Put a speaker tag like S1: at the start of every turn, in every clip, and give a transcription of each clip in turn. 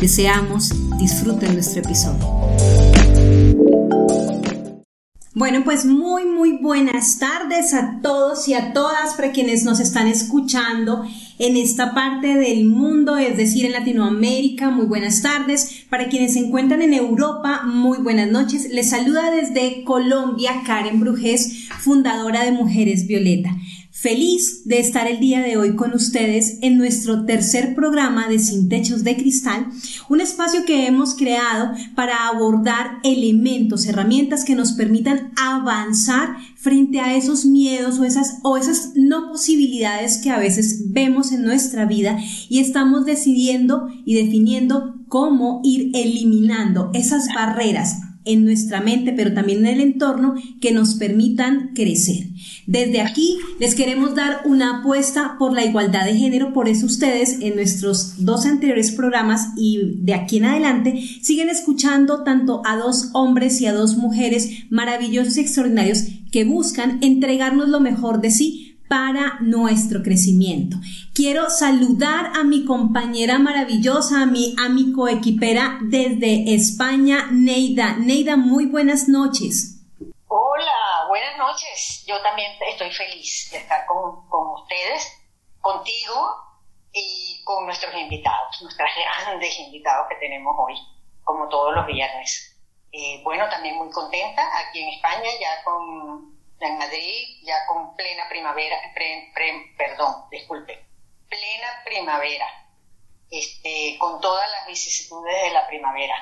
S1: Deseamos disfruten nuestro episodio. Bueno, pues muy, muy buenas tardes a todos y a todas para quienes nos están escuchando en esta parte del mundo, es decir, en Latinoamérica. Muy buenas tardes. Para quienes se encuentran en Europa, muy buenas noches. Les saluda desde Colombia Karen Brujés, fundadora de Mujeres Violeta. Feliz de estar el día de hoy con ustedes en nuestro tercer programa de Sin Techos de Cristal, un espacio que hemos creado para abordar elementos, herramientas que nos permitan avanzar frente a esos miedos o esas, o esas no posibilidades que a veces vemos en nuestra vida y estamos decidiendo y definiendo cómo ir eliminando esas barreras en nuestra mente, pero también en el entorno que nos permitan crecer. Desde aquí les queremos dar una apuesta por la igualdad de género, por eso ustedes en nuestros dos anteriores programas y de aquí en adelante siguen escuchando tanto a dos hombres y a dos mujeres maravillosos y extraordinarios que buscan entregarnos lo mejor de sí para nuestro crecimiento. Quiero saludar a mi compañera maravillosa, a mi, a mi coequipera desde España, Neida. Neida, muy buenas noches.
S2: Hola, buenas noches. Yo también estoy feliz de estar con, ustedes, contigo y con nuestros invitados, nuestros grandes invitados que tenemos hoy, como todos los viernes. Eh, bueno, también muy contenta aquí en España, ya con en Madrid ya con plena primavera, perdón, disculpe, plena primavera, este, con todas las vicisitudes de la primavera.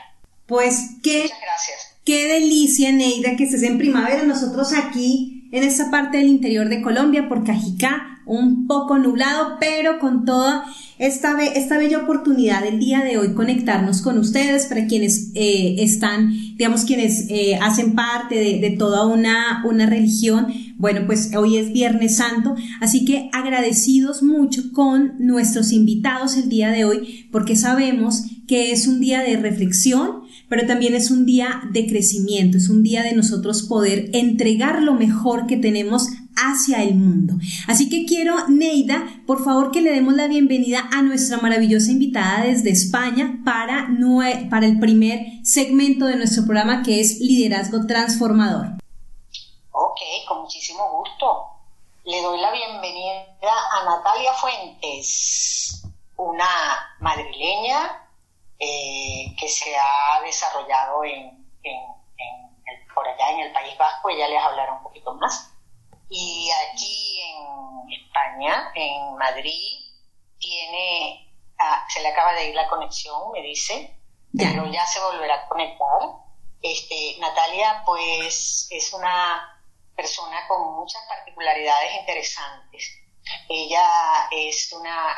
S1: Pues qué,
S2: Muchas gracias.
S1: qué delicia, Neida, que estés en primavera. Nosotros aquí, en esta parte del interior de Colombia, por Cajicá, un poco nublado, pero con toda esta, esta bella oportunidad del día de hoy conectarnos con ustedes, para quienes eh, están, digamos, quienes eh, hacen parte de, de, toda una, una religión. Bueno, pues hoy es Viernes Santo, así que agradecidos mucho con nuestros invitados el día de hoy, porque sabemos que es un día de reflexión, pero también es un día de crecimiento, es un día de nosotros poder entregar lo mejor que tenemos hacia el mundo. Así que quiero, Neida, por favor que le demos la bienvenida a nuestra maravillosa invitada desde España para, para el primer segmento de nuestro programa que es Liderazgo Transformador.
S2: Ok, con muchísimo gusto. Le doy la bienvenida a Natalia Fuentes, una madrileña eh, que se ha desarrollado en, por allá en el País Vasco, ella les hablará un poquito más y aquí en España, en Madrid, tiene, ah, se le acaba de ir la conexión, me dice, pero ya se volverá a conectar. Este, Natalia, pues, es una persona con muchas particularidades interesantes. Ella es una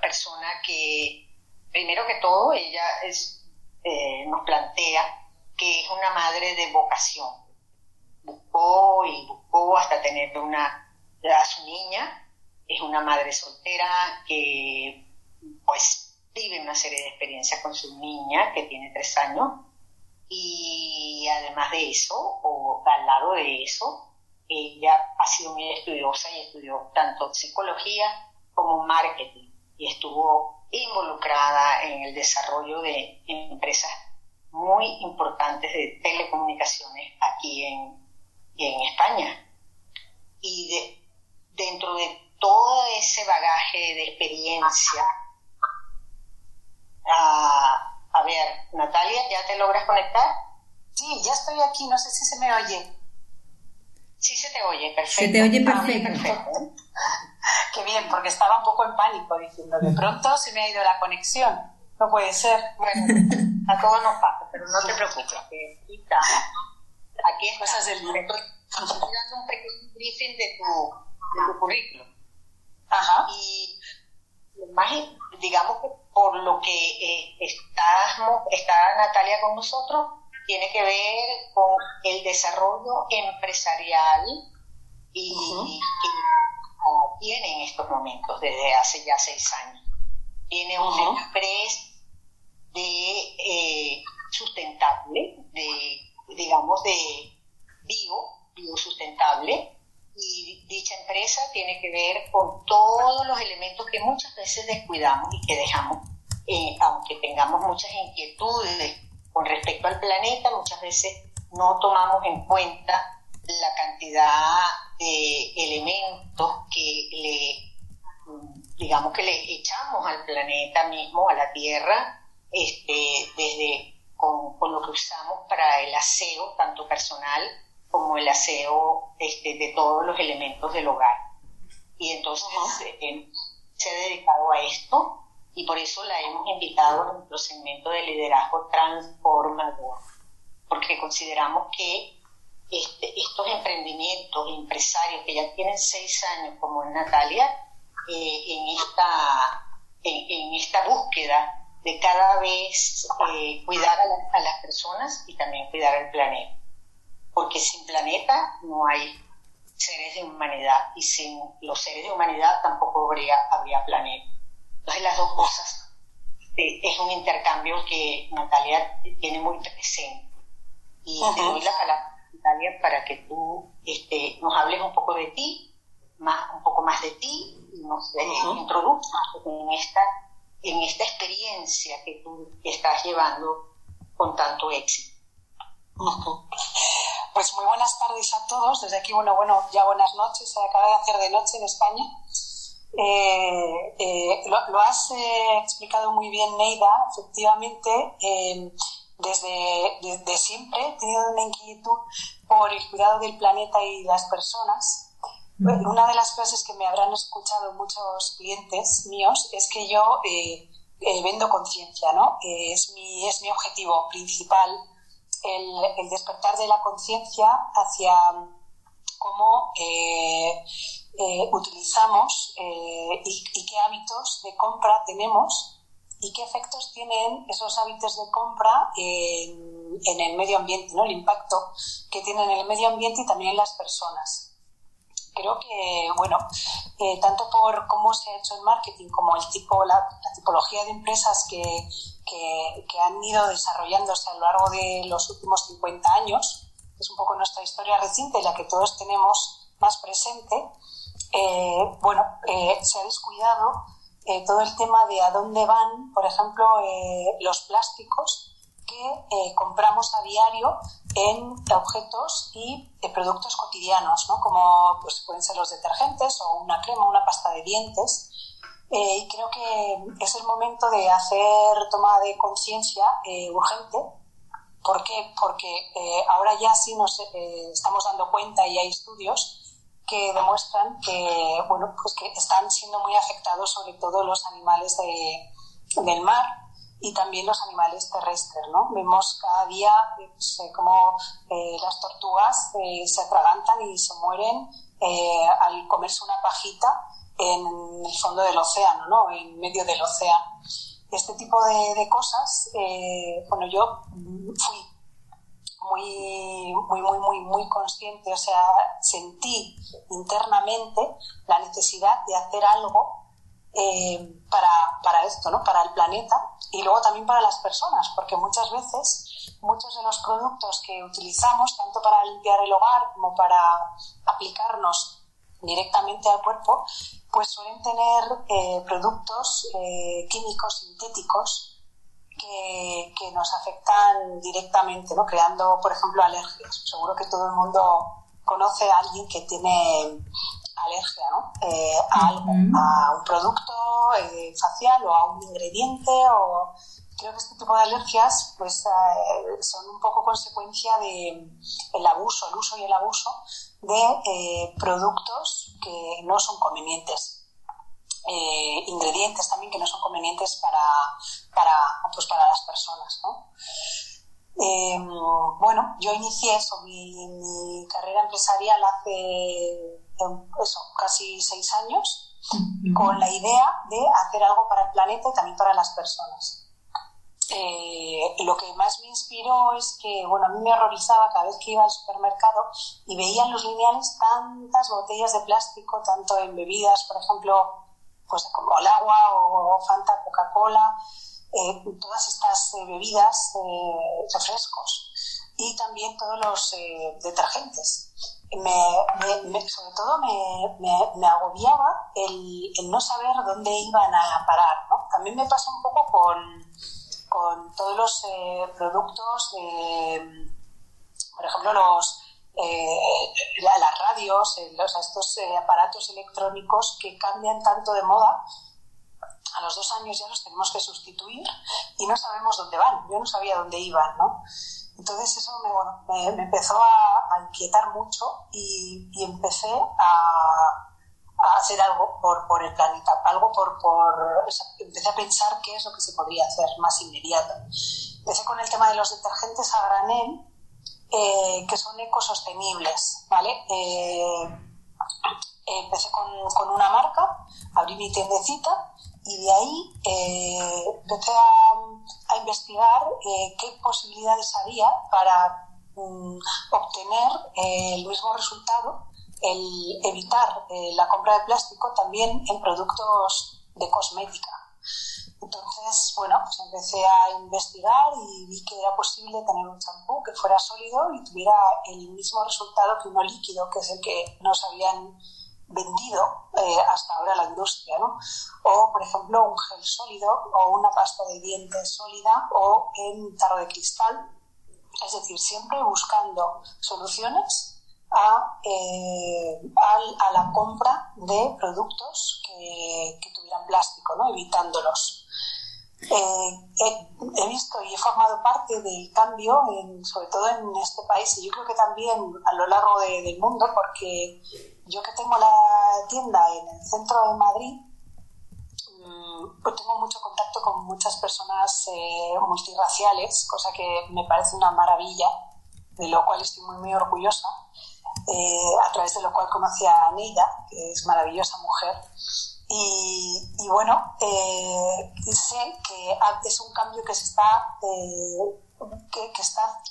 S2: persona que, primero que todo, ella es, eh, nos plantea que es una madre de vocación y buscó hasta tener una, a su niña. Es una madre soltera que pues vive una serie de experiencias con su niña que tiene tres años y además de eso, o al lado de eso, ella ha sido muy estudiosa y estudió tanto psicología como marketing y estuvo involucrada en el desarrollo de empresas muy importantes de telecomunicaciones aquí en, en España. Y de, dentro de todo ese bagaje de experiencia, a ver, Natalia, ¿ya te logras conectar?
S3: Sí, ya estoy aquí, no sé si se me oye.
S2: Sí, se te oye, perfecto.
S1: Se te oye perfecto.
S3: Qué bien, porque estaba un poco en pánico diciendo, de pronto se me ha ido la conexión. No puede ser.
S2: Bueno, a todos nos pasa, pero no te preocupes, que Aquí es cosas del director. Estoy dando un pequeño briefing de tu, de tu currículum.
S3: Ajá.
S2: Y más, digamos que por lo que eh, estamos, está Natalia con nosotros, tiene que ver con el desarrollo empresarial y, que tiene en estos momentos desde hace ya seis años. Tiene una empresa de eh, sustentable, de digamos de bio, biosustentable, y dicha empresa tiene que ver con todos los elementos que muchas veces descuidamos y que dejamos, eh, aunque tengamos muchas inquietudes con respecto al planeta, muchas veces no tomamos en cuenta la cantidad de elementos que le, digamos que le echamos al planeta mismo, a la Tierra, este, desde con, con lo que usamos para el aseo, tanto personal como el aseo este, de todos los elementos del hogar. Y entonces eh, se ha dedicado a esto y por eso la hemos invitado a nuestro segmento de liderazgo transformador, porque consideramos que este, estos emprendimientos empresarios que ya tienen seis años, como Natalia, eh, en, esta, en, esta búsqueda de cada vez eh, cuidar a, a las personas y también cuidar al planeta porque sin planeta no hay seres de humanidad y sin los seres de humanidad tampoco habría, habría planeta. Entonces las dos cosas eh, es un intercambio que Natalia tiene muy presente. Y te doy la palabra, Natalia, para que tú este, nos hables un poco de ti, más, un poco más de ti, y nos uh introduzcas en esta, en esta experiencia que tú estás llevando con tanto éxito.
S3: Pues muy buenas tardes a todos. Desde aquí, bueno, bueno, ya buenas noches. Se acaba de hacer de noche en España. Eh, eh, lo, has eh, explicado muy bien, Neida. Efectivamente, desde, siempre he tenido una inquietud por el cuidado del planeta y las personas. Una de las frases que me habrán escuchado muchos clientes míos es que yo vendo conciencia, ¿no? es, mi, es mi objetivo principal el, despertar de la conciencia hacia cómo eh, eh, utilizamos eh, y, qué hábitos de compra tenemos y qué efectos tienen esos hábitos de compra en, en, el medio ambiente, ¿no? el impacto que tienen en el medio ambiente y también en las personas. Creo que, bueno, tanto por cómo se ha hecho el marketing como el tipo, la tipología de empresas que, que, han ido desarrollándose a lo largo de los últimos 50 años, es un poco nuestra historia reciente, la que todos tenemos más presente, eh, bueno, eh, se ha descuidado eh, todo el tema de a dónde van, por ejemplo, los plásticos que compramos a diario en objetos y productos cotidianos, ¿no? como pues, pueden ser los detergentes o una crema, una pasta de dientes, eh, y creo que es el momento de hacer toma de conciencia eh, urgente. ¿Por qué? Porque eh, ahora ya sí nos estamos dando cuenta y hay estudios que demuestran que, bueno, pues que están siendo muy afectados sobre todo los animales de, del mar y también los animales terrestres, ¿no? Vemos cada día pues, cómo las tortugas se atragantan y se mueren al comerse una pajita en el fondo del océano, ¿no? En medio del océano. Este tipo de, cosas, eh, bueno, yo fui muy, muy, muy, muy, muy consciente, o sea, sentí internamente la necesidad de hacer algo eh, para, para, esto, ¿no? Para el planeta y luego también para las personas, porque muchas veces muchos de los productos que utilizamos, tanto para limpiar el hogar como para aplicarnos directamente al cuerpo, pues suelen tener eh, productos eh, químicos sintéticos que, nos afectan directamente, ¿no? creando, por ejemplo, alergias. Seguro que todo el mundo conoce a alguien que tiene alergia ¿no? Eh, a algo, a un producto facial o a un ingrediente o creo que este tipo de alergias pues son un poco consecuencia de el abuso, el uso y el abuso de eh, productos que no son convenientes. Eh, ingredientes también que no son convenientes para, para, pues para las personas. Em, bueno, yo inicié eso, mi, carrera empresarial hace em, eso, casi seis años con la idea de hacer algo para el planeta y también para las personas. Eh, lo que más me inspiró es que, bueno, a mí me horrorizaba cada vez que iba al supermercado y veía en los lineales tantas botellas de plástico, tanto en bebidas, por ejemplo, pues como el agua o Fanta, Coca-Cola, eh, todas estas eh, bebidas, refrescos y también todos los detergentes. Sobre todo me, agobiaba el, no saber dónde iban a parar. ¿no? También me pasa un poco con, con todos los eh, productos por ejemplo, los, eh, las radios, eh, los, estos aparatos electrónicos que cambian tanto de moda. A los dos años ya los tenemos que sustituir y no sabemos dónde van. Yo no sabía dónde iban, ¿no? Entonces eso me, empezó a, inquietar mucho y, empecé a, hacer algo por, el planeta, algo por... Empecé a pensar qué es lo que se podría hacer más inmediato. Empecé con el tema de los detergentes a granel, eh, que son ecosostenibles, ¿vale? Eh, empecé con, con, una marca, abrí mi tiendecita y de ahí eh, empecé a, a investigar qué posibilidades había para mm, obtener el mismo resultado el evitar eh, la compra de plástico también en productos de cosmética. Entonces, bueno, pues empecé a investigar y vi que era posible tener un champú que fuera sólido y tuviera el mismo resultado que uno líquido, que es el que nos habían vendido eh, hasta ahora la industria. O, por ejemplo, un gel sólido o una pasta de dientes sólida o en tarro de cristal. Es decir, siempre buscando soluciones eh, a, la compra de productos que, tuvieran plástico, ¿no? evitándolos. Eh, he, visto y he formado parte del cambio, sobre todo en este país, y yo creo que también a lo largo del mundo, porque yo que tengo la tienda en el centro de Madrid, mm, pues tengo mucho contacto con muchas personas eh, multirraciales, cosa que me parece una maravilla, de lo cual estoy muy, orgullosa. Eh, a través de lo cual conocí a Neida, que es maravillosa mujer. Y, bueno, eh, sé que es un cambio que se está, eh, que, está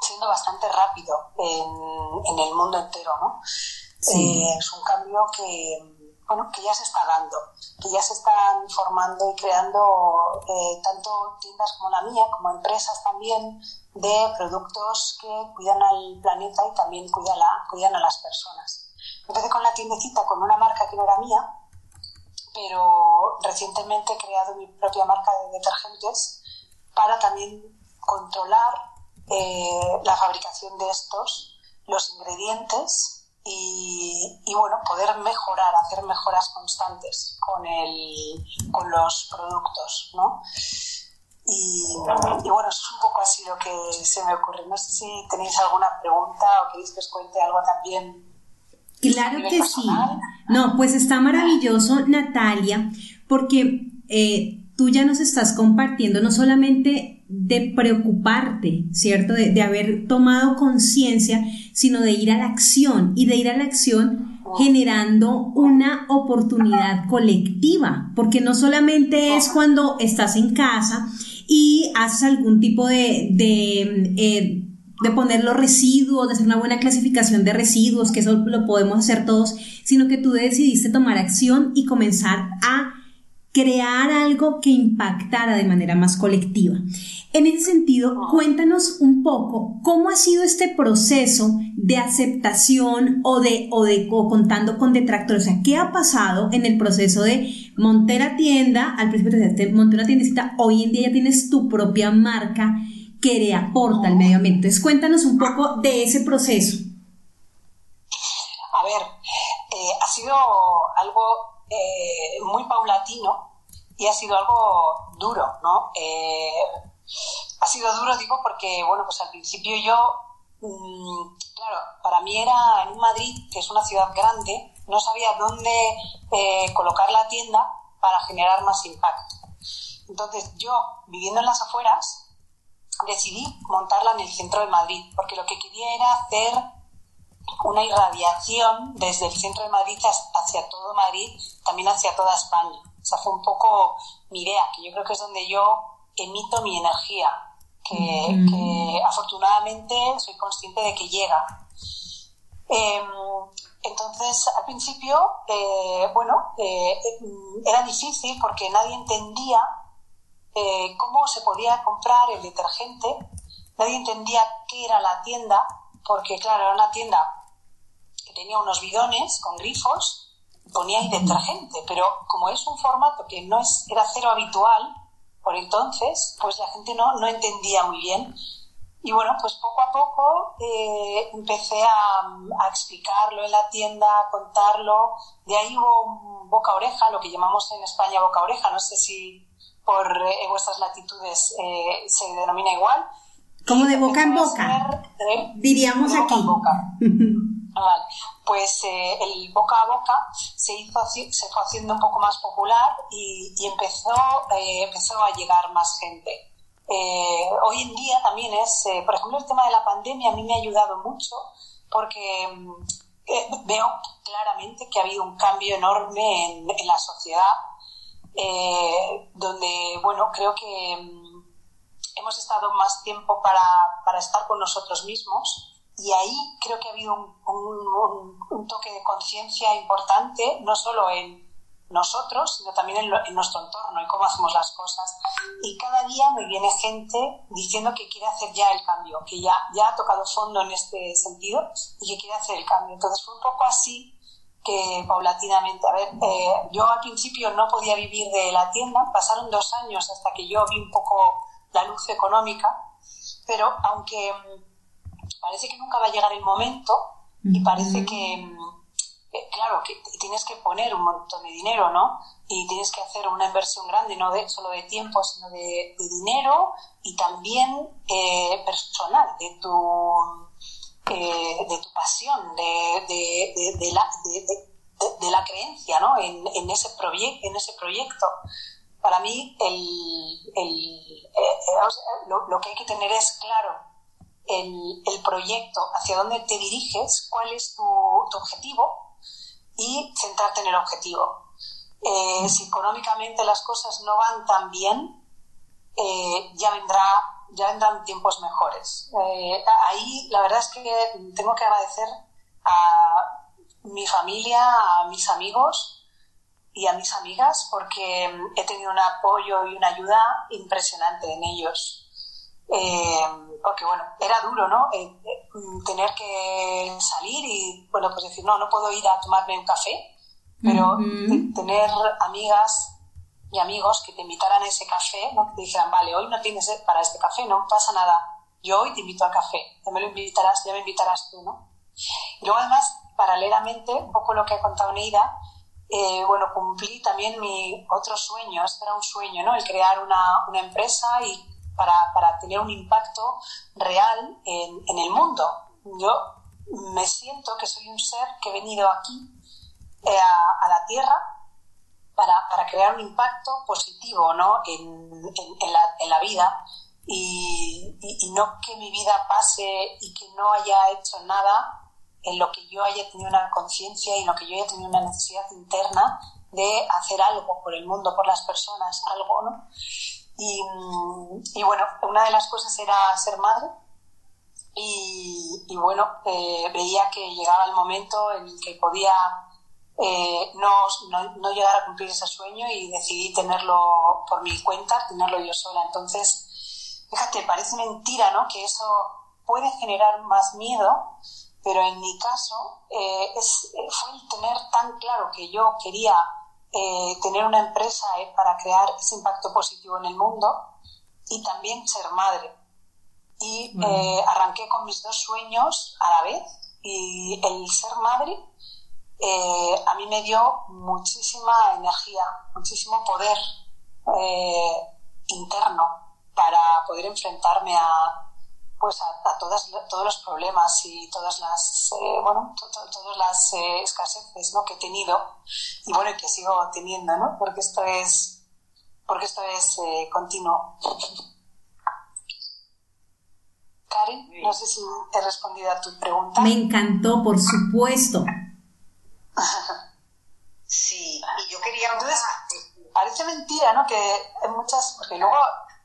S3: siendo bastante rápido en, el mundo entero, ¿no? es un cambio que, bueno, que ya se está dando, que ya se están formando y creando tanto tiendas como la mía, como empresas también, de productos que cuidan al planeta y también cuidan, cuidan a las personas. Empecé con la tiendecita con una marca que no era mía, pero recientemente he creado mi propia marca de detergentes para también controlar eh, la fabricación de estos, los ingredientes y, y, bueno, poder mejorar, hacer mejoras constantes con, el, con los productos, ¿no? Y, bueno, eso es un poco así lo que se me ocurre. No sé si tenéis alguna pregunta o queréis que os cuente algo también.
S1: Claro que sí. No, pues está maravilloso, Natalia, porque eh, tú ya nos estás compartiendo no solamente de preocuparte, ¿cierto? De, de haber tomado conciencia, sino de ir a la acción y de ir a la acción generando una oportunidad colectiva, porque no solamente es cuando estás en casa y haces algún tipo de, de, eh, de poner los residuos, de hacer una buena clasificación de residuos, que eso lo podemos hacer todos, sino que tú decidiste tomar acción y comenzar a crear algo que impactara de manera más colectiva. En ese sentido, cuéntanos un poco cómo ha sido este proceso de aceptación o de, o de contando con detractores. O sea, ¿qué ha pasado en el proceso de montar la tienda? Al principio te monté una tiendecita, hoy en día ya tienes tu propia marca que le aporta al medio ambiente. Entonces, cuéntanos un poco de ese proceso.
S3: A ver, eh, ha sido algo eh, muy paulatino y ha sido algo duro, ¿no? Eh, ha sido duro, digo, porque, bueno, pues al principio yo, mm, claro, para mí era en Madrid, que es una ciudad grande, no sabía dónde colocar la tienda para generar más impacto. Entonces yo, viviendo en las afueras, decidí montarla en el centro de Madrid, porque lo que quería era hacer una irradiación desde el centro de Madrid hacia todo Madrid, también hacia toda España. O sea, fue un poco mi idea, que yo creo que es donde yo emito mi energía, que, afortunadamente soy consciente de que llega. Em, entonces, al principio, eh, bueno, eh, era difícil porque nadie entendía eh, cómo se podía comprar el detergente, nadie entendía qué era la tienda, porque claro, era una tienda que tenía unos bidones con grifos, ponía ahí detergente, pero como es un formato que no es, era cero habitual por entonces, pues la gente no, no entendía muy bien. Y bueno, pues poco a poco eh, empecé a, explicarlo en la tienda, a contarlo. De ahí hubo un boca-oreja, lo que llamamos en España boca-oreja. No sé si por eh, vuestras latitudes eh, se denomina igual.
S1: Como de boca en boca. Diríamos
S3: de
S1: aquí.
S3: Boca en boca. vale. Pues eh, el boca a boca se, hizo, se fue haciendo un poco más popular y, y empezó, eh, empezó a llegar más gente. Eh, hoy en día también es, por ejemplo, el tema de la pandemia a mí me ha ayudado mucho porque mm, veo claramente que ha habido un cambio enorme en, en la sociedad eh, donde, bueno, creo que mm, hemos estado más tiempo para, para, estar con nosotros mismos y ahí creo que ha habido un, un, un toque de conciencia importante, no solo en nosotros, sino también en, lo, en, nuestro entorno y cómo hacemos las cosas. Y cada día me viene gente diciendo que quiere hacer ya el cambio, que ya, ya ha tocado fondo en este sentido y que quiere hacer el cambio. Entonces fue un poco así que paulatinamente, a ver, eh, yo al principio no podía vivir de la tienda, pasaron dos años hasta que yo vi un poco la luz económica, pero aunque mm, parece que nunca va a llegar el momento y parece que, mm, eh, claro, que tienes que poner un montón de dinero, ¿no? Y tienes que hacer una inversión grande, no de, solo de tiempo, sino de, de dinero y también eh, personal, de tu eh, de tu pasión, de, de, de la, de, la, creencia ¿no? en, en, ese en ese proyecto. Para mí, el, el, eh, lo, que hay que tener es claro el, el, proyecto, hacia dónde te diriges, cuál es tu, tu objetivo y centrarte en el objetivo. Eh, si económicamente las cosas no van tan bien, ya vendrá ya vendrán tiempos mejores. Eh, ahí la verdad es que tengo que agradecer a mi familia, a mis amigos y a mis amigas porque he tenido un apoyo y una ayuda impresionante en ellos. Eh, porque bueno, era duro, ¿no? Eh, eh tener que salir y, bueno, pues decir, no, no puedo ir a tomarme un café, pero tener amigas y amigos que te invitaran a ese café, ¿no? que te dijeran, vale, hoy no tienes para este café, no pasa nada, yo hoy te invito al café, ya me lo invitarás, ya me invitarás tú, ¿no? Y luego además, paralelamente, un poco lo que ha contado Neida, eh, bueno, cumplí también mi otro sueño, este era un sueño, ¿no? El crear una, una empresa y para, para, tener un impacto real en, en el mundo. Yo me siento que soy un ser que he venido aquí eh, a la Tierra para, para crear un impacto positivo ¿no? en, en, en, la, en la, vida y, y, y, no que mi vida pase y que no haya hecho nada en lo que yo haya tenido una conciencia y en lo que yo haya tenido una necesidad interna de hacer algo por el mundo, por las personas, algo, ¿no? Y, y bueno, una de las cosas era ser madre y, bueno, eh, veía que llegaba el momento en el que podía eh, no, no, no, llegar a cumplir ese sueño y decidí tenerlo por mi cuenta, tenerlo yo sola. Entonces, fíjate, parece mentira, ¿no? Que eso puede generar más miedo, pero en mi caso eh, es, fue el tener tan claro que yo quería eh, tener una empresa eh, para crear ese impacto positivo en el mundo y también ser madre. Y mm. arranqué con mis dos sueños a la vez y el ser madre eh, a mí me dio muchísima energía, muchísimo poder eh, interno para poder enfrentarme a pues a, a todas, todos los problemas y todas las eh, bueno to, to, todas las eh, escaseces ¿no? que he tenido y bueno y que sigo teniendo ¿no? porque esto es porque esto es eh, continuo Karen. No sé si he respondido a tu pregunta.
S1: Me encantó, por supuesto.
S2: Sí, y yo quería...
S3: Entonces, parece mentira, ¿no? Que hay muchas... Porque luego,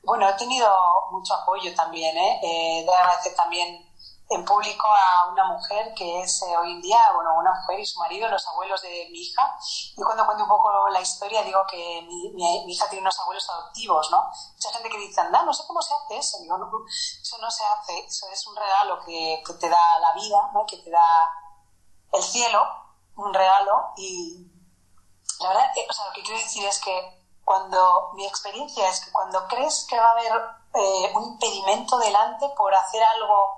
S3: bueno, he tenido mucho apoyo también, ¿eh? eh de agradecer también en público a una mujer que es eh, hoy en día, bueno, una mujer y su marido, los abuelos de mi hija. Y cuando cuento un poco la historia, digo que mi, mi, hija tiene unos abuelos adoptivos, ¿no? Mucha gente que dice, anda, no sé cómo se hace eso. Digo, no, eso no se hace, eso es un regalo que, que te da la vida, ¿no? Que te da el cielo, un regalo. Y la verdad, o sea, lo que quiero decir es que cuando mi experiencia es que cuando crees que va a haber eh, un impedimento delante por hacer algo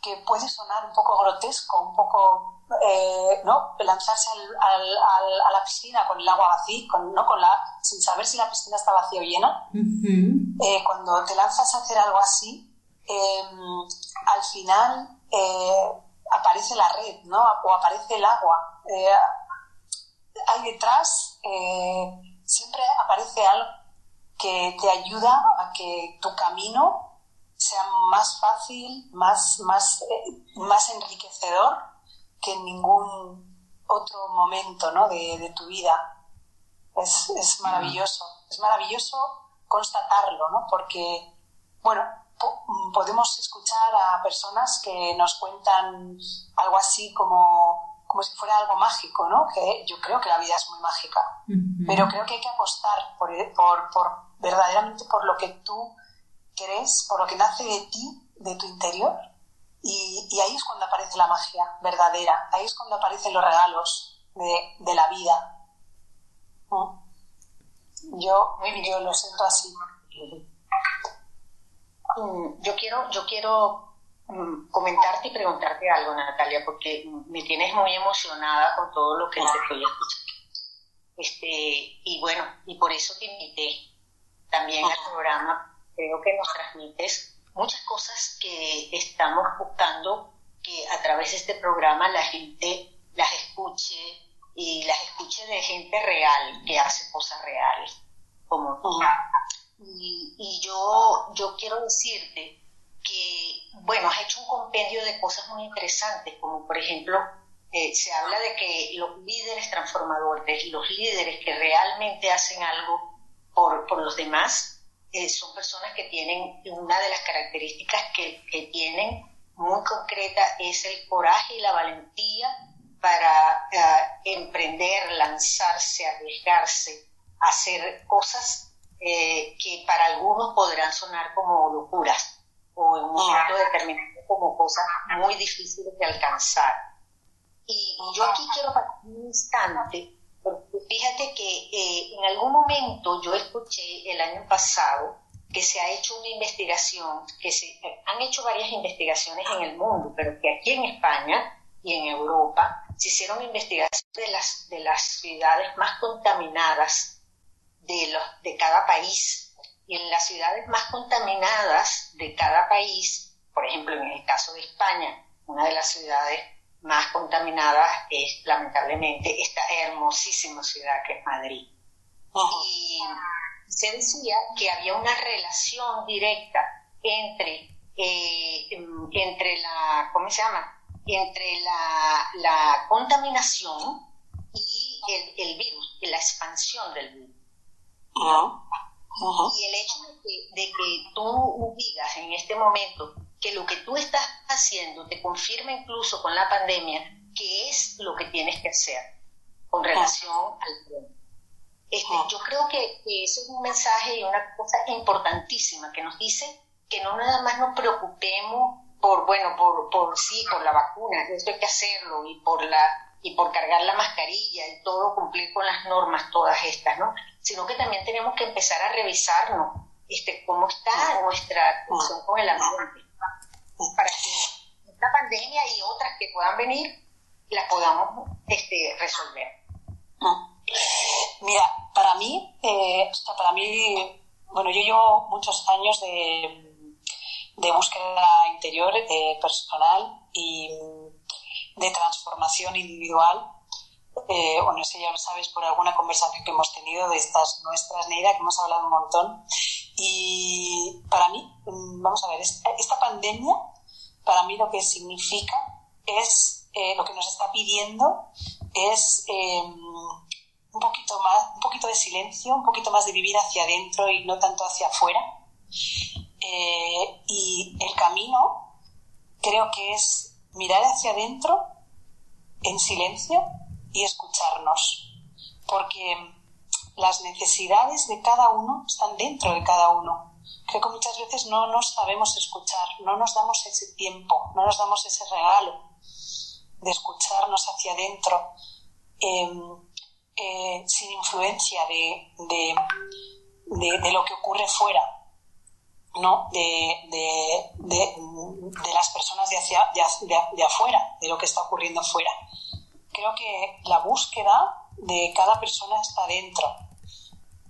S3: que puede sonar un poco grotesco, un poco, eh, ¿no? Lanzarse al, al, a la piscina con el agua vacía, con, ¿no? con la, sin saber si la piscina está vacía o llena. Eh, cuando te lanzas a hacer algo así, em, al final eh, aparece la red, ¿no? O aparece el agua. Hay detrás, siempre aparece algo que te ayuda a que tu camino sea más fácil, más, más, eh, más enriquecedor que en ningún otro momento ¿no? de, tu vida. Es, es, maravilloso, es maravilloso constatarlo, ¿no? porque, bueno, podemos escuchar a personas que nos cuentan algo así como, como si fuera algo mágico, ¿no? que yo creo que la vida es muy mágica, pero creo que hay que apostar por, por, por verdaderamente por lo que tú crees, por lo que nace de ti, de tu interior. Y, ahí es cuando aparece la magia verdadera, ahí es cuando aparecen los regalos de, la vida. ¿Mm? Yo, yo lo siento así.
S2: Mm, yo quiero, yo quiero comentarte y preguntarte algo, Natalia, porque me tienes muy emocionada con todo lo que te estoy escuchando. Este, y bueno, y por eso te invité también al programa creo que nos transmites muchas cosas que estamos buscando que a través de este programa la gente las escuche y las escuche de gente real que hace cosas reales como tú. Y, y yo, yo quiero decirte que, bueno, has hecho un compendio de cosas muy interesantes, como por ejemplo, eh, se habla de que los líderes transformadores, los líderes que realmente hacen algo por, por los demás, eh, son personas que tienen, una de las características que, que, tienen muy concreta es el coraje y la valentía para eh, emprender, lanzarse, arriesgarse, hacer cosas que para algunos podrán sonar como locuras o en un momento determinado como cosas muy difíciles de alcanzar. Y yo aquí quiero pasar un instante fíjate que eh, en algún momento yo escuché el año pasado que se ha hecho una investigación, que se han hecho varias investigaciones en el mundo, pero que aquí en España y en Europa se hicieron investigaciones de las, de las ciudades más contaminadas de, los, de cada país. Y en las ciudades más contaminadas de cada país, por ejemplo, en el caso de España, una de las ciudades más contaminada es lamentablemente esta hermosísima ciudad que es Madrid. Y se decía que había una relación directa entre, eh, entre la, ¿cómo se llama? Entre la, la contaminación y el, el, virus, la expansión del virus. Y el hecho de que, de que tú digas en este momento que lo que tú estás haciendo te confirma incluso con la pandemia que es lo que tienes que hacer con relación al tiempo. Este, yo creo que, eso es un mensaje y una cosa importantísima que nos dice que no nada más nos preocupemos por, bueno, por, por sí, por la vacuna, esto hay que hacerlo, y por la y por cargar la mascarilla y todo, cumplir con las normas todas estas, ¿no? Sino que también tenemos que empezar a revisarnos este, cómo está nuestra relación con el ambiente para que esta pandemia y otras que puedan venir las podamos este, resolver.
S3: Mira, para mí, eh, para mí, bueno, yo llevo muchos años de, de búsqueda interior eh, personal y de transformación individual. Eh, bueno, eso ya lo sabes por alguna conversación que hemos tenido de estas nuestras, Neida, que hemos hablado un montón. Y para mí, mm, vamos a ver, esta, pandemia para mí lo que significa es, eh, lo que nos está pidiendo es em, un poquito más, un poquito de silencio, un poquito más de vivir hacia adentro y no tanto hacia afuera. Eh, y el camino creo que es mirar hacia adentro en silencio y escucharnos, porque las necesidades de cada uno están dentro de cada uno. Creo que muchas veces no nos sabemos escuchar, no nos damos ese tiempo, no nos damos ese regalo de escucharnos hacia adentro em, eh, sin influencia de, de, lo que ocurre fuera, ¿no? De, las personas de, hacia, de, afuera, de lo que está ocurriendo fuera. Creo que la búsqueda de cada persona está dentro.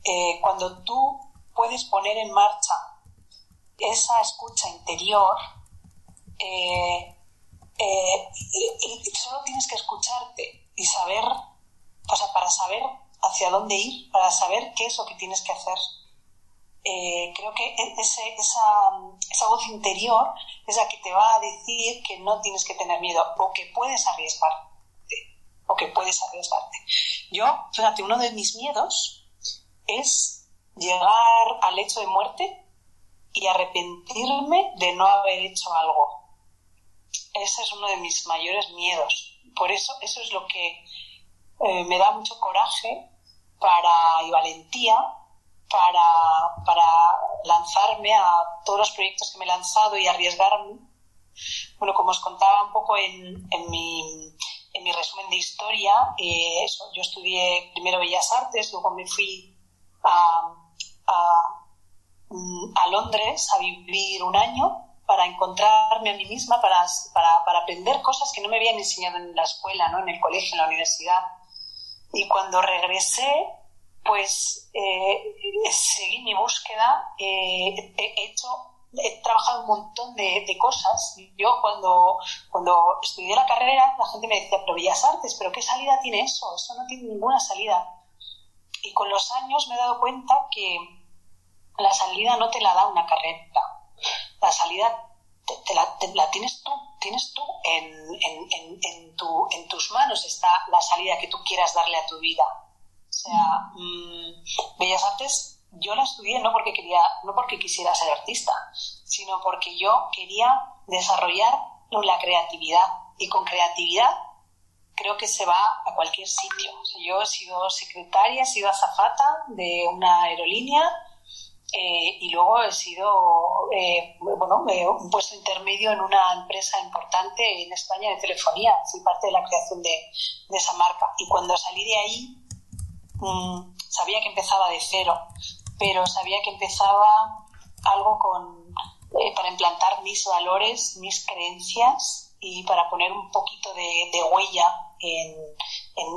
S3: Eh, cuando tú puedes poner en marcha esa escucha interior, eh, eh, solo tienes que escucharte y saber, o sea, para saber hacia dónde ir, para saber qué es lo que tienes que hacer. Creo que e, esa, voz interior es la que te va a decir que no tienes que tener miedo o que puedes arriesgar o que puedes arriesgarte. Yo, fíjate, uno de mis miedos es llegar al hecho de muerte y arrepentirme de no haber hecho algo. Ese es uno de mis mayores miedos. Por eso, eso es lo que eh, me da mucho coraje para, y valentía para, para lanzarme a todos los proyectos que me he lanzado y arriesgarme. Bueno, como os contaba un poco en, en mi en mi resumen de historia, eh, yo estudié primero Bellas Artes, luego me fui a, mm, a, Londres a vivir un año para encontrarme a mí misma, para, para, aprender cosas que no me habían enseñado en la escuela, ¿no? en el colegio, en la universidad. Y cuando regresé, pues eh, seguí mi búsqueda, eh, he hecho he trabajado un montón de, cosas. Yo cuando, cuando estudié la carrera, la gente me decía, pero Bellas Artes, pero ¿qué salida tiene eso? Eso no tiene ninguna salida. Y con los años me he dado cuenta que la salida no te la da una carrera. La salida te, la, tienes tú, tienes tú en, en, en, tu, en tus manos está la salida que tú quieras darle a tu vida. O sea, mm, Bellas Artes yo la estudié no porque quería, no porque quisiera ser artista, sino porque yo quería desarrollar la creatividad. Y con creatividad creo que se va a cualquier sitio. yo he sido secretaria, he sido azafata de una aerolínea eh, y luego he sido eh, bueno, un puesto intermedio en una empresa importante en España de telefonía. Fui parte de la creación de, de esa marca. Y cuando salí de ahí, mm, sabía que empezaba de cero pero sabía que empezaba algo con, eh, para implantar mis valores, mis creencias y para poner un poquito de, huella en,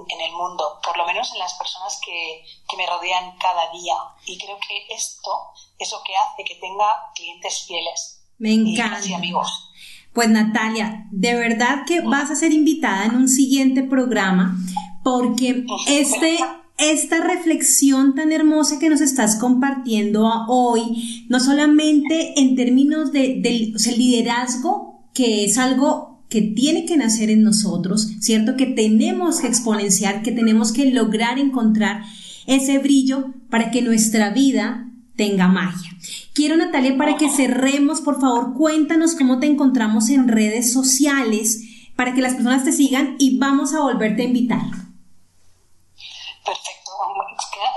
S3: en, el mundo, por lo menos en las personas que, que, me rodean cada día. Y creo que esto es lo que hace que tenga clientes fieles.
S1: Me encanta.
S3: Y amigos.
S1: Pues Natalia, de verdad que vas a ser invitada en un siguiente programa porque este esta reflexión tan hermosa que nos estás compartiendo hoy, no solamente en términos de, liderazgo, que es algo que tiene que nacer en nosotros, ¿cierto? Que tenemos que exponenciar, que tenemos que lograr encontrar ese brillo para que nuestra vida tenga magia. Quiero, Natalia, para que cerremos, por favor, cuéntanos cómo te encontramos en redes sociales para que las personas te sigan y vamos a volverte a invitar.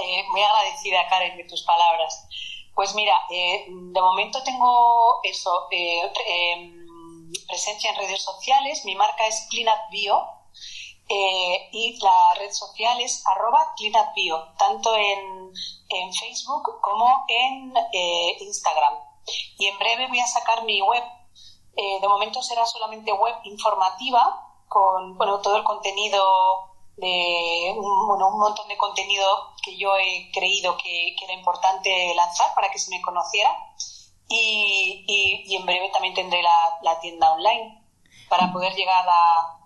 S3: Eh, muy agradecida Karen de tus palabras. Pues mira, eh, de momento tengo eso, eh, em, presencia en redes sociales, mi marca es CleanUpBio y la red social es arroba tanto en, en, Facebook como en Instagram. Y en breve voy a sacar mi web. de momento será solamente web informativa con bueno, todo el contenido de un, bueno, un montón de contenido que yo he creído que, era importante lanzar para que se me conociera. Y, y, en breve también tendré la, la, tienda online para poder llegar a,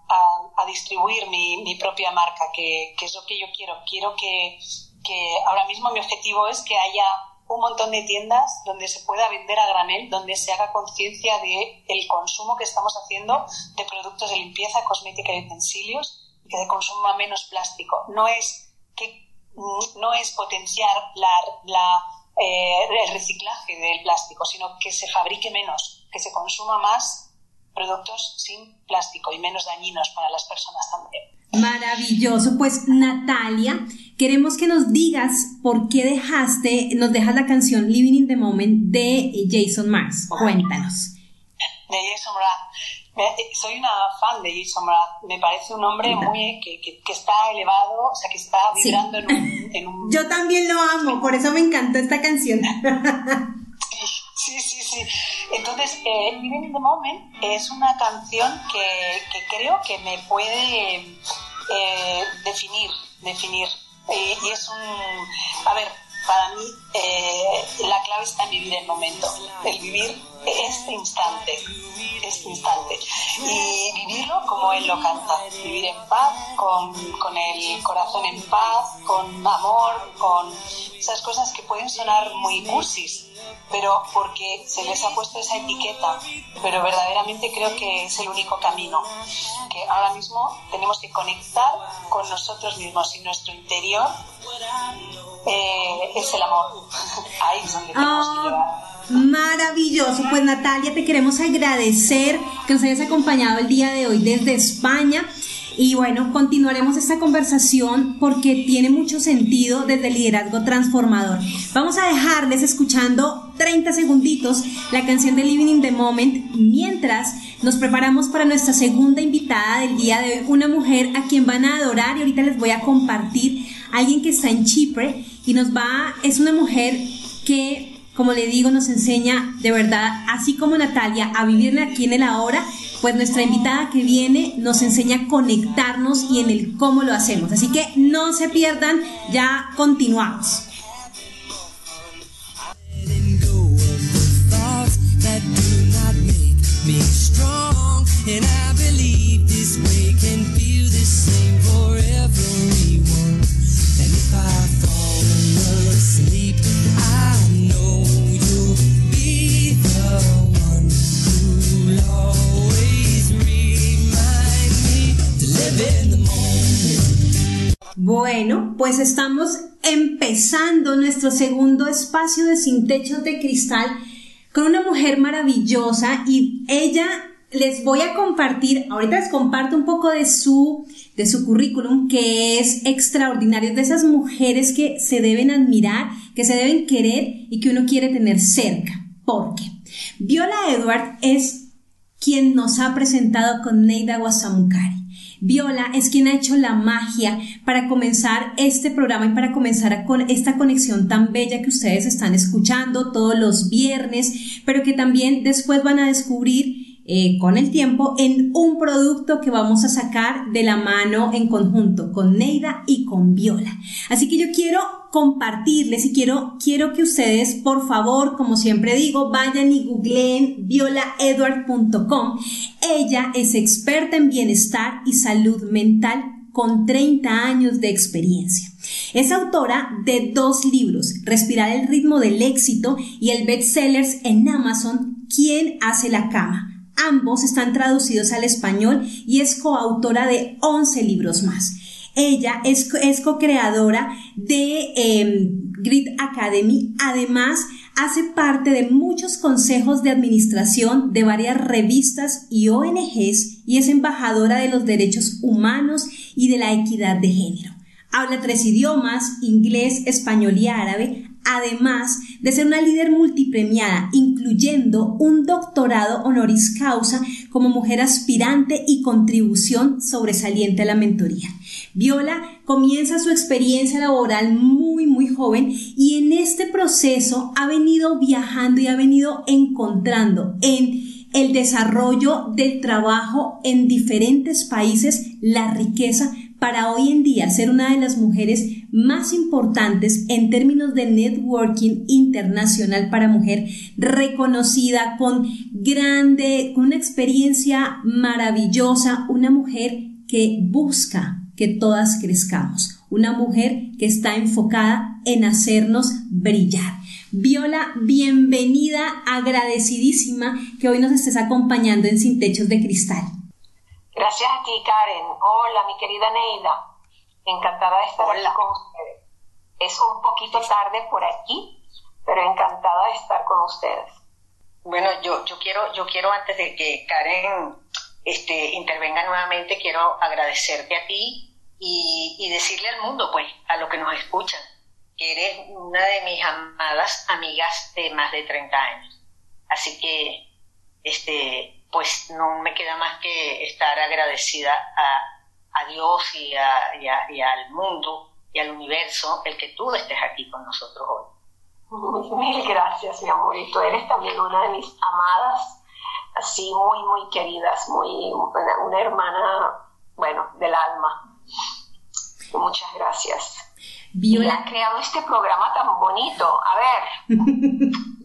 S3: a, distribuir mi, mi, propia marca, que, que, es lo que yo quiero. Quiero que, que ahora mismo mi objetivo es que haya un montón de tiendas donde se pueda vender a granel, donde se haga conciencia de el consumo que estamos haciendo de productos de limpieza, cosmética y utensilios y que se consuma menos plástico. No es que no es potenciar la, eh, el reciclaje del plástico, sino que se fabrique menos, que se consuma más productos sin plástico y menos dañinos para las personas también.
S1: Maravilloso. Pues Natalia, queremos que nos digas por qué dejaste, nos dejas la canción Living in the Moment de Jason Mars. Cuéntanos.
S3: De Jason Mraz. Soy una fan de Jason Mraz. Me parece un hombre muy que, que, está elevado, o sea, que está vibrando en, un, en, un,
S1: Yo también lo amo, por eso me encantó esta canción.
S3: Sí, sí, sí. Entonces, eh, Living in the Moment es una canción que, que creo que me puede eh, definir, definir. Eh, y es un... A ver, para mí eh, la clave está en vivir el momento, el vivir este instante, este instante. Y vivirlo como él lo canta, vivir en paz, con, con el corazón en paz, con amor, con esas cosas que pueden sonar muy cursis, pero porque se les ha puesto esa etiqueta, pero verdaderamente creo que es el único camino, que ahora mismo tenemos que conectar con nosotros mismos y nuestro interior eh, es el amor. Ahí es donde tenemos que llegar.
S1: Maravilloso, pues Natalia, te queremos agradecer que nos hayas acompañado el día de hoy desde España. Y bueno, continuaremos esta conversación porque tiene mucho sentido desde el liderazgo transformador. Vamos a dejarles escuchando 30 segunditos la canción de Living in the Moment mientras nos preparamos para nuestra segunda invitada del día de hoy, una mujer a quien van a adorar y ahorita les voy a compartir alguien que está en Chipre y nos va, es una mujer que como le digo, nos enseña de verdad, así como Natalia, a vivir aquí en el ahora, pues nuestra invitada que viene nos enseña a conectarnos y en el cómo lo hacemos. Así que no se pierdan, ya continuamos. Bueno, pues estamos empezando nuestro segundo espacio de Sin Techos de Cristal con una mujer maravillosa y ella les voy a compartir, ahorita les comparto un poco de su, de su currículum que es extraordinario, de esas mujeres que se deben admirar, que se deben querer y que uno quiere tener cerca. ¿Por qué? Viola Edward es quien nos ha presentado con Neida Guasamukari. Viola es quien ha hecho la magia para comenzar este programa y para comenzar con esta conexión tan bella que ustedes están escuchando todos los viernes, pero que también después van a descubrir eh, con el tiempo en un producto que vamos a sacar de la mano en conjunto con Neida y con Viola. Así que yo quiero compartirles y quiero, quiero que ustedes, por favor, como siempre digo, vayan y googleen violaedward.com. Ella es experta en bienestar y salud mental con 30 años de experiencia. Es autora de dos libros, Respirar el ritmo del éxito y el bestsellers en Amazon, ¿Quién hace la cama? Ambos están traducidos al español y es coautora de 11 libros más. Ella es, co-creadora de em, Grid Academy. Además, hace parte de muchos consejos de administración de varias revistas y ONGs y es embajadora de los derechos humanos y de la equidad de género. Habla tres idiomas, inglés, español y árabe, además de ser una líder multipremiada, incluyendo un doctorado honoris causa como mujer aspirante y contribución sobresaliente a la mentoría. Viola comienza su experiencia laboral muy, muy joven y en este proceso ha venido viajando y ha venido encontrando en el desarrollo del trabajo en diferentes países la riqueza para hoy en día ser una de las mujeres más importantes en términos de networking internacional para mujer, reconocida con grande, con una experiencia maravillosa, una mujer que busca que todas crezcamos, una mujer que está enfocada en hacernos brillar. Viola, bienvenida, agradecidísima que hoy nos estés acompañando en Sin Techos de Cristal.
S4: Gracias a ti, Karen. Hola, mi querida Neida. Encantada de estar aquí con ustedes. Es un poquito tarde por aquí, pero encantada de estar con ustedes.
S2: Bueno, yo, yo quiero, yo quiero antes de que Karen este, intervenga nuevamente, quiero agradecerte a ti y, y decirle al mundo, pues, a los que nos escuchan, que eres una de mis amadas amigas de más de 30 años. Así que, este, pues no me queda más que estar agradecida a, Dios y, al mundo y al universo el que tú estés aquí con nosotros hoy.
S4: Mil gracias, mi amor. Y tú eres también una de mis amadas, así muy, muy queridas, muy, una hermana, bueno, del alma. Muchas gracias. Viola. Y creado este programa tan bonito. A ver.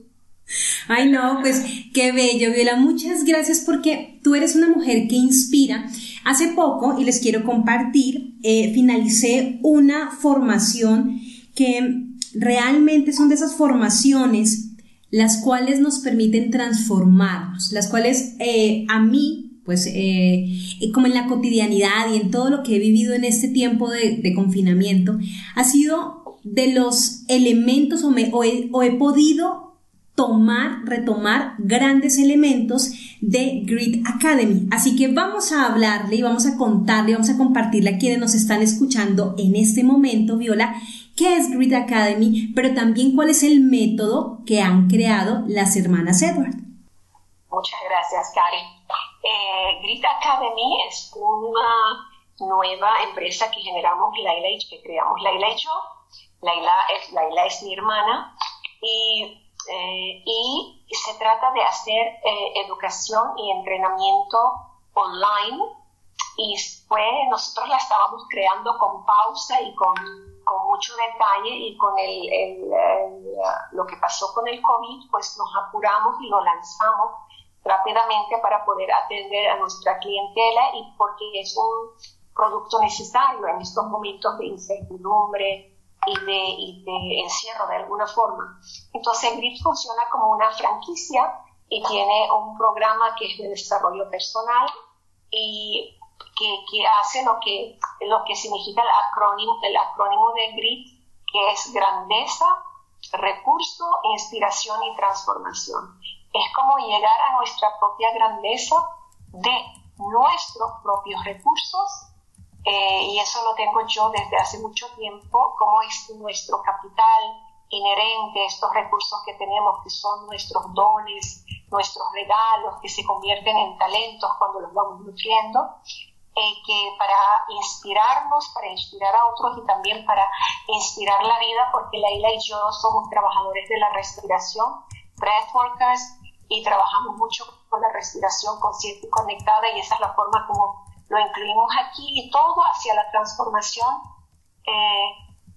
S1: Ay, no, pues qué bello, Viola. Muchas gracias porque tú eres una mujer que inspira. Hace poco, y les quiero compartir, eh, finalicé una formación que realmente son de esas formaciones las cuales nos permiten transformarnos, las cuales eh, a mí pues eh, como en la cotidianidad y en todo lo que he vivido en este tiempo de, confinamiento, ha sido de los elementos o, me, o he podido tomar, retomar grandes elementos de Grid Academy. Así que vamos a hablarle y vamos a contarle, vamos a compartirle a quienes nos están escuchando en este momento, Viola, qué es Grid Academy, pero también cuál es el método que han creado las hermanas Edward.
S4: Muchas gracias, Karen. Eh, Grit Academy es una nueva empresa que generamos Laila y que creamos Laila y yo. Laila es, es mi hermana y, eh, y se trata de hacer eh, educación y entrenamiento online. Y fue, nosotros la estábamos creando con pausa y con, con mucho detalle y con el, el, lo que pasó con el COVID, pues nos apuramos y lo lanzamos rápidamente para poder atender a nuestra clientela y porque es un producto necesario en estos momentos de incertidumbre y de, de encierro de alguna forma. Entonces, GRIP funciona como una franquicia y tiene un programa que es de desarrollo personal y que, que, hace lo que, lo que significa el acrónimo, el acrónimo de GRIT, que es grandeza, recurso, inspiración y transformación es como llegar a nuestra propia grandeza de nuestros propios recursos eh, y eso lo tengo yo desde hace mucho tiempo, como es nuestro capital inherente, estos recursos que tenemos que son nuestros dones, nuestros regalos que se convierten en talentos cuando los vamos nutriendo, eh, que para inspirarnos, para inspirar a otros y también para inspirar la vida, porque Laila y yo somos trabajadores de la respiración, breathworkers, y trabajamos mucho con la respiración consciente y conectada y esa es la forma como lo incluimos aquí y todo hacia la transformación eh,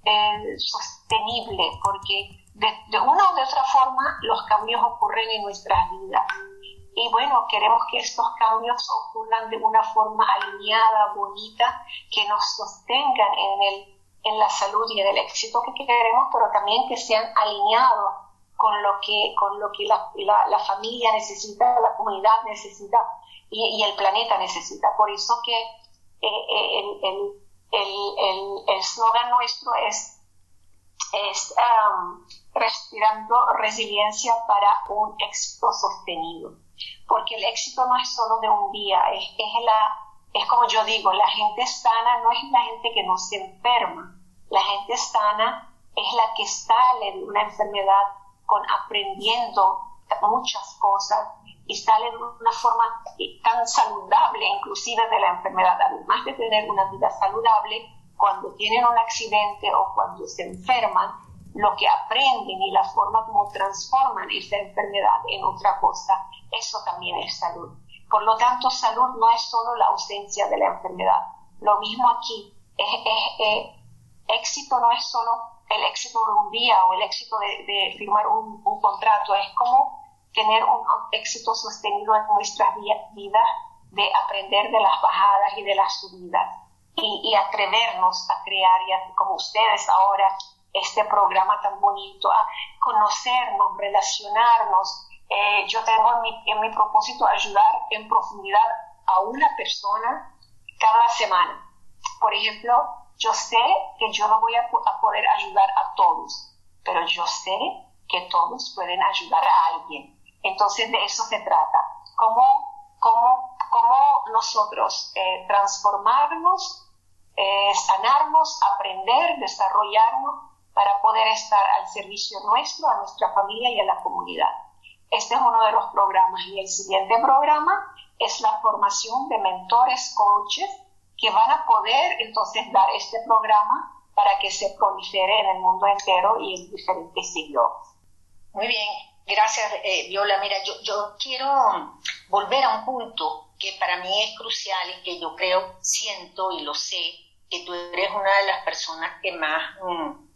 S4: eh, sostenible, porque de, de, una u otra forma los cambios ocurren en nuestras vidas. Y bueno, queremos que estos cambios ocurran de una forma alineada, bonita, que nos sostengan en, el, en la salud y en el éxito que queremos, pero también que sean alineados con lo que, con lo que la, la, familia necesita, la comunidad necesita y, el planeta necesita. Por eso que eh, eh, el slogan nuestro es, es um, respirando resiliencia para un éxito sostenido. Porque el éxito no es solo de un día, es, es, la, es como yo digo, la gente sana no es la gente que no se enferma, la gente sana es la que sale de una enfermedad con aprendiendo muchas cosas y sale de una forma tan saludable inclusive de la enfermedad, además de tener una vida saludable, cuando tienen un accidente o cuando se enferman, lo que aprenden y la forma como transforman esa enfermedad en otra cosa, eso también es salud. Por lo tanto, salud no es solo la ausencia de la enfermedad. Lo mismo aquí, éxito no es solo el éxito de un día o el éxito de, firmar un, contrato, es como tener un éxito sostenido en nuestras vidas de aprender de las bajadas y de las subidas y, atrevernos a crear, y como ustedes ahora este programa tan bonito, a conocernos, relacionarnos. Eh, yo tengo en mi, en mi propósito ayudar en profundidad a una persona cada semana. Por ejemplo, yo sé que yo no voy a, a poder ayudar a todos, pero yo sé que todos pueden ayudar a alguien. Entonces de eso se trata. ¿Cómo, cómo, cómo nosotros eh, transformarnos, eh, sanarnos, aprender, desarrollarnos para poder estar al servicio nuestro, a nuestra familia y a la comunidad? Este es uno de los programas y el siguiente programa es la formación de mentores, coaches, que van a poder entonces dar este programa para que se prolifere en el mundo entero y en diferentes siglos.
S2: Muy bien, gracias eh, Viola. Mira, yo, yo quiero volver a un punto que para mí es crucial y que yo creo, siento y lo sé, que tú eres una de las personas que más mm,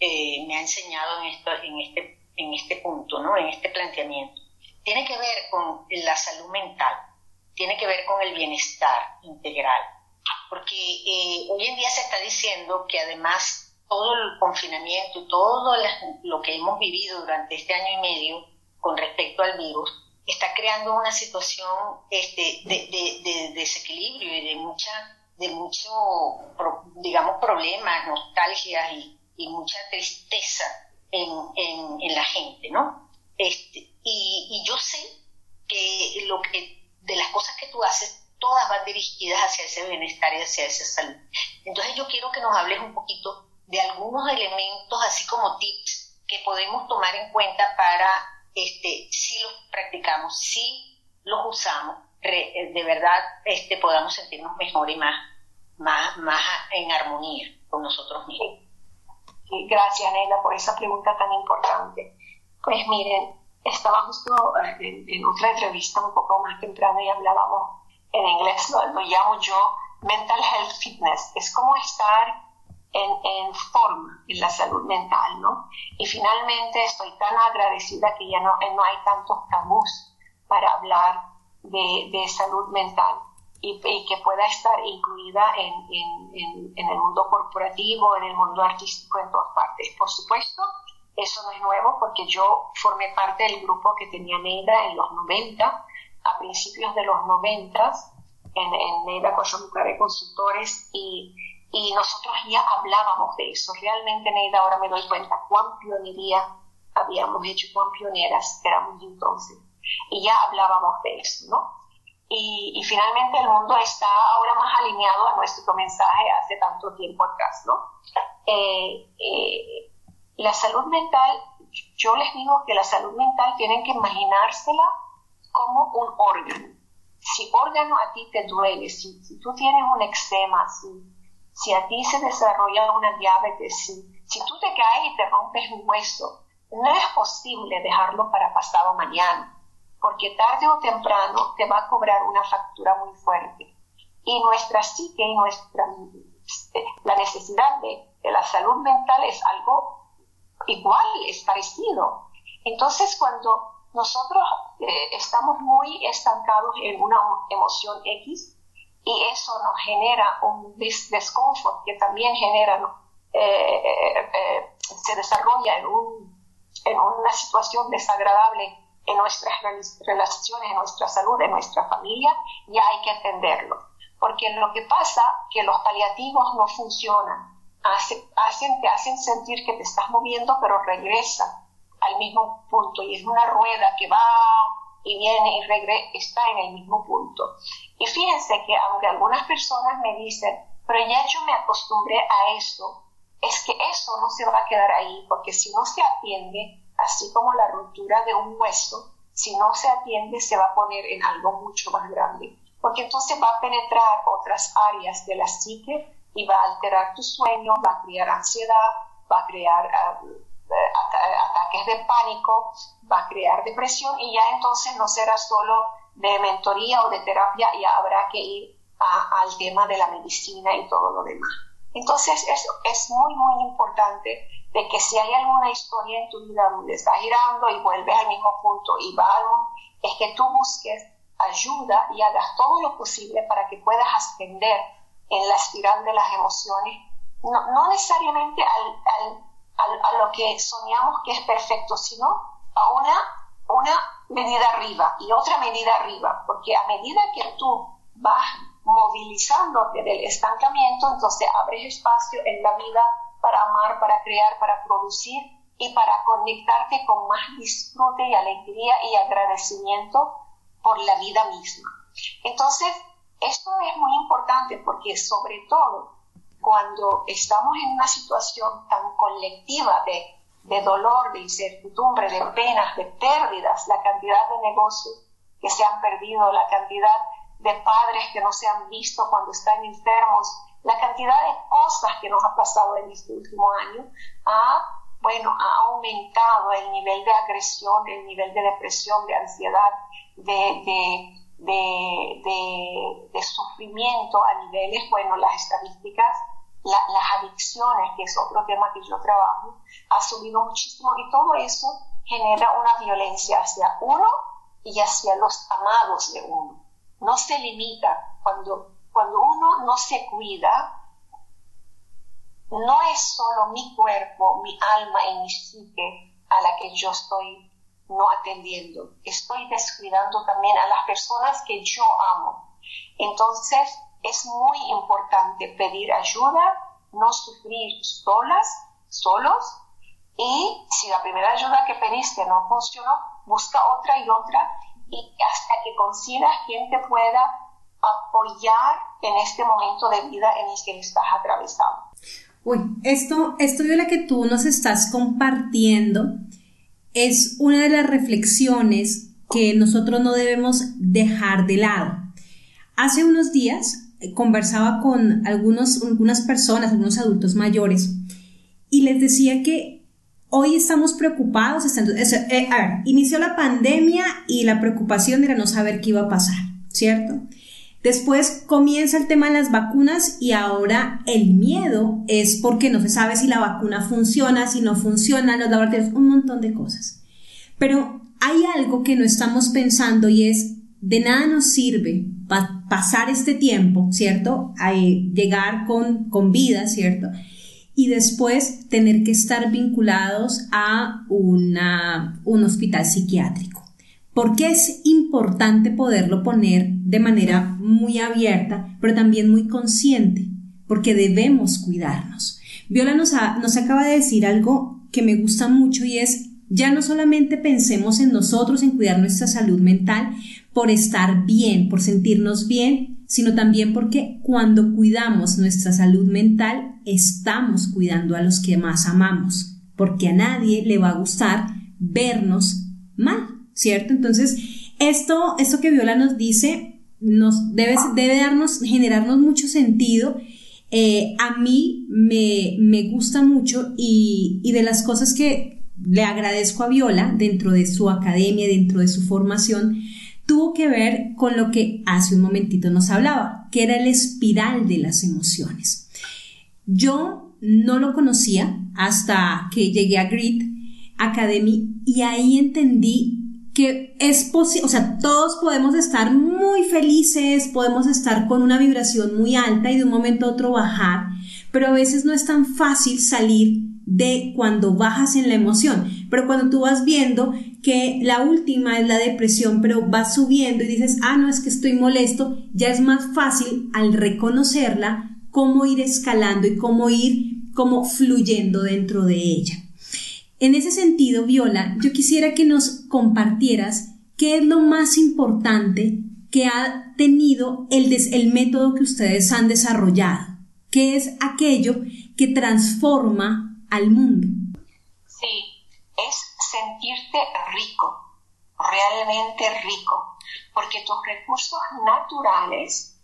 S2: eh, me ha enseñado en, esto, en, este, en este punto, ¿no? en este planteamiento. Tiene que ver con la salud mental, tiene que ver con el bienestar integral, porque eh, hoy en día se está diciendo que además todo el confinamiento y todo lo que hemos vivido durante este año y medio con respecto al virus está creando una situación este, de, desequilibrio y de mucha de mucho digamos problemas nostalgias y, mucha tristeza en, la gente no este, y, y yo sé que lo que de las cosas que tú haces todas van dirigidas hacia ese bienestar y hacia esa salud. Entonces yo quiero que nos hables un poquito de algunos elementos, así como tips que podemos tomar en cuenta para, este, si los practicamos, si los usamos, eh, de verdad este, podamos sentirnos mejor y más, más, más en armonía con nosotros mismos.
S4: Gracias, Nela, por esa pregunta tan importante. Pues miren, estaba justo eh, en, otra entrevista un poco más temprana y hablábamos en inglés, lo, lo llamo yo mental health fitness. Es como estar en, forma en la salud mental, ¿no? Y finalmente estoy tan agradecida que ya no, no hay tantos tabús para hablar de, salud mental y, que pueda estar incluida en, en, en, el mundo corporativo, en el mundo artístico, en todas partes. Por supuesto, eso no es nuevo porque yo formé parte del grupo que tenía Neida en los 90, a principios de los 90, en, en Neida Coyomucare Consultores y y nosotros ya hablábamos de eso. Realmente, Neida, ahora me doy cuenta cuán pionería habíamos hecho, cuán pioneras éramos entonces. Y ya hablábamos de eso, ¿no? Y, y, finalmente el mundo está ahora más alineado a nuestro mensaje hace tanto tiempo atrás, ¿no? Eh, eh, la salud mental, yo les digo que la salud mental tienen que imaginársela como un órgano. Si órgano a ti te duele, si, si tú tienes un eczema, si si a ti se desarrolla una diabetes, si, si tú te caes y te rompes un hueso, no es posible dejarlo para pasado mañana, porque tarde o temprano te va a cobrar una factura muy fuerte. Y nuestra psique y nuestra, este, la necesidad de, la salud mental es algo igual, es parecido. Entonces, cuando nosotros eh, estamos muy estancados en una emoción X, y eso nos genera un desconfort que también genera, eh, eh, eh, se desarrolla en, un, en una situación desagradable en nuestras relaciones, en nuestra salud, en nuestra familia, ya hay que entenderlo. Porque lo que pasa que los paliativos no funcionan, hacen, te hacen sentir que te estás moviendo, pero regresa al mismo punto y es una rueda que va y viene y regresa, está en el mismo punto. Y fíjense que aunque algunas personas me dicen, pero ya yo me acostumbré a eso, es que eso no se va a quedar ahí, porque si no se atiende, así como la ruptura de un hueso, si no se atiende se va a poner en algo mucho más grande, porque entonces va a penetrar otras áreas de la psique y va a alterar tu sueño, va a crear ansiedad, va a crear ah, ataques de pánico, va a crear depresión y ya entonces no será solo de mentoría o de terapia, ya habrá que ir al tema de la medicina y todo lo demás. Entonces es, es muy, muy importante de que si hay alguna historia en tu vida donde estás girando y vuelves al mismo punto y va algo, es que tú busques ayuda y hagas todo lo posible para que puedas ascender en la espiral de las emociones, no, no necesariamente al a, lo que soñamos que es perfecto, sino a una, una medida arriba y otra medida arriba, porque a medida que tú vas movilizándote del estancamiento, entonces abres espacio en la vida para amar, para crear, para producir y para conectarte con más disfrute y alegría y agradecimiento por la vida misma. Entonces, esto es muy importante porque sobre todo cuando estamos en una situación tan colectiva de, de dolor, de incertidumbre, de penas, de pérdidas, la cantidad de negocios que se han perdido, la cantidad de padres que no se han visto cuando están enfermos, la cantidad de cosas que nos ha pasado en este último año ha, bueno, ha aumentado el nivel de agresión, el nivel de depresión, de ansiedad, de, de, sufrimiento a niveles, bueno, las estadísticas, las adicciones, que es otro tema que yo trabajo, ha subido muchísimo y todo eso genera una violencia hacia uno y hacia los amados de uno. No se limita cuando, cuando uno no se cuida, no es solo mi cuerpo, mi alma y mi psique a la que yo estoy no atendiendo. Estoy descuidando también a las personas que yo amo. Entonces, es muy importante pedir ayuda, no sufrir solas, solos. Y si la primera ayuda que pediste no funcionó, busca otra y otra y hasta que consigas quien te pueda apoyar en este momento de vida en el que estás atravesando.
S1: Uy, esto, esto de la que tú nos estás compartiendo es una de las reflexiones que nosotros no debemos dejar de lado. Hace unos días eh, conversaba con algunos, algunas personas, algunos adultos mayores, y les decía que hoy estamos preocupados. Eh, a ver, inició la pandemia y la preocupación era no saber qué iba a pasar, ¿cierto? Después comienza el tema de las vacunas y ahora el miedo es porque no se sabe si la vacuna funciona, si no funciona, los laboratorios, un montón de cosas. Pero hay algo que no estamos pensando y es, de nada nos sirve pasar este tiempo, ¿cierto? A llegar con, con vida, ¿cierto? Y después tener que estar vinculados a una, un hospital psiquiátrico. Porque es importante poderlo poner de manera muy abierta, pero también muy consciente, porque debemos cuidarnos. Viola nos, nos acaba de decir algo que me gusta mucho y es, ya no solamente pensemos en nosotros, en cuidar nuestra salud mental, por estar bien, por sentirnos bien, sino también porque cuando cuidamos nuestra salud mental, estamos cuidando a los que más amamos, porque a nadie le va a gustar vernos mal. ¿Cierto? Entonces, esto, esto que Viola nos dice nos debe, debe darnos, generarnos mucho sentido. Eh, a mí me, me gusta mucho y, y de las cosas que le agradezco a Viola dentro de su academia, dentro de su formación, tuvo que ver con lo que hace un momentito nos hablaba, que era el espiral de las emociones. Yo no lo conocía hasta que llegué a Grit Academy y ahí entendí es posible, o sea, todos podemos estar muy felices, podemos estar con una vibración muy alta y de un momento a otro bajar, pero a veces no es tan fácil salir de cuando bajas en la emoción. Pero cuando tú vas viendo que la última es la depresión, pero vas subiendo y dices, ah, no, es que estoy molesto, ya es más fácil al reconocerla cómo ir escalando y cómo ir como fluyendo dentro de ella. En ese sentido, Viola, yo quisiera que nos compartieras qué es lo más importante que ha tenido el, el método que ustedes han desarrollado. ¿Qué es aquello que transforma al mundo?
S4: Sí, es sentirte rico, realmente rico, porque tus recursos naturales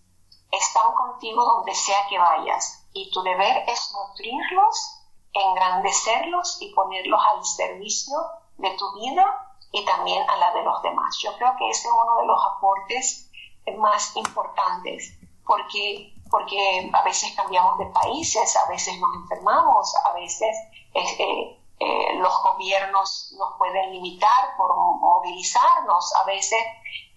S4: están contigo donde sea que vayas y tu deber es nutrirlos engrandecerlos y ponerlos al servicio de tu vida y también a la de los demás. Yo creo que ese es uno de los aportes más importantes, porque, porque a veces cambiamos de países, a veces nos enfermamos, a veces eh, eh, los gobiernos nos pueden limitar por movilizarnos, a veces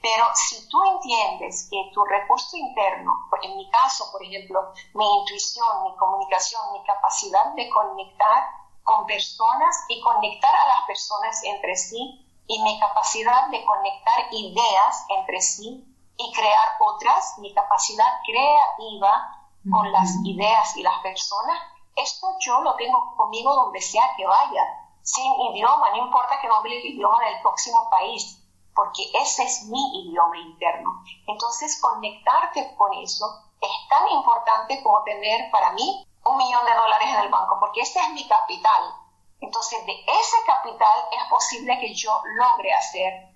S4: pero si tú entiendes que tu recurso interno, en mi caso, por ejemplo, mi intuición, mi comunicación, mi capacidad de conectar con personas y conectar a las personas entre sí y mi capacidad de conectar ideas entre sí y crear otras, mi capacidad creativa con las ideas y las personas, esto yo lo tengo conmigo donde sea que vaya, sin idioma, no importa que no hable el idioma del próximo país, porque ese es mi idioma interno. Entonces, conectarte con eso es tan importante como tener para mí un millón de dólares en el banco, porque ese es mi capital. Entonces, de ese capital es posible que yo logre hacer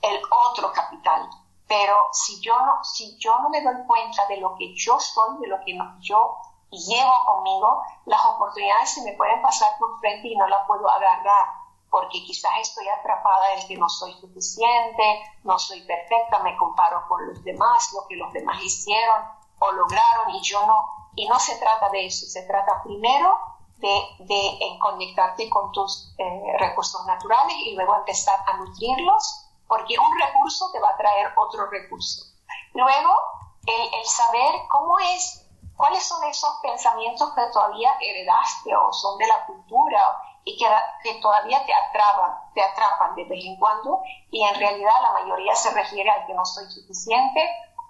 S4: el otro capital. Pero si yo no, si yo no me doy cuenta de lo que yo soy, de lo que yo llevo conmigo, las oportunidades se me pueden pasar por frente y no las puedo agarrar, porque quizás estoy atrapada en que no soy suficiente, no soy perfecta, me comparo con los demás, lo que los demás hicieron o lograron y yo no. Y no se trata de eso, se trata primero de, conectarte con tus eh, recursos naturales y luego empezar a nutrirlos, porque un recurso te va a traer otro recurso. Luego, el, saber cómo es, cuáles son esos pensamientos que todavía heredaste o son de la cultura y que, todavía te atrapan, te atrapan de vez en cuando y en realidad la mayoría se refiere al que no soy suficiente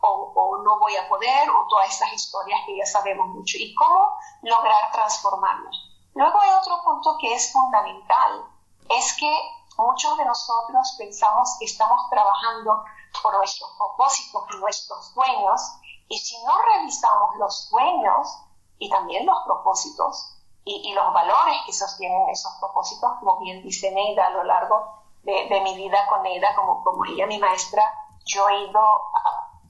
S4: o, no voy a poder o todas estas historias que ya sabemos mucho y cómo lograr transformarlos. Luego hay otro punto que es fundamental, es que muchos de nosotros pensamos que estamos trabajando por nuestros propósitos y nuestros sueños y si no revisamos los sueños y también los propósitos y, los valores que sostienen esos propósitos, como bien dice Neida a lo largo de, mi vida con Neida, como, como ella mi maestra, yo he ido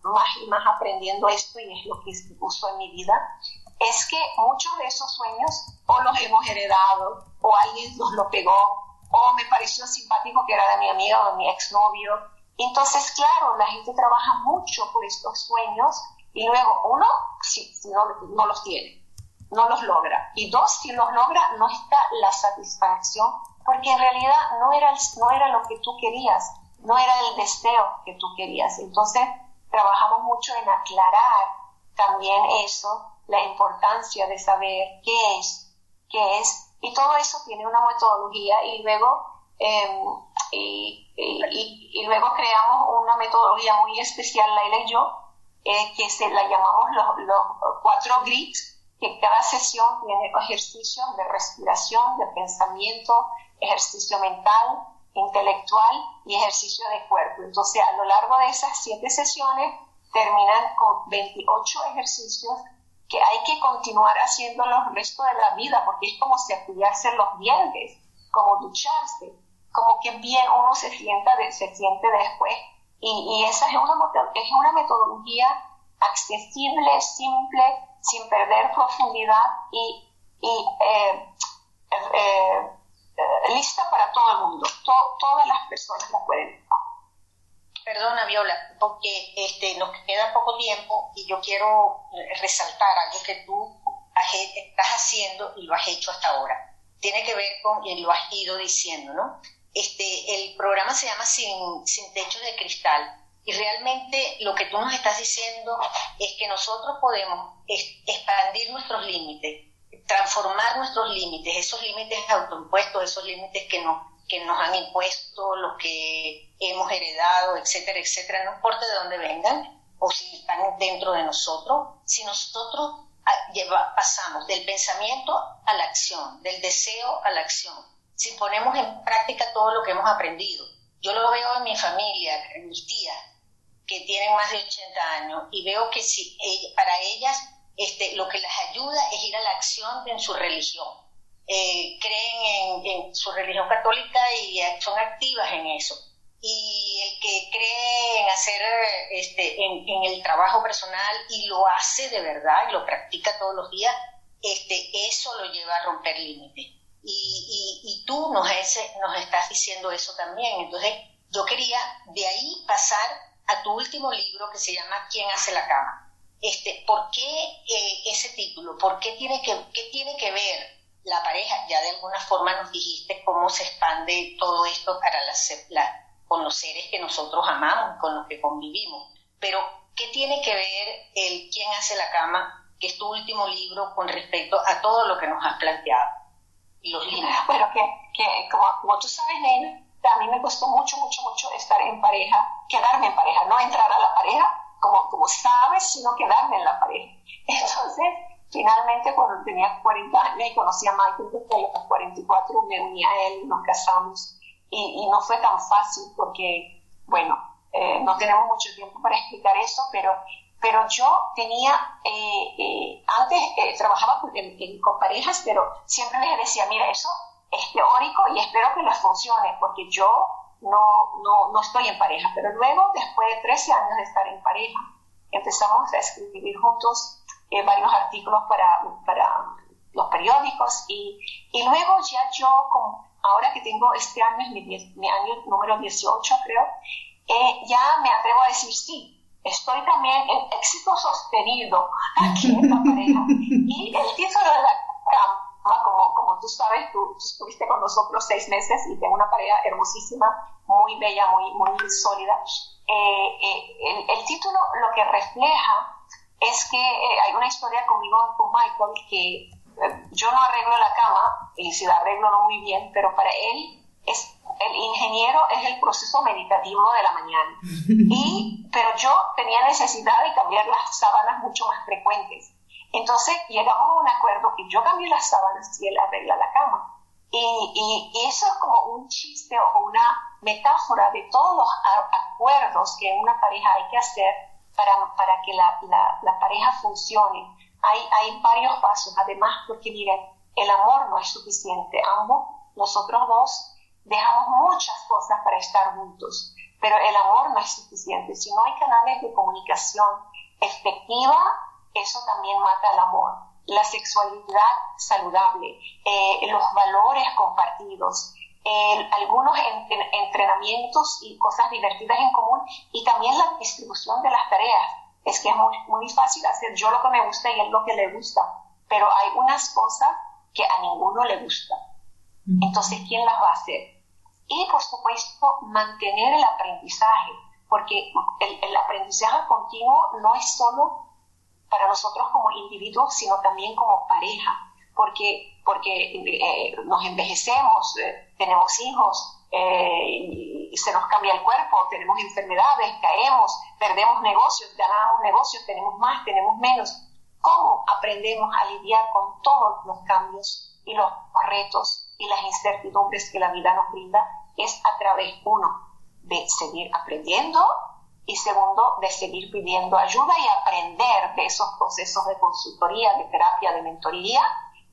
S4: más y más aprendiendo esto y es lo que uso en mi vida, es que muchos de esos sueños o los hemos heredado o alguien nos lo pegó o me pareció simpático que era de mi amiga o de mi exnovio. Entonces, claro, la gente trabaja mucho por estos sueños y luego, uno, si, no, no los tiene, no los logra. Y dos, si los logra, no está la satisfacción porque en realidad no era, no era lo que tú querías, no era el deseo que tú querías. Entonces, trabajamos mucho en aclarar también eso, la importancia de saber qué es, qué es, y todo eso tiene una metodología y luego, em, y, luego creamos una metodología muy especial, Laila y yo, eh, que se la llamamos los, los cuatro grids, que cada sesión tiene ejercicio de respiración, de pensamiento, ejercicio mental, intelectual y ejercicio de cuerpo. Entonces, a lo largo de esas siete sesiones terminan con 28 ejercicios que hay que continuar haciéndolo el resto de la vida, porque es como cepillarse los dientes, como ducharse, como que bien uno se, sienta se siente después. Y, y esa es una, es una metodología accesible, simple, sin perder profundidad y, y eh, eh, eh, lista para todo el mundo. todas las personas la pueden.
S2: Perdona, Viola, porque este, nos queda poco tiempo y yo quiero resaltar algo que tú estás haciendo y lo has hecho hasta ahora. Tiene que ver con, y lo has ido diciendo, ¿no? Este, el programa se llama Sin, Sin Techo de Cristal y realmente lo que tú nos estás diciendo es que nosotros podemos expandir nuestros límites, transformar nuestros límites, esos límites autoimpuestos, esos límites que nos, que nos han impuesto, los que hemos heredado, etcétera, etcétera, no importa de dónde vengan o si están dentro de nosotros, si nosotros ah, pasamos del pensamiento a la acción, del deseo a la acción, si ponemos en práctica todo lo que hemos aprendido. Yo lo veo en mi familia, en mis tías, que tienen más de 80 años, y veo que si, eh, para ellas este, lo que les ayuda es ir a la acción en su religión. Eh, creen en, su religión católica y son activas en eso. Y el que cree en hacer este, en, el trabajo personal y lo hace de verdad y lo practica todos los días, este, eso lo lleva a romper límites. Y, y, tú nos, nos estás diciendo eso también. Entonces, yo quería de ahí pasar a tu último libro que se llama ¿Quién hace la cama? este, ¿por qué eh, ese título? ¿Por qué tiene, que, qué tiene que ver la pareja? Ya de alguna forma nos dijiste cómo se expande todo esto para con los seres que nosotros amamos, con los que convivimos. Pero, ¿qué tiene que ver el quién hace la cama, que es tu último libro, con respecto a todo lo que nos has planteado? los límites.
S4: Bueno, que, que como, como tú sabes, Nena, a mí me costó mucho, mucho, mucho estar en pareja, quedarme en pareja, no entrar a la pareja como, como sabes, sino quedarme en la pareja. Entonces, finalmente cuando tenía 40 años y conocí a Michael, desde los 44 me uní a él nos casamos. Y, y no fue tan fácil porque, bueno, eh, no tenemos mucho tiempo para explicar eso, pero, pero yo tenía, eh, eh, antes trabajaba con, con parejas, pero siempre les decía, mira, eso es teórico y espero que les funcione, porque yo no, no, no estoy en pareja. Pero luego, después de 13 años de estar en pareja, empezamos a escribir juntos eh, varios artículos para, para los periódicos y, y, luego ya yo, como ahora que tengo este año, es mi, mi año número 18 creo, eh, ya me atrevo a decir sí, estoy también en éxito sostenido aquí en la pareja. Y el título de la como, como tú sabes, tú, estuviste con nosotros seis meses y tengo una pareja hermosísima, muy bella, muy, muy sólida. Eh, eh, el, el, título lo que refleja es que eh, hay una historia conmigo, con Michael, que yo no arreglo la cama, y si la arreglo no muy bien, pero para él es el ingeniero es el proceso meditativo de la mañana. Y, pero yo tenía necesidad de cambiar las sábanas mucho más frecuentes. Entonces llegamos a un acuerdo que yo cambio las sábanas y él arregla la cama. Y, eso es como un chiste o una metáfora de todos los acuerdos que una pareja hay que hacer para, para que la, la, la, pareja funcione. Hay, hay varios pasos, además, porque miren, el amor no es suficiente. Ambos, nosotros dos, dejamos muchas cosas para estar juntos, pero el amor no es suficiente. Si no hay canales de comunicación efectiva, eso también mata el amor. La sexualidad saludable, eh, los valores compartidos, algunos entrenamientos y cosas divertidas en común y también la distribución de las tareas. Es que es muy, muy fácil hacer yo lo que me gusta y él lo que le gusta, pero hay unas cosas que a ninguno le gusta. Entonces, ¿quién las va a hacer? Y, por supuesto, mantener el aprendizaje, porque el, el aprendizaje continuo no es solo para nosotros como individuos, sino también como pareja, porque, porque eh, nos envejecemos, eh, tenemos hijos, eh, se nos cambia el cuerpo, tenemos enfermedades, caemos, perdemos negocios, ganamos negocios, tenemos más, tenemos menos. ¿Cómo aprendemos a lidiar con todos los cambios y los retos y las incertidumbres que la vida nos brinda? Es a través, uno, de seguir aprendiendo y segundo, de seguir pidiendo ayuda y aprender de esos procesos de consultoría, de terapia, de mentoría,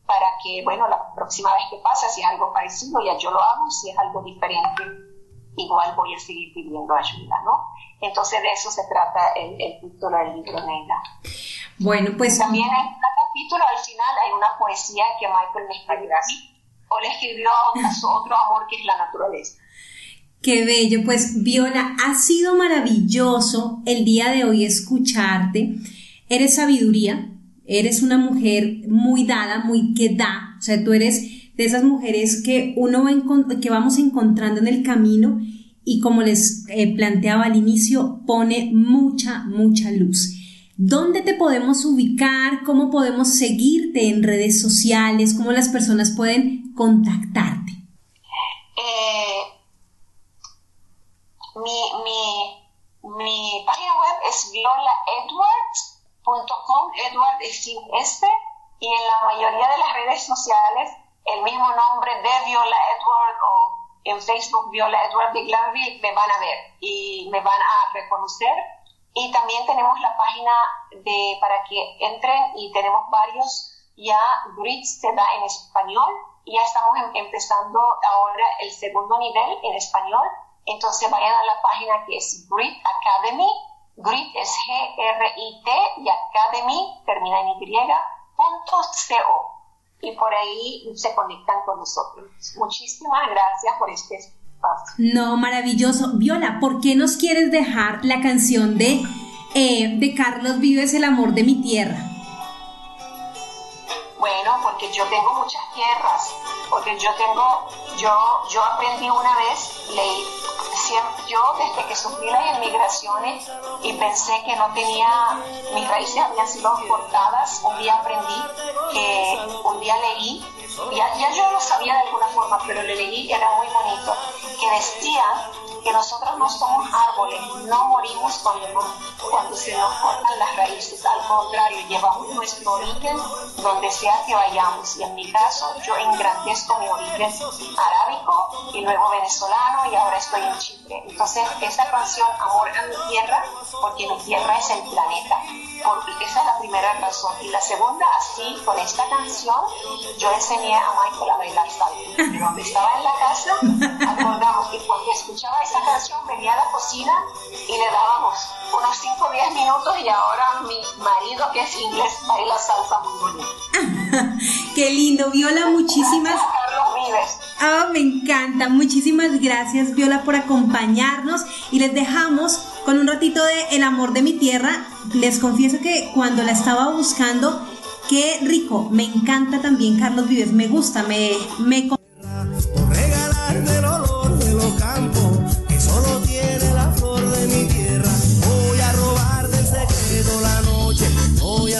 S4: para que, bueno, la próxima vez que pase, si es algo parecido, ya yo lo hago, si es algo diferente, igual voy a seguir pidiendo ayuda, ¿no? Entonces de eso se trata el, título del libro Neila.
S1: Bueno, pues...
S4: También en un capítulo, al final, hay una poesía que Michael me escribió o le escribió a otro amor que es la naturaleza.
S1: Qué bello, pues Viola, ha sido maravilloso el día de hoy escucharte. Eres sabiduría, eres una mujer muy dada, muy que da, o sea, tú eres de esas mujeres que uno va que vamos encontrando en el camino y como les eh, planteaba al inicio, pone mucha, mucha luz. ¿Dónde te podemos ubicar? ¿Cómo podemos seguirte en redes sociales? ¿Cómo las personas pueden contactarte?
S4: Eh mi, mi, mi página web es violaedwards.com, Edward es sin este, y en la mayoría de las redes sociales el mismo nombre de Viola Edward o en Facebook Viola Edward de Glanville me van a ver y me van a reconocer. Y también tenemos la página de para que entren y tenemos varios ya grits se da en español y ya estamos em, empezando ahora el segundo nivel en español entonces vayan a la página que es Grit Academy. Grit es G-R-I-T y Academy termina en Y, punto C-O. Y por ahí se conectan con nosotros. Muchísimas gracias por este espacio.
S1: No, maravilloso. Viola, ¿por qué nos quieres dejar la canción de, eh, de Carlos Vives, El amor de mi tierra?
S4: Bueno, porque yo tengo muchas tierras, porque yo tengo, yo, yo aprendí una vez, leí yo desde que sufrí las inmigraciones y pensé que no tenía, mis raíces habían sido cortadas, un día aprendí que, un día leí ya, ya yo lo sabía de alguna forma, pero le leí era muy bonito, que decía que nosotros no somos árboles, no morimos cuando, cuando se nos cortan las raíces, al contrario, llevamos nuestro origen donde sea que vayamos. Y en mi caso, yo engrandezco mi origen arábico y luego venezolano y ahora estoy en Chile. Entonces, esa canción, Amor a mi tierra, porque mi tierra es el planeta. Porque esa es la primera razón. Y la segunda, así, con esta canción, yo enseñé a Michael a bailar salto. Cuando estaba en la casa, acordamos que cuando escuchaba esa canción venía a la cocina y le dábamos unos 5 o 10 minutos y ahora mi marido, que es inglés, baila salsa muy bonita.
S1: Qué lindo, Viola, muchísimas...
S4: Gracias, Carlos Vives.
S1: Ah, me encanta. Muchísimas gracias, Viola, por acompañarnos y les dejamos con un ratito de El amor de mi tierra. Les confieso que cuando la estaba buscando, qué rico. Me encanta también Carlos Vives. Me gusta, me, me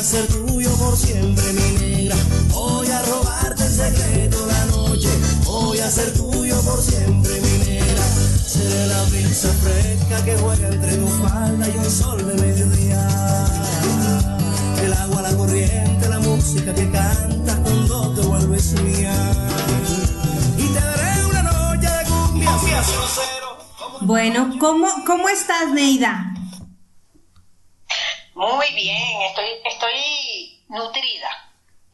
S5: el ser tuyo por siempre, mi negra. Voy a robarte en secreto la noche, voy a ser tuyo por siempre. Brisa fresca que juega entre tu falda y un sol de mediodía. El agua, la corriente, la música que cantas cuando te vuelves mía. Y te daré una noche de cumbia, cero, cero.
S1: Bueno, ¿cómo, ¿cómo estás, Neida?
S2: Muy bien, estoy, estoy nutrida,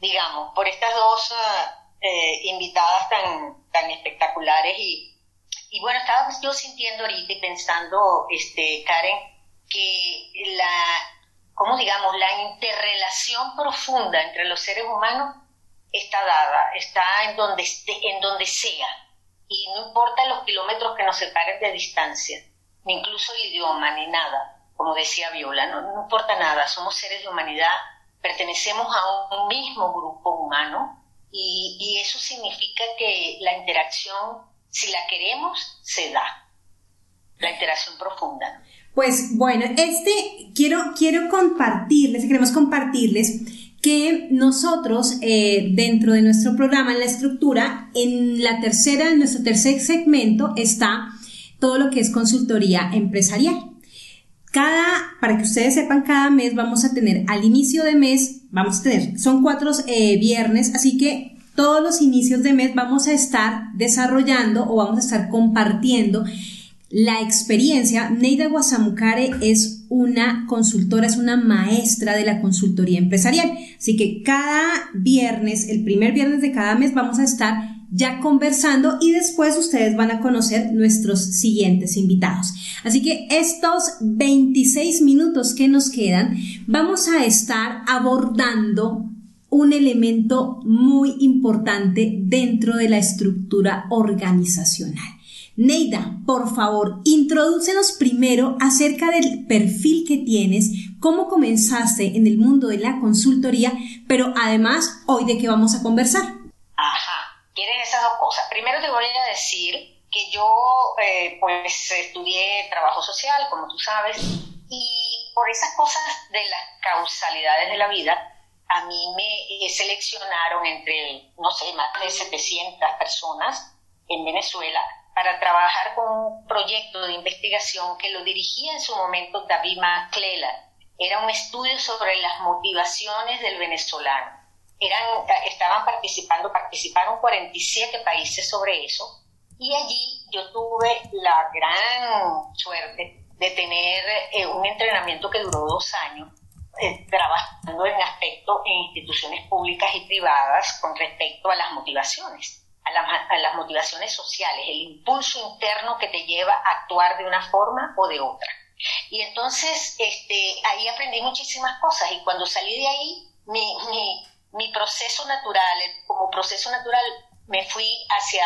S2: digamos, por estas dos ah, eh, invitadas tan, tan espectaculares y, y bueno, estaba yo sintiendo ahorita y pensando, este, Karen, que la, ¿cómo digamos? La interrelación profunda entre los seres humanos está dada, está en donde, esté, en donde sea. Y no importa los kilómetros que nos separen de distancia, ni incluso el idioma, ni nada, como decía Viola, no, no importa nada, somos seres de humanidad, pertenecemos a un mismo grupo humano y, y eso significa que la interacción, si la queremos, se da, la interacción profunda.
S1: Pues bueno, este quiero, quiero compartirles, queremos compartirles que nosotros eh, dentro de nuestro programa, en la estructura, en la tercera, en nuestro tercer segmento está todo lo que es consultoría empresarial. Cada, para que ustedes sepan, cada mes vamos a tener al inicio de mes, vamos a tener, son cuatro eh, viernes, así que todos los inicios de mes vamos a estar desarrollando o vamos a estar compartiendo la experiencia. Neida Guasamucare es una consultora, es una maestra de la consultoría empresarial. Así que cada viernes, el primer viernes de cada mes, vamos a estar ya conversando y después ustedes van a conocer nuestros siguientes invitados. Así que estos 26 minutos que nos quedan, vamos a estar abordando un elemento muy importante dentro de la estructura organizacional. Neida, por favor, introdúcenos primero acerca del perfil que tienes, cómo comenzaste en el mundo de la consultoría, pero además hoy de qué vamos a conversar.
S2: Ajá, quieren esas dos cosas. Primero te voy a decir que yo eh, pues estudié trabajo social, como tú sabes, y por esas cosas de las causalidades de la vida, a mí me eh, seleccionaron entre, no sé, más de 700 personas en Venezuela para trabajar con un proyecto de investigación que lo dirigía en su momento David McClellan. Era un estudio sobre las motivaciones del venezolano. Eran, estaban participando, participaron 47 países sobre eso y allí yo tuve la gran suerte de tener eh, un entrenamiento que duró dos años eh, trabajando en aspectos en instituciones públicas y privadas con respecto a las motivaciones a, las motivaciones sociales, el impulso interno que te lleva a actuar de una forma o de otra. Y entonces este, ahí aprendí muchísimas cosas y cuando salí de ahí, mi, mi, mi proceso natural, como proceso natural, me fui hacia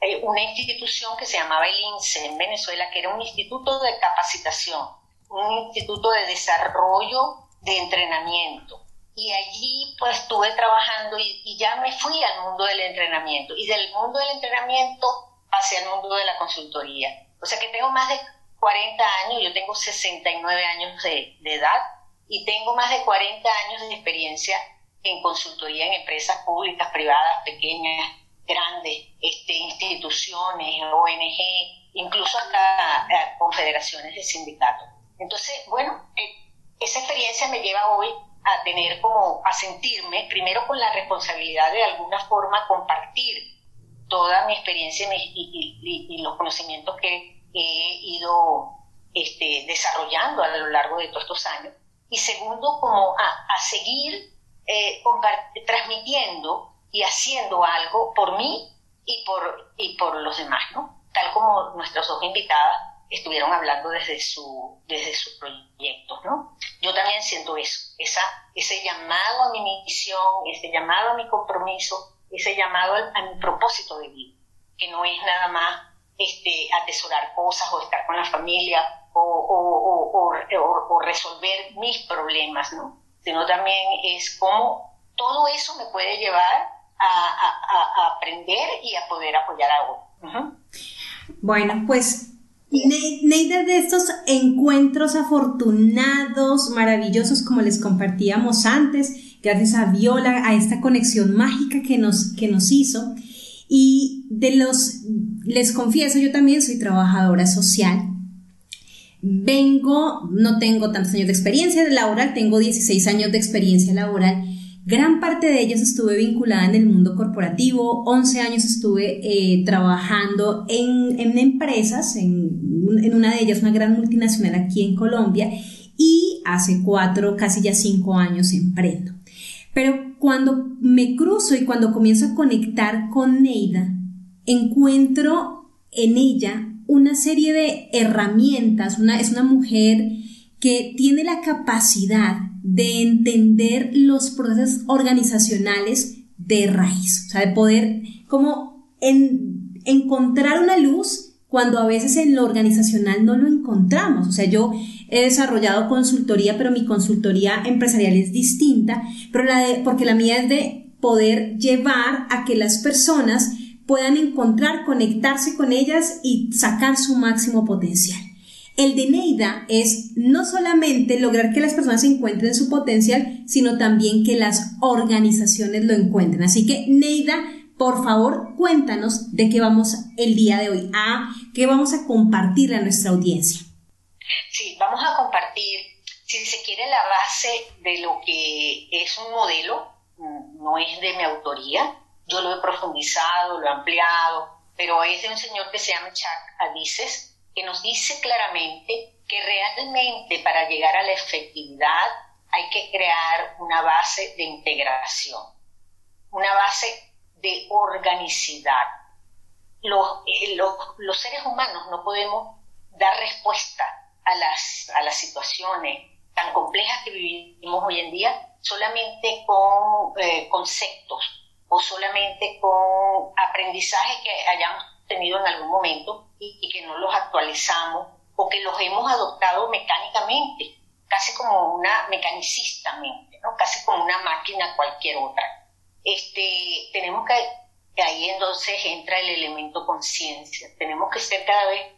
S2: eh, una institución que se llamaba el INSE en Venezuela, que era un instituto de capacitación, un instituto de desarrollo de entrenamiento y allí pues estuve trabajando y, ya me fui al mundo del entrenamiento y del mundo del entrenamiento hacia el mundo de la consultoría. O sea que tengo más de 40 años, yo tengo 69 años de, de edad y tengo más de 40 años de experiencia en consultoría en empresas públicas, privadas, pequeñas, grandes, este, instituciones, ONG, incluso hasta eh, confederaciones de sindicatos. Entonces, bueno, eh, esa experiencia me lleva hoy a tener como, a sentirme, primero con la responsabilidad de alguna forma compartir toda mi experiencia y, los conocimientos que he ido este, desarrollando a lo largo de todos estos años. Y segundo, como a, seguir eh, transmitiendo y haciendo algo por mí y por, y por los demás, ¿no? Tal como nuestras dos invitadas estuvieron hablando desde, su, desde sus proyectos, ¿no? Yo también siento eso, esa, ese llamado a mi misión, ese llamado a mi compromiso, ese llamado a, mi propósito de vida, que no es nada más este, atesorar cosas o estar con la familia o, o, o, o resolver mis problemas, ¿no? Sino también es cómo todo eso me puede llevar a, a, a aprender y a poder apoyar a otros.
S1: Bueno, pues Neida, de estos encuentros afortunados, maravillosos, como les compartíamos antes, gracias a Viola, a esta conexión mágica que nos, que nos hizo. Y de los, les confieso, yo también soy trabajadora social. Vengo, no tengo tantos años de experiencia laboral, tengo 16 años de experiencia laboral Gran parte de ellos estuve vinculada en el mundo corporativo, 11 años estuve eh, trabajando en, empresas, en, una de ellas una gran multinacional aquí en Colombia y hace cuatro, casi ya cinco años emprendo. Pero cuando me cruzo y cuando comienzo a conectar con Neida, encuentro en ella una serie de herramientas, una, es una mujer que tiene la capacidad de entender los procesos organizacionales de raíz, o sea, de poder como encontrar una luz cuando a veces en lo organizacional no lo encontramos. O sea, yo he desarrollado consultoría, pero mi consultoría empresarial es distinta, pero la de, porque la mía es de poder llevar a que las personas puedan encontrar, conectarse con ellas y sacar su máximo potencial. El de Neida es no solamente lograr que las personas encuentren su potencial, sino también que las organizaciones lo encuentren. Así que Neida, por favor, cuéntanos de qué vamos el día de hoy, a qué vamos a compartir a nuestra audiencia.
S2: Sí, vamos a compartir, si se quiere, la base de lo que es un modelo, no es de mi autoría, yo lo he profundizado, lo he ampliado, pero es de un señor que se llama Chuck Adices, que nos dice claramente que realmente para llegar a la efectividad hay que crear una base de integración, una base de organicidad. Los, eh, los, seres humanos no podemos dar respuesta a las, a las situaciones tan complejas que vivimos hoy en día solamente con eh, conceptos o solamente con aprendizajes que hayamos tenido en algún momento y, que no los actualizamos o que los hemos adoptado mecánicamente, casi como una mecanicistamente, ¿no? casi como una máquina cualquier otra. Este, tenemos que, ahí entonces entra el elemento conciencia, tenemos que ser cada vez,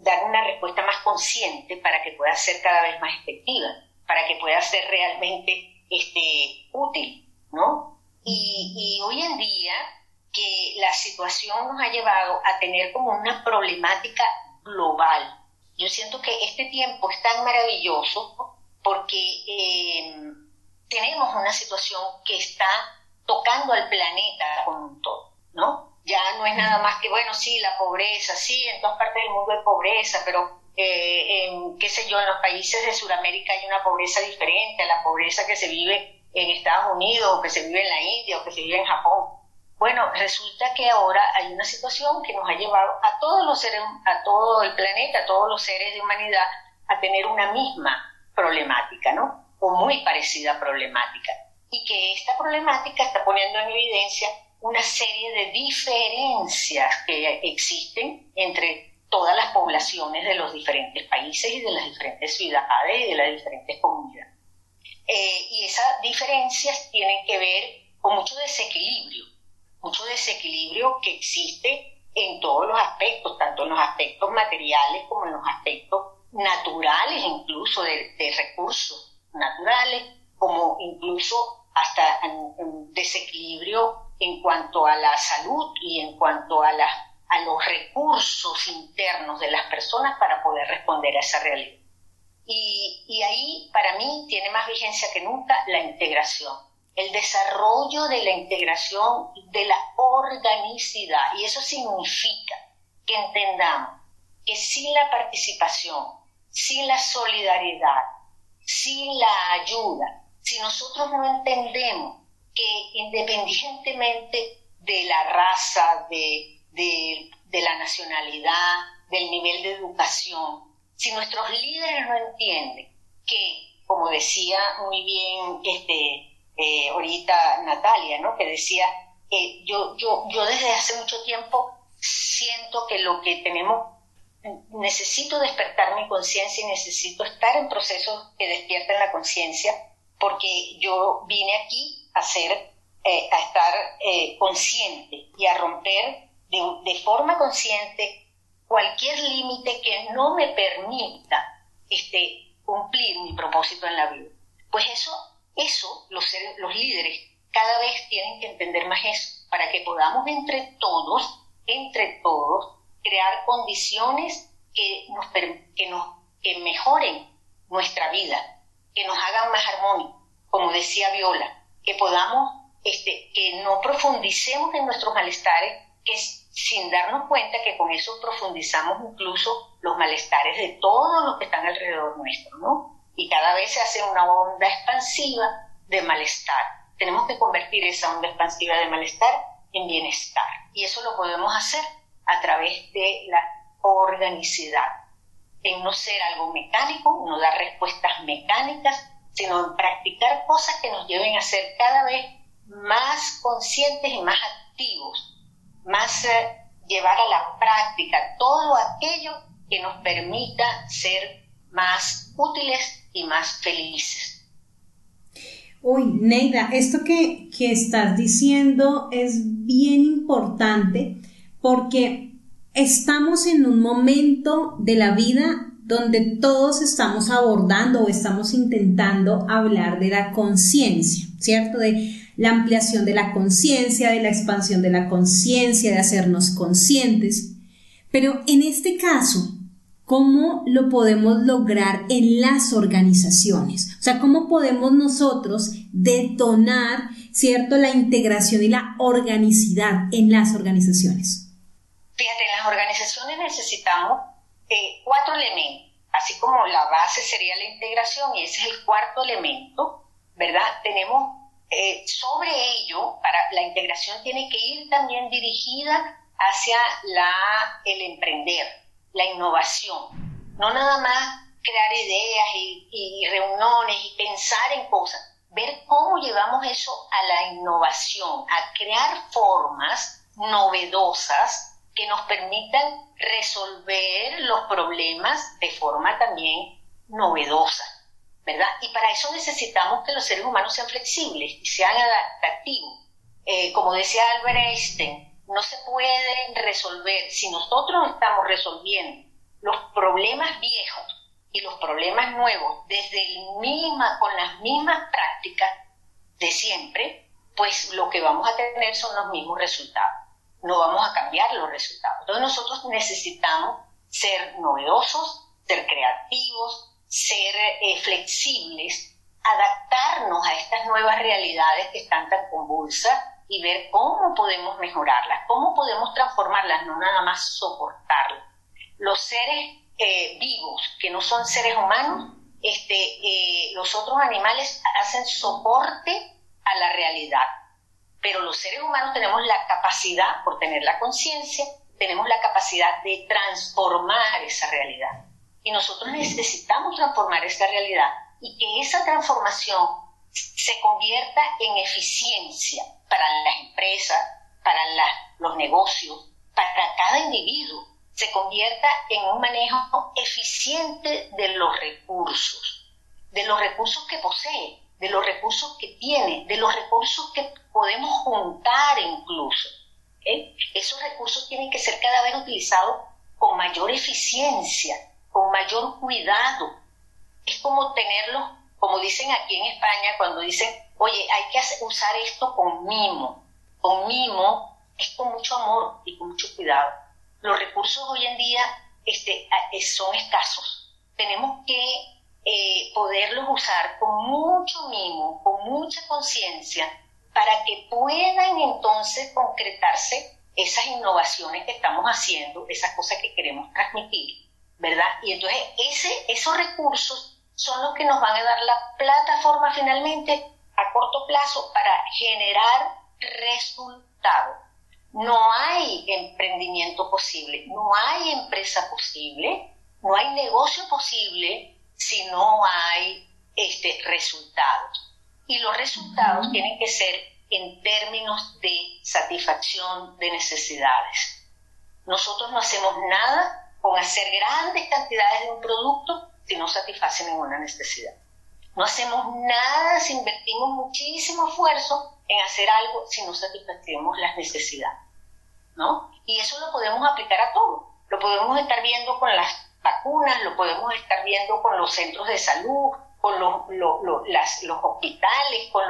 S2: dar una respuesta más consciente para que pueda ser cada vez más efectiva, para que pueda ser realmente este, útil, ¿no? Y, y hoy en día que la situación nos ha llevado a tener como una problemática global. Yo siento que este tiempo es tan maravilloso porque eh, tenemos una situación que está tocando al planeta con un todo, ¿no? Ya no es nada más que, bueno, sí, la pobreza, sí, en todas partes del mundo hay pobreza, pero, eh, en, qué sé yo, en los países de Sudamérica hay una pobreza diferente a la pobreza que se vive en Estados Unidos, o que se vive en la India, o que se vive en Japón. Bueno, resulta que ahora hay una situación que nos ha llevado a todos los seres, a todo el planeta, a todos los seres de humanidad, a tener una misma problemática, ¿no? O muy parecida problemática. Y que esta problemática está poniendo en evidencia una serie de diferencias que existen entre todas las poblaciones de los diferentes países y de las diferentes ciudades y de las diferentes comunidades. Eh, y esas diferencias tienen que ver con mucho desequilibrio mucho desequilibrio que existe en todos los aspectos, tanto en los aspectos materiales como en los aspectos naturales, incluso de, recursos naturales, como incluso hasta desequilibrio en cuanto a la salud y en cuanto a, los recursos internos de las personas para poder responder a esa realidad. Y ahí, para mí, tiene más vigencia que nunca la integración, el desarrollo de la integración de la organicidad. Y eso significa que entendamos que sin la participación, sin la solidaridad, sin la ayuda, si nosotros no entendemos que independientemente de la raza, de, la nacionalidad, del nivel de educación, si nuestros líderes no entienden que, como decía muy bien este, eh, ahorita Natalia, ¿no? que decía, eh, yo, yo, yo desde hace mucho tiempo siento que lo que tenemos necesito despertar mi conciencia y necesito estar en procesos que despierten la conciencia porque yo vine aquí a ser, eh, a estar eh, consciente y a romper de, forma consciente cualquier límite que no me permita este, cumplir mi propósito en la vida. Pues eso, eso los, los líderes cada vez tienen que entender más eso, para que podamos entre todos, entre todos, crear condiciones que nos, que nos que mejoren nuestra vida, que nos hagan más armónicos, como decía Viola, que podamos, este, que no profundicemos en nuestros malestares, que sin darnos cuenta que con eso profundizamos incluso los malestares de todos los que están alrededor nuestro, ¿no? Y cada vez se hace una onda expansiva de malestar. Tenemos que convertir esa onda expansiva de malestar en bienestar. Y eso lo podemos hacer a través de la organicidad, en no ser algo mecánico, no dar respuestas mecánicas, sino en practicar cosas que nos lleven a ser cada vez más conscientes y más activos, más eh, llevar a la práctica todo aquello que nos permita ser más útiles y más felices.
S1: Uy, Neida, esto que, que estás diciendo es bien importante porque estamos en un momento de la vida donde todos estamos abordando o estamos intentando hablar de la conciencia, ¿cierto? De la ampliación de la conciencia, de la expansión de la conciencia, de hacernos conscientes. Pero en este caso, ¿cómo lo podemos lograr en las organizaciones? O sea, ¿cómo podemos nosotros detonar, ¿cierto?, la integración y la organicidad en las organizaciones.
S2: Fíjate, en las organizaciones necesitamos eh, cuatro elementos, así como la base sería la integración y ese es el cuarto elemento, ¿verdad? Tenemos eh, sobre ello, para la integración tiene que ir también dirigida hacia la, el emprender, la innovación, no nada más crear ideas y, reuniones y pensar en cosas, ver cómo llevamos eso a la innovación, a crear formas novedosas que nos permitan resolver los problemas de forma también novedosa, ¿verdad? Y para eso necesitamos que los seres humanos sean flexibles y sean adaptativos. Eh, como decía Albert Einstein, no se pueden resolver si nosotros estamos resolviendo los problemas viejos y los problemas nuevos desde el misma, con las mismas prácticas de siempre, pues lo que vamos a tener son los mismos resultados no vamos a cambiar los resultados. Entonces nosotros necesitamos ser novedosos, ser creativos, ser eh, flexibles, adaptarnos a estas nuevas realidades que están tan convulsas y ver cómo podemos mejorarlas, cómo podemos transformarlas, no nada más soportarlas. Los seres eh, vivos, que no son seres humanos, este, eh, los otros animales hacen soporte a la realidad pero los seres humanos tenemos la capacidad, por tener la conciencia, tenemos la capacidad de transformar esa realidad. Y nosotros necesitamos transformar esa realidad y que esa transformación se convierta en eficiencia para las empresas, para los negocios, para cada individuo, se convierta en un manejo eficiente de los recursos, de los recursos que posee, de los recursos que tiene, de los recursos que podemos juntar incluso. Esos recursos tienen que ser cada vez utilizados con mayor eficiencia, con mayor cuidado. Es como tenerlos como dicen aquí en España, cuando dicen, oye, hay que usar esto con mimo. Con mimo es con mucho amor y con mucho cuidado. Los recursos hoy en día este, son escasos. Tenemos que eh, poderlos usar con mucho mimo, con mucha conciencia, para que puedan entonces concretarse esas innovaciones que estamos haciendo, esas cosas que queremos transmitir, ¿verdad? Y entonces ese, esos recursos son los que nos van a dar la plataforma finalmente a corto plazo para generar resultados. No hay emprendimiento posible, no hay empresa posible, no hay negocio posible si no hay este, resultados. Y los resultados tienen que ser en términos de satisfacción de necesidades. Nosotros no hacemos nada con hacer grandes cantidades de un producto si no satisface ninguna necesidad. No hacemos nada si invertimos muchísimo esfuerzo en hacer algo si no satisfacemos las necesidades. ¿no? Y eso lo podemos aplicar a todo. Lo podemos estar viendo con las vacunas, lo podemos estar viendo con los centros de salud, con los, los hospitales, con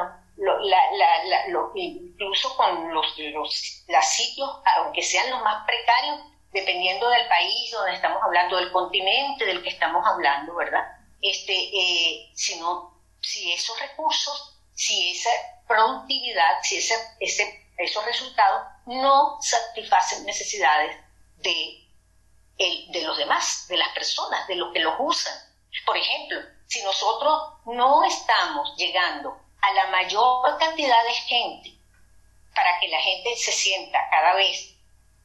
S2: los incluso con los, los sitios, aunque sean los más precarios, dependiendo del país donde estamos hablando, del continente del que estamos hablando, ¿verdad? Este, eh, sino, si esos recursos, si esa productividad, si ese, ese, esos resultados no satisfacen necesidades de, el, de los demás, de las personas, de los que los usan. Por ejemplo, si nosotros no estamos llegando a la mayor cantidad de gente para que la gente se sienta cada vez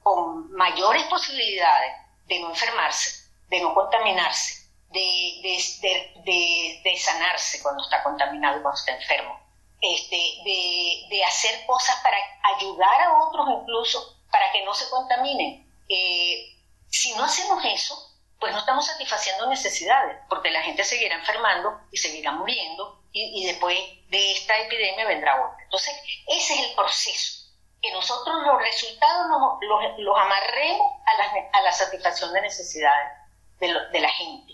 S2: con mayores posibilidades de no enfermarse, de no contaminarse, de, de, sanarse cuando está contaminado y cuando está enfermo, este, de, hacer cosas para ayudar a otros incluso para que no se contaminen. Eh, si no hacemos eso, pues no estamos satisfaciendo necesidades, porque la gente seguirá enfermando y seguirá muriendo y, después de esta epidemia vendrá otra. Entonces, ese es el proceso, que nosotros los resultados los, amarremos a la, a la, satisfacción de necesidades de, la gente.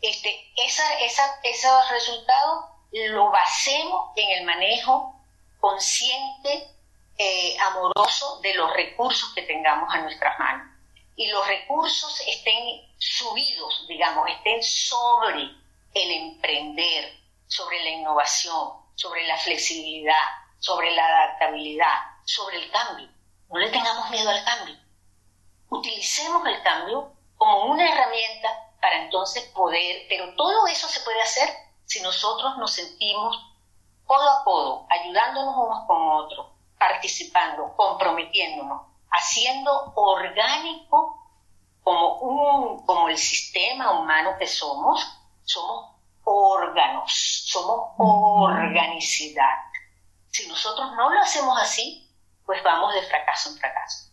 S2: Este, esa, esa, esos resultados lo basemos en el manejo consciente, eh, amoroso de los recursos que tengamos a nuestras manos y los recursos estén subidos, digamos, estén sobre el emprender, sobre la innovación, sobre la flexibilidad, sobre la adaptabilidad, sobre el cambio. No le tengamos miedo al cambio. Utilicemos el cambio como una herramienta para entonces poder, pero todo eso se puede hacer si nosotros nos sentimos codo a codo, ayudándonos unos con otros, participando, comprometiéndonos, haciendo orgánico como, un, como el sistema humano que somos, somos órganos, somos organicidad. Si nosotros no lo hacemos así, pues vamos de fracaso en fracaso.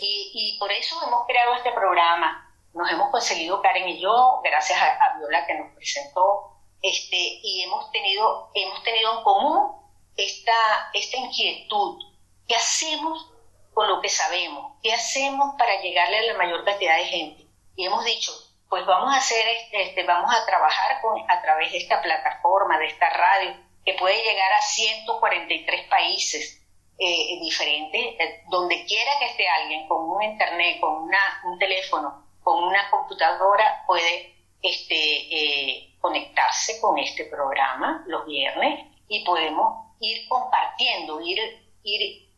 S2: Y, por eso hemos creado este programa. Nos hemos conseguido, Karen y yo, gracias a, Viola que nos presentó, este, y hemos tenido, hemos tenido en común esta, esta inquietud. ¿Qué hacemos con lo que sabemos? ¿Qué hacemos para llegarle a la mayor cantidad de gente? Y hemos dicho, pues vamos a hacer, este, vamos a trabajar con, a través de esta plataforma, de esta radio, que puede llegar a 143 países eh, diferentes, eh, donde quiera que esté alguien con un internet, con una, un teléfono, con una computadora, puede este, eh, conectarse con este programa los viernes y podemos ir compartiendo, ir, ir,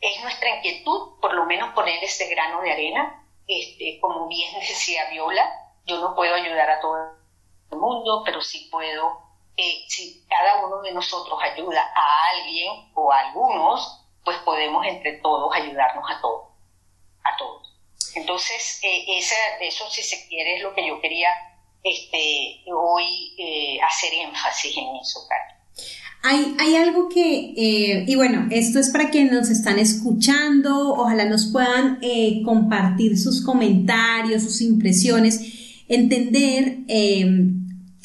S2: es nuestra inquietud, por lo menos poner ese grano de arena, este, como bien decía Viola, yo no puedo ayudar a todo el mundo, pero sí puedo, eh, si cada uno de nosotros ayuda a alguien o a algunos, pues podemos entre todos ayudarnos a todos, a todos. Entonces, eh, eso si se quiere es lo que yo quería este, hoy eh, hacer énfasis en eso, Carlos.
S1: Hay, hay, algo que, y bueno, esto es para quienes nos están escuchando, ojalá nos puedan compartir sus comentarios, sus impresiones entender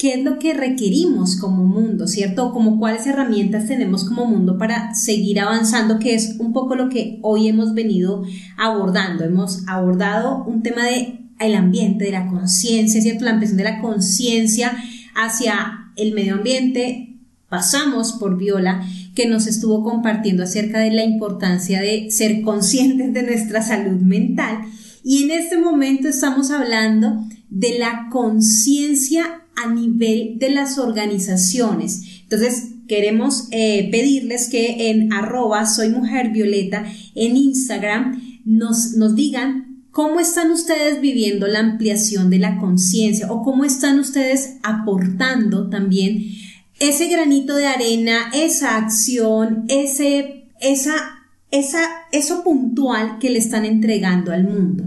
S1: qué es lo que requerimos como mundo, ¿cierto? Como cuáles herramientas tenemos como mundo para seguir avanzando, que es un poco lo que hoy hemos venido abordando. Hemos abordado un tema de el ambiente, de la conciencia, ¿cierto? La ampliación de la conciencia hacia el medio ambiente pasamos por Viola, que nos estuvo compartiendo acerca de la importancia de ser conscientes de nuestra salud mental. Y en este momento estamos hablando de la conciencia a nivel de las organizaciones. Entonces, queremos eh, pedirles que en arroba soy en Instagram nos, nos digan cómo están ustedes viviendo la ampliación de la conciencia o cómo están ustedes aportando también ese granito de arena, esa acción, ese, esa, esa, eso puntual que le están entregando al mundo.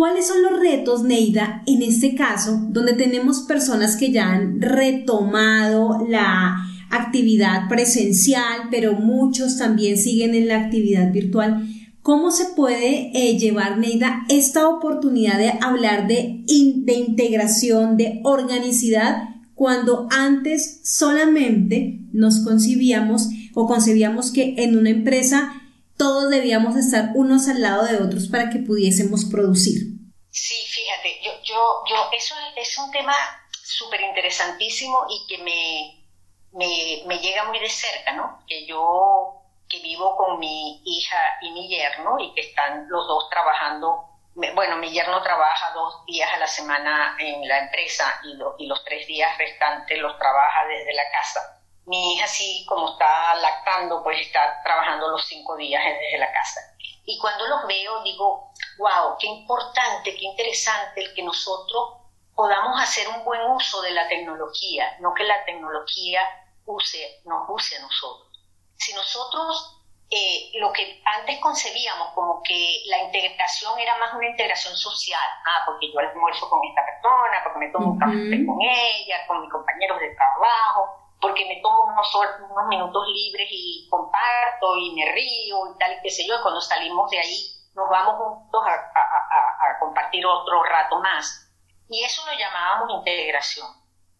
S1: ¿Cuáles son los retos, Neida, en este caso, donde tenemos personas que ya han retomado la actividad presencial, pero muchos también siguen en la actividad virtual? ¿Cómo se puede eh, llevar, Neida, esta oportunidad de hablar de, de integración, de organicidad cuando antes solamente nos concibíamos o concebíamos que en una empresa todos debíamos estar unos al lado de otros para que pudiésemos producir.
S2: Sí, fíjate, yo, yo, yo eso es un tema súper interesantísimo y que me, me, me, llega muy de cerca, ¿no? Que yo, que vivo con mi hija y mi yerno y que están los dos trabajando bueno, mi yerno trabaja dos días a la semana en la empresa y, y, los tres días restantes los trabaja desde la casa. Mi hija sí, como está lactando, pues está trabajando los cinco días desde la casa. Y cuando los veo digo, wow, qué importante, qué interesante el que nosotros podamos hacer un buen uso de la tecnología, no que la tecnología use, nos use a nosotros. Si nosotros eh, lo que antes concebíamos como que la integración era más una integración social, ah, porque yo almuerzo con esta persona, porque me tomo un café con ella, con mis compañeros de trabajo, porque me tomo unos, unos minutos libres y comparto y me río y tal y qué sé yo, y cuando salimos de ahí nos vamos juntos a, a, a compartir otro rato más. Y eso lo llamábamos integración,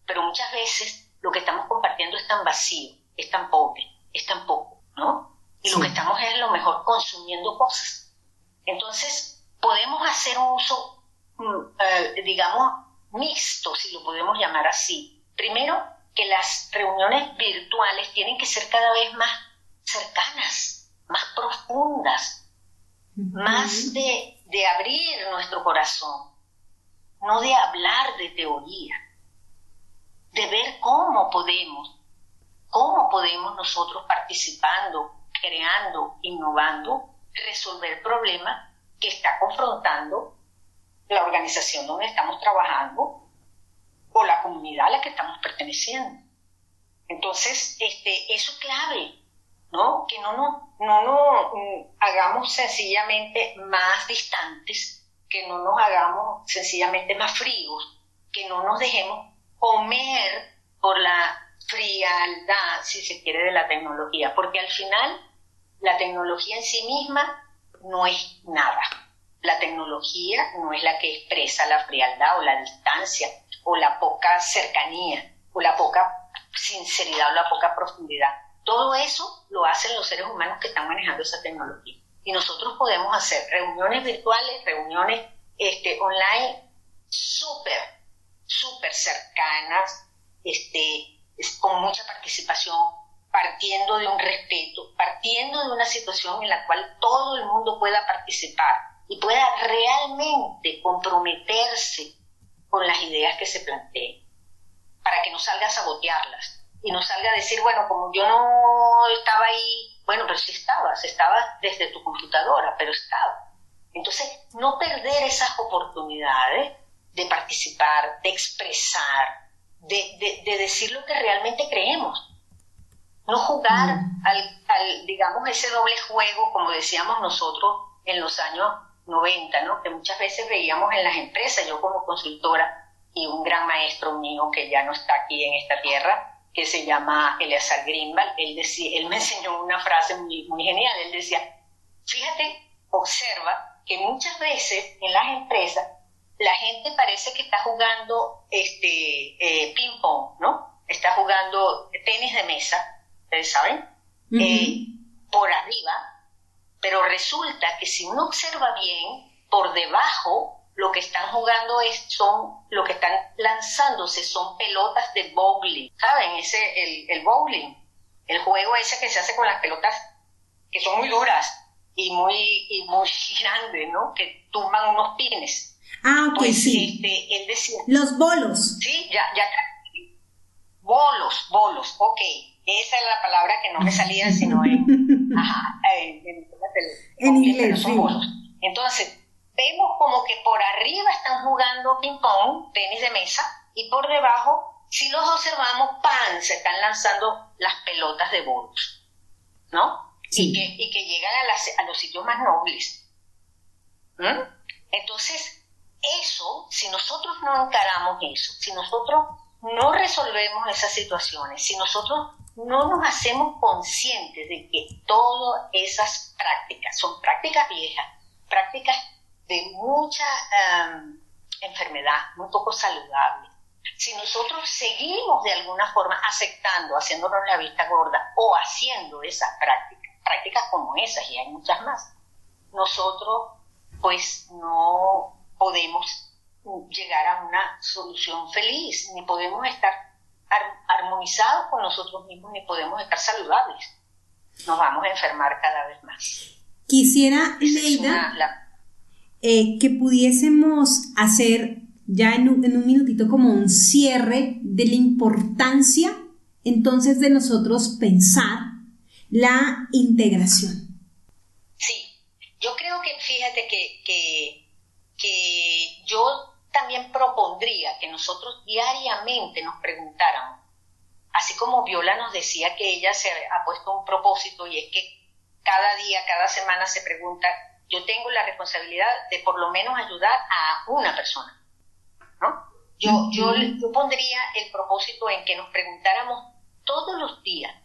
S2: pero muchas veces lo que estamos compartiendo es tan vacío, es tan pobre, es tan poco, ¿no? y lo que estamos es lo mejor consumiendo cosas. Entonces, podemos hacer un uso, mm, eh, digamos, mixto, si lo podemos llamar así. Primero, que las reuniones virtuales tienen que ser cada vez más cercanas, más profundas, más de, de abrir nuestro corazón, no de hablar de teoría, de ver cómo podemos, cómo podemos nosotros participando creando, innovando, resolver problemas que está confrontando la organización donde estamos trabajando o la comunidad a la que estamos perteneciendo. Entonces, este, eso es clave, ¿no? Que no nos no, no, mm, hagamos sencillamente más distantes, que no nos hagamos sencillamente más fríos, que no nos dejemos comer por la frialdad, si se quiere, de la tecnología, porque al final la tecnología en sí misma no es nada. La tecnología no es la que expresa la frialdad o la distancia o la poca cercanía o la poca sinceridad o la poca profundidad. Todo eso lo hacen los seres humanos que están manejando esa tecnología. Y nosotros podemos hacer reuniones virtuales, reuniones este, online súper, súper cercanas, este, con mucha participación partiendo de un respeto, partiendo de una situación en la cual todo el mundo pueda participar y pueda realmente comprometerse con las ideas que se planteen, para que no salga a sabotearlas y no salga a decir, bueno, como yo no estaba ahí, bueno, pero sí estabas, estabas desde tu computadora, pero estaba. Entonces, no perder esas oportunidades de participar, de expresar, de, de decir lo que realmente creemos no jugar mm. al, digamos, ese doble juego, como decíamos nosotros en los años 90, ¿no? Que muchas veces veíamos en las empresas, yo como consultora y un gran maestro mío que ya no está aquí en esta tierra, que se llama Eleazar Grimbal, él, decía, él me enseñó una frase muy, muy genial, él decía, fíjate, observa que muchas veces en las empresas la gente parece que está jugando este eh, ping pong, ¿no? Está jugando tenis de mesa, ustedes saben, eh, por arriba, pero resulta que si uno observa bien, por debajo lo que están jugando es, son, lo que están lanzándose son pelotas de bowling, ¿saben? Ese, el, el bowling, el juego ese que se hace con las pelotas que son muy duras y muy, y muy grandes, ¿no? Que tumban unos pines.
S1: Ah, ok,
S2: Pues,
S1: sí.
S2: este, él decía,
S1: Los bolos.
S2: sí, ya, ya, bolos, bolos, ok, esa es la palabra que no me salía sino en, ajá, en, en-
S1: En inglés, sí.
S2: Entonces, vemos como que por arriba están jugando ping-pong, tenis de mesa, y por debajo, si los observamos, ¡pam! se están lanzando las pelotas de bolos, ¿no?
S1: Sí.
S2: Y, que, y que llegan a, las- a los sitios más nobles. ¿Mm? Entonces, eso, si nosotros no encaramos eso, si nosotros no resolvemos esas situaciones, si nosotros no nos hacemos conscientes de que todas esas prácticas son prácticas viejas, prácticas de mucha em, enfermedad, muy poco saludable. Si nosotros seguimos de alguna forma aceptando, haciéndonos la vista gorda o haciendo esas prácticas, prácticas como esas, y hay muchas más, nosotros pues no podemos llegar a una solución feliz, ni podemos estar ar- armonizados con nosotros mismos, ni podemos estar saludables. Nos vamos a enfermar cada vez más.
S1: Quisiera, Leida,
S2: la-
S1: eh, que pudiésemos hacer ya en un, en un minutito como un cierre de la importancia entonces de nosotros pensar la integración.
S2: Sí, yo creo que, fíjate que, que, que yo también propondría que nosotros diariamente nos preguntáramos, así como Viola nos decía que ella se ha puesto un propósito y es que cada día, cada semana se pregunta, yo tengo la responsabilidad de por lo menos ayudar a una persona, ¿no? Yo, yo, yo pondría el propósito en que nos preguntáramos todos los días,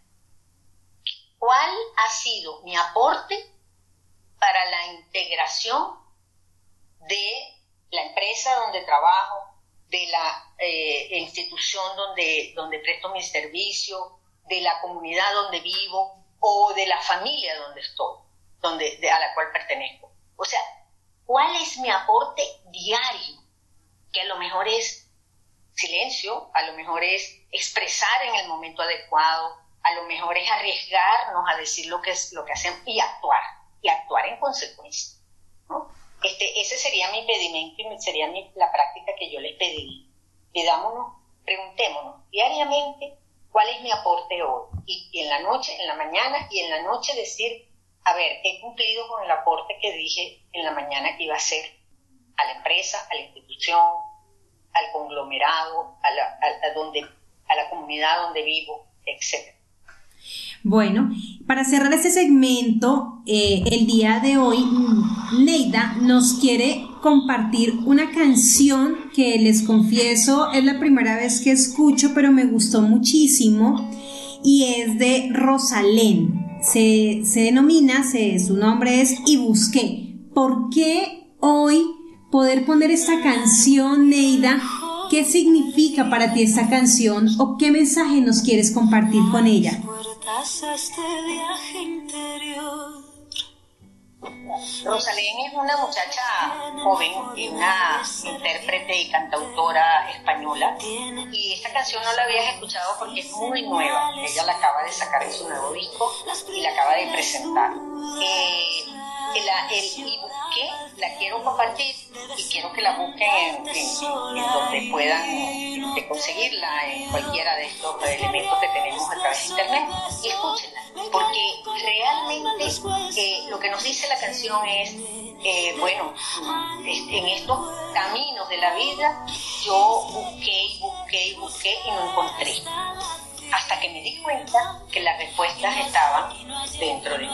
S2: ¿cuál ha sido mi aporte para la integración de la empresa donde trabajo, de la eh, institución donde, donde presto mi servicio, de la comunidad donde vivo o de la familia donde estoy, donde, de- a la cual pertenezco. O sea, ¿cuál es mi aporte diario? Que a lo mejor es silencio, a lo mejor es expresar en el momento adecuado, a lo mejor es arriesgarnos a decir lo que es lo que hacemos y actuar, y actuar en consecuencia. ¿no? Este, ese sería mi pedimento y sería mi- la práctica que yo les pediría. Pidámonos, preguntémonos diariamente cuál es mi aporte hoy. Y, en la noche, en la mañana y en la noche decir, a ver, he cumplido con el aporte que dije en la mañana que iba a hacer a la empresa, a la institución, al conglomerado, a la, a donde, a la comunidad donde vivo, etc.
S1: Bueno, para cerrar este segmento, eh, el día de hoy, Neida nos quiere compartir una canción que les confieso es la primera vez que escucho, pero me gustó muchísimo y es de Rosalén. Se, se denomina, se, su nombre es Y Busqué. ¿Por qué hoy poder poner esta canción, Neida? ¿Qué significa para ti esta canción o qué mensaje nos quieres compartir con ella?
S6: Este viaje interior.
S2: Rosalén es una muchacha joven y una intérprete y cantautora española. Y esta canción no la habías escuchado porque es muy nueva. Ella la acaba de sacar en su nuevo disco y la acaba de presentar. Eh, la, el y busqué, la quiero compartir y quiero que la busquen en, en- en donde puedan este, conseguirla, en cualquiera de estos elementos que tenemos a través de internet y escúchenla, porque realmente eh, lo que nos dice la canción es, eh, bueno, es- en estos caminos de la vida yo busqué y busqué y busqué y no encontré hasta que me di cuenta que las respuestas estaban dentro de mí.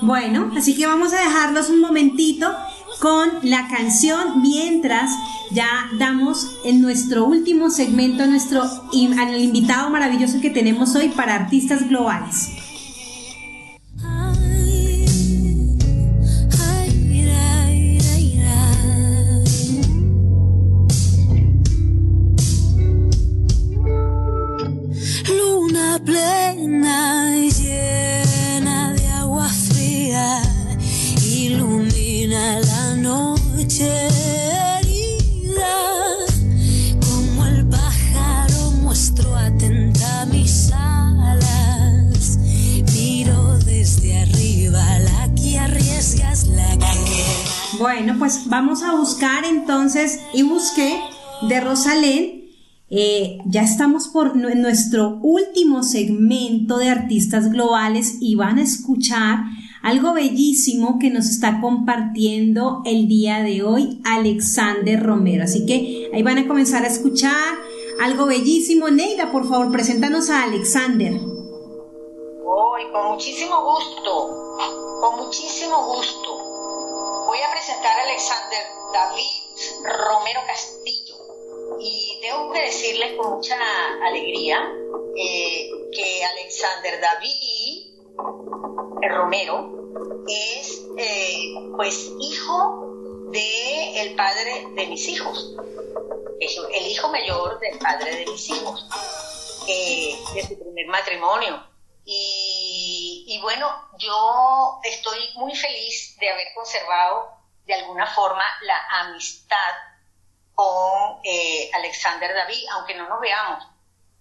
S1: Bueno, así que vamos a dejarlos un momentito con la canción mientras ya damos en nuestro último segmento a nuestro al invitado maravilloso que tenemos hoy para artistas globales.
S6: Luna plena llena de agua fría, ilumina la noche herida, como el pájaro muestro atenta mis alas. Miro desde arriba la que arriesgas la que.
S1: Bueno, pues vamos a buscar entonces y busqué de Rosalén. Eh, ya estamos por nuestro último segmento de artistas globales y van a escuchar algo bellísimo que nos está compartiendo el día de hoy Alexander Romero. Así que ahí van a comenzar a escuchar algo bellísimo. Neida, por favor, preséntanos a Alexander.
S2: Hoy, con muchísimo gusto, con muchísimo gusto, voy a presentar a Alexander David Romero Castillo. Y tengo que decirles con mucha alegría eh, que Alexander David Romero es eh, pues hijo de el padre de mis hijos, el hijo mayor del padre de mis hijos, eh, de su primer matrimonio. Y, y bueno, yo estoy muy feliz de haber conservado de alguna forma la amistad con eh, Alexander David, aunque no nos veamos.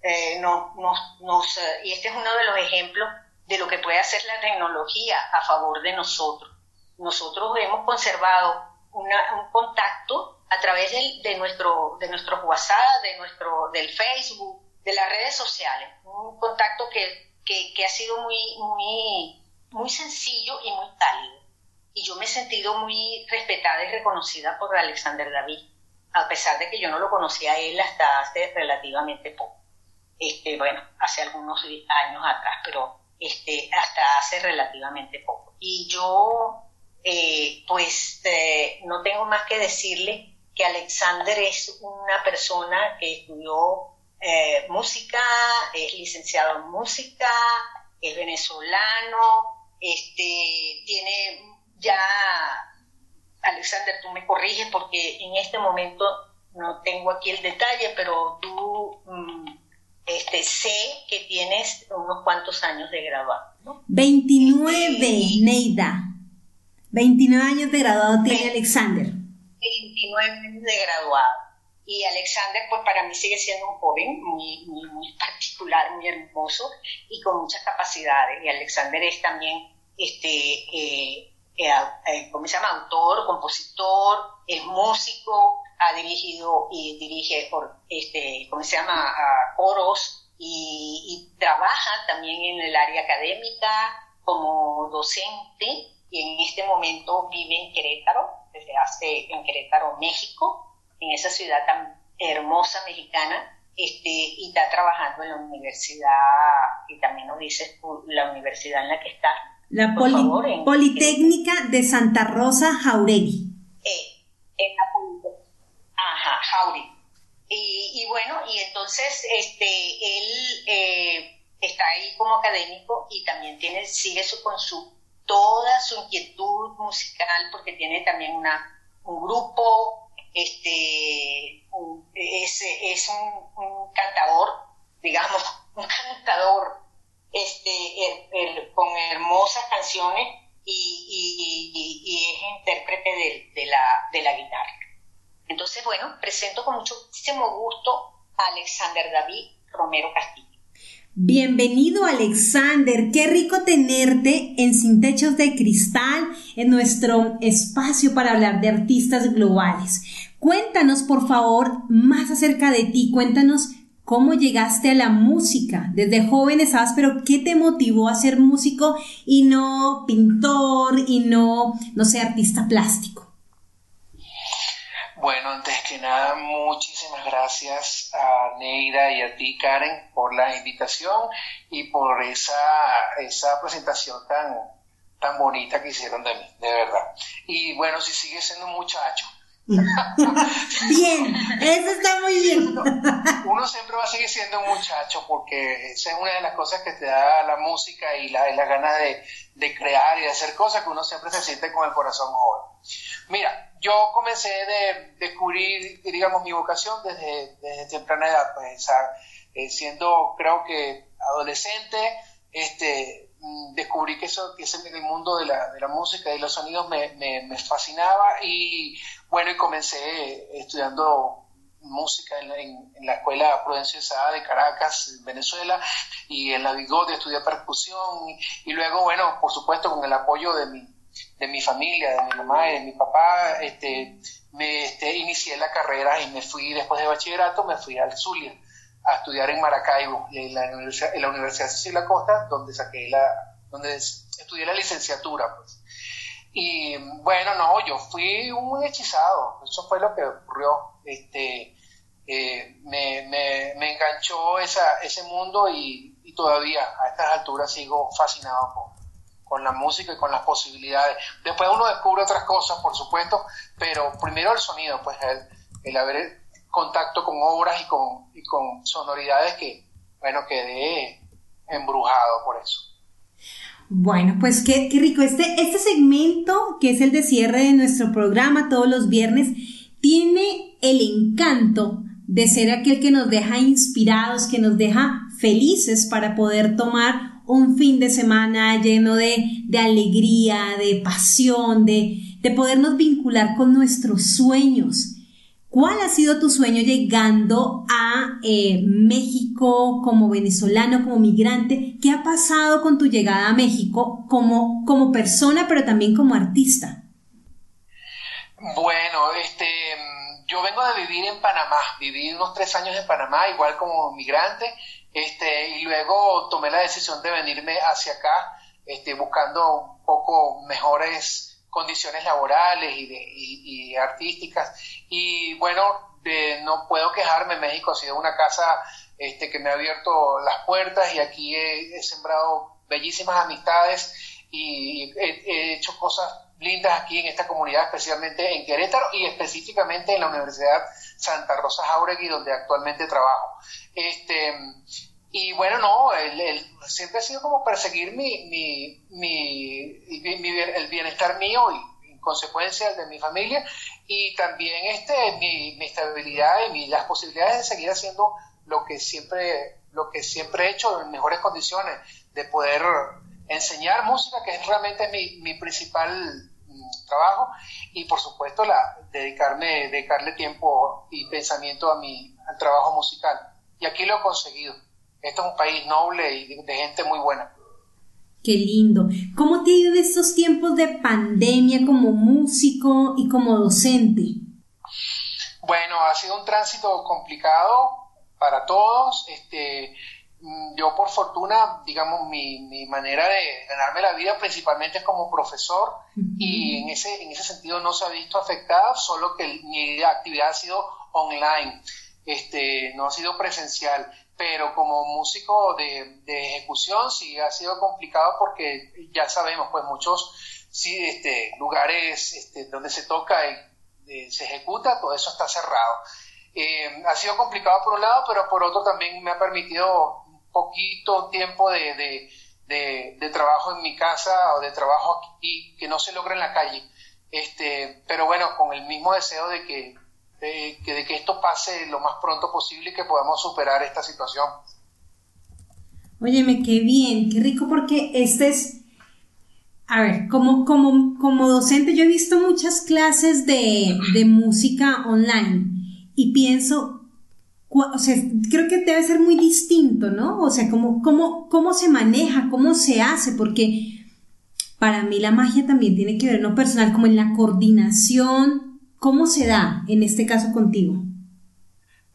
S2: Eh, no- nos- nos, y este es uno de los ejemplos de lo que puede hacer la tecnología a favor de nosotros. Nosotros hemos conservado un contacto a través de, nuestro, de nuestros WhatsApp, de nuestro, del Facebook, de las redes sociales. Un contacto que, que, que ha sido muy, muy, muy sencillo y muy cálido. Y yo me he sentido muy respetada y reconocida por Alexander David, a pesar de que yo no lo conocía a él hasta hace relativamente poco. Este, bueno, hace algunos años atrás, pero este, hasta hace relativamente poco. Y yo, eh, pues, eh, no tengo más que decirle que Alexander es una persona que estudió eh, música, es licenciado en música, es venezolano, este, tiene ya, Alexander, tú me corriges porque en este momento no tengo aquí el detalle, pero tú mm, este, sé que tienes unos cuantos años de graduado, ¿no?
S1: 29, Neida. 29 años de graduado tiene. Alexander.
S2: 29 años de graduado. Y Alexander, pues para mí sigue siendo un joven muy, muy, muy particular, muy hermoso y con muchas capacidades. Y Alexander es también, este, eh, eh, ¿cómo se llama? Autor, compositor, es músico, ha dirigido y dirige, por, este, ¿cómo se llama? A coros y, y trabaja también en el área académica como docente y en este momento vive en Querétaro, desde hace en Querétaro, México, en esa ciudad tan hermosa mexicana, este, y está trabajando en la universidad, y también nos dices la universidad en la que está.
S1: La
S2: Por
S1: Poli-
S2: favor, en-
S1: Politécnica de Santa Rosa Jauregui.
S2: Eh, en la Poli- Ajá, Jauri. Y, y bueno, y entonces este, él eh, está ahí como académico y también tiene, sigue su, con su, toda su inquietud musical porque tiene también una, un grupo, este, un- es, es un, un cantador, digamos, un cantador este, con hermosas canciones y, y- es intérprete de, de la, de la guitarra. Entonces, bueno, presento con muchísimo gusto a Alexander David Romero Castillo.
S1: Bienvenido Alexander, qué rico tenerte en Sin Techos de Cristal, en nuestro espacio para hablar de artistas globales. Cuéntanos por favor más acerca de ti, cuéntanos cómo llegaste a la música. Desde joven estabas, pero ¿qué te motivó a ser músico y no pintor y no, no sé, artista plástico?
S7: Bueno, antes que nada, muchísimas gracias a Neida y a ti, Karen, por la invitación y por esa, esa presentación tan, tan bonita que hicieron de mí, de verdad. Y bueno, si sigue siendo un muchacho,
S1: Bien, eso está muy bien.
S7: uno siempre va a seguir siendo un muchacho porque esa es una de las cosas que te da la música y la, y la gana de, de crear y de hacer cosas que uno siempre se siente con el corazón joven. Mira, yo comencé de descubrir, digamos, mi vocación desde, desde temprana edad, pues, eh, siendo, creo que, adolescente, este, mm, descubrí que eso, que ese, mundo de la, de la música y los sonidos me, me fascinaba y bueno, y comencé estudiando música en la, en, la Escuela Prudencio de Caracas, Venezuela, y en la Bigote estudié percusión, y, luego, bueno, por supuesto, con el apoyo de mi, de mi familia, de mi mamá y de mi papá, este, me este, inicié la carrera y me fui, después de bachillerato, me fui al Zulia a estudiar en Maracaibo, en la Universidad, en la Universidad de Cecilia Costa, donde saqué la, donde estudié la licenciatura, pues. Y bueno, no, yo fui un hechizado, eso fue lo que ocurrió. Este, eh, me, me, me, enganchó esa, ese mundo y, todavía a estas alturas sigo fascinado con, la música y con las posibilidades. Después uno descubre otras cosas, por supuesto, pero primero el sonido, pues el, el haber contacto con obras y con, y con sonoridades que, bueno, quedé embrujado por eso.
S1: Bueno, pues qué, qué, rico. Este, este segmento, que es el de cierre de nuestro programa todos los viernes, tiene el encanto de ser aquel que nos deja inspirados, que nos deja felices para poder tomar un fin de semana lleno de, de alegría, de pasión, de, de podernos vincular con nuestros sueños. ¿Cuál ha sido tu sueño llegando a eh, México como venezolano, como migrante? ¿Qué ha pasado con tu llegada a México como, como persona, pero también como artista?
S7: Bueno, este, yo vengo de vivir en Panamá, viví unos tres años en Panamá, igual como migrante, este, y luego tomé la decisión de venirme hacia acá, este, buscando un poco mejores condiciones laborales y, artísticas. Y bueno, no puedo quejarme, México ha sido una casa este, que me ha abierto las puertas y aquí he, sembrado bellísimas amistades y he, hecho cosas lindas aquí en esta comunidad, especialmente en Querétaro y específicamente en la Universidad Santa Rosa Jauregui, donde actualmente trabajo. Este, y bueno, no, el, siempre ha sido como perseguir mi, mi, mi, el bienestar mío y en consecuencia el de mi familia y también este, mi, mi estabilidad y las posibilidades de seguir haciendo lo que siempre lo que siempre he hecho en mejores condiciones de poder enseñar música que es realmente mi, mi principal mm, trabajo y por supuesto la dedicarme dedicarle tiempo y pensamiento a mi al trabajo musical y aquí lo he conseguido esto es un país noble y de, gente muy buena.
S1: Qué lindo. ¿Cómo te ha ido en estos tiempos de pandemia como músico y como docente?
S7: Bueno, ha sido un tránsito complicado para todos. Este, mm, yo por fortuna, digamos, mi, mi manera de ganarme la vida principalmente es como profesor y en ese, en ese sentido no se ha visto afectada, solo que mi actividad ha sido online, este, no ha sido presencial pero como músico de, ejecución sí ha sido complicado porque ya sabemos, pues muchos sí, este, lugares este, donde se toca y se ejecuta, todo eso está cerrado. Eh, ha sido complicado por un lado, pero por otro también me ha permitido un poquito tiempo de, de, trabajo en mi casa o de trabajo aquí que no se logra en la calle. Este, pero bueno, con el mismo deseo de que de, que, de que esto pase lo más pronto posible y que podamos superar esta situación.
S1: Óyeme, qué bien, qué rico, porque este es, a ver, como, como, como docente yo he visto muchas clases de, de música online y pienso, o sea, creo que debe ser muy distinto, ¿no? O sea, cómo, cómo, cómo se maneja, cómo se hace, porque para mí la magia también tiene que ver, no personal, como en la coordinación ¿Cómo se da en este caso contigo?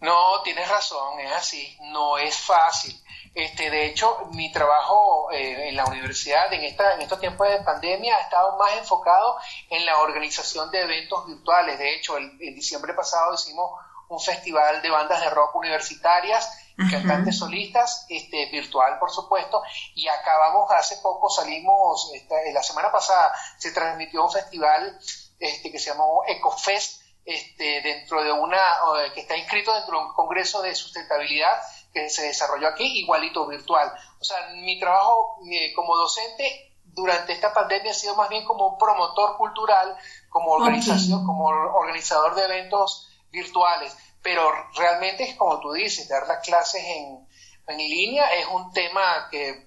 S7: No, tienes razón, es así, no es fácil. Este, de hecho, mi trabajo eh, en la universidad en, esta, en estos tiempos de pandemia ha estado más enfocado en la organización de eventos virtuales. De hecho, en diciembre pasado hicimos un festival de bandas de rock universitarias, cantantes solistas, este, virtual por supuesto, y acabamos hace poco, salimos, esta, la semana pasada se transmitió un festival este, que se llamó EcoFest, este, dentro de una, que está inscrito dentro de un congreso de sustentabilidad que se desarrolló aquí, igualito virtual. O sea, mi trabajo como docente durante esta pandemia ha sido más bien como un promotor cultural, como organización, como organizador de eventos virtuales. Pero realmente es como tú dices, dar las clases en, en línea es un tema que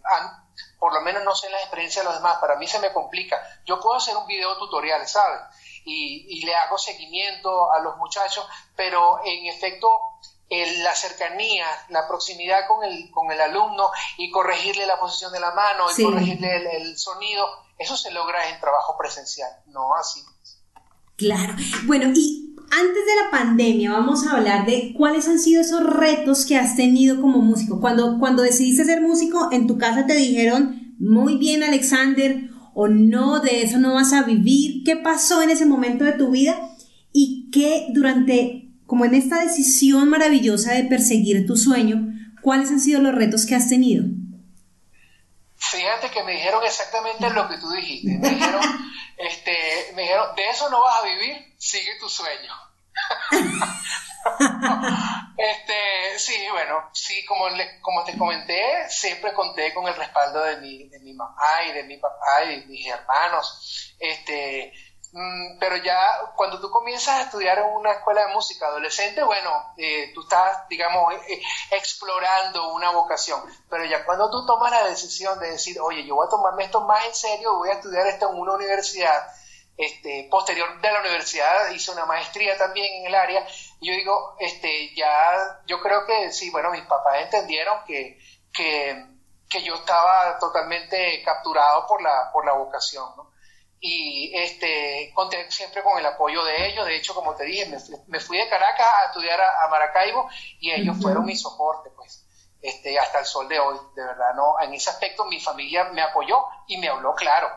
S7: por lo menos no sé la experiencia de los demás, para mí se me complica. Yo puedo hacer un video tutorial, ¿sabes? Y, le hago seguimiento a los muchachos, pero en efecto la cercanía, la proximidad con el, con el alumno y corregirle la posición de la mano y corregirle el, sonido, eso se logra en trabajo presencial, no así.
S1: Claro. Bueno, y antes de la pandemia vamos a hablar de cuáles han sido esos retos que has tenido como músico. Cuando, cuando decidiste ser músico, en tu casa te dijeron, muy bien Alexander, o no, de eso no vas a vivir. ¿Qué pasó en ese momento de tu vida? Y qué durante, como en esta decisión maravillosa de perseguir tu sueño, ¿cuáles han sido los retos que has tenido?
S7: Fíjate que me dijeron exactamente lo que tú dijiste. Me dijeron, este, me dijeron, de eso no vas a vivir, sigue tu sueño. este, sí, bueno, sí, como, como te comenté, siempre conté con el respaldo de mi, de mi mamá y de mi papá y de mis hermanos. Este, pero ya cuando tú comienzas a estudiar en una escuela de música adolescente, bueno, eh, tú estás, digamos, eh, eh, explorando una vocación, pero ya cuando tú tomas la decisión de decir, oye, yo voy a tomarme esto más en serio, voy a estudiar esto en una universidad, este, posterior de la universidad hice una maestría también en el área, yo digo, este, ya, yo creo que sí, bueno, mis papás entendieron que, que, que yo estaba totalmente capturado por la, por la vocación, ¿no? Y este, conté siempre con el apoyo de ellos. De hecho, como te dije, me, fui de Caracas a estudiar a, Maracaibo y ellos fueron mi soporte, pues, este, hasta el sol de hoy, de verdad, ¿no? En ese aspecto mi familia me apoyó y me habló claro,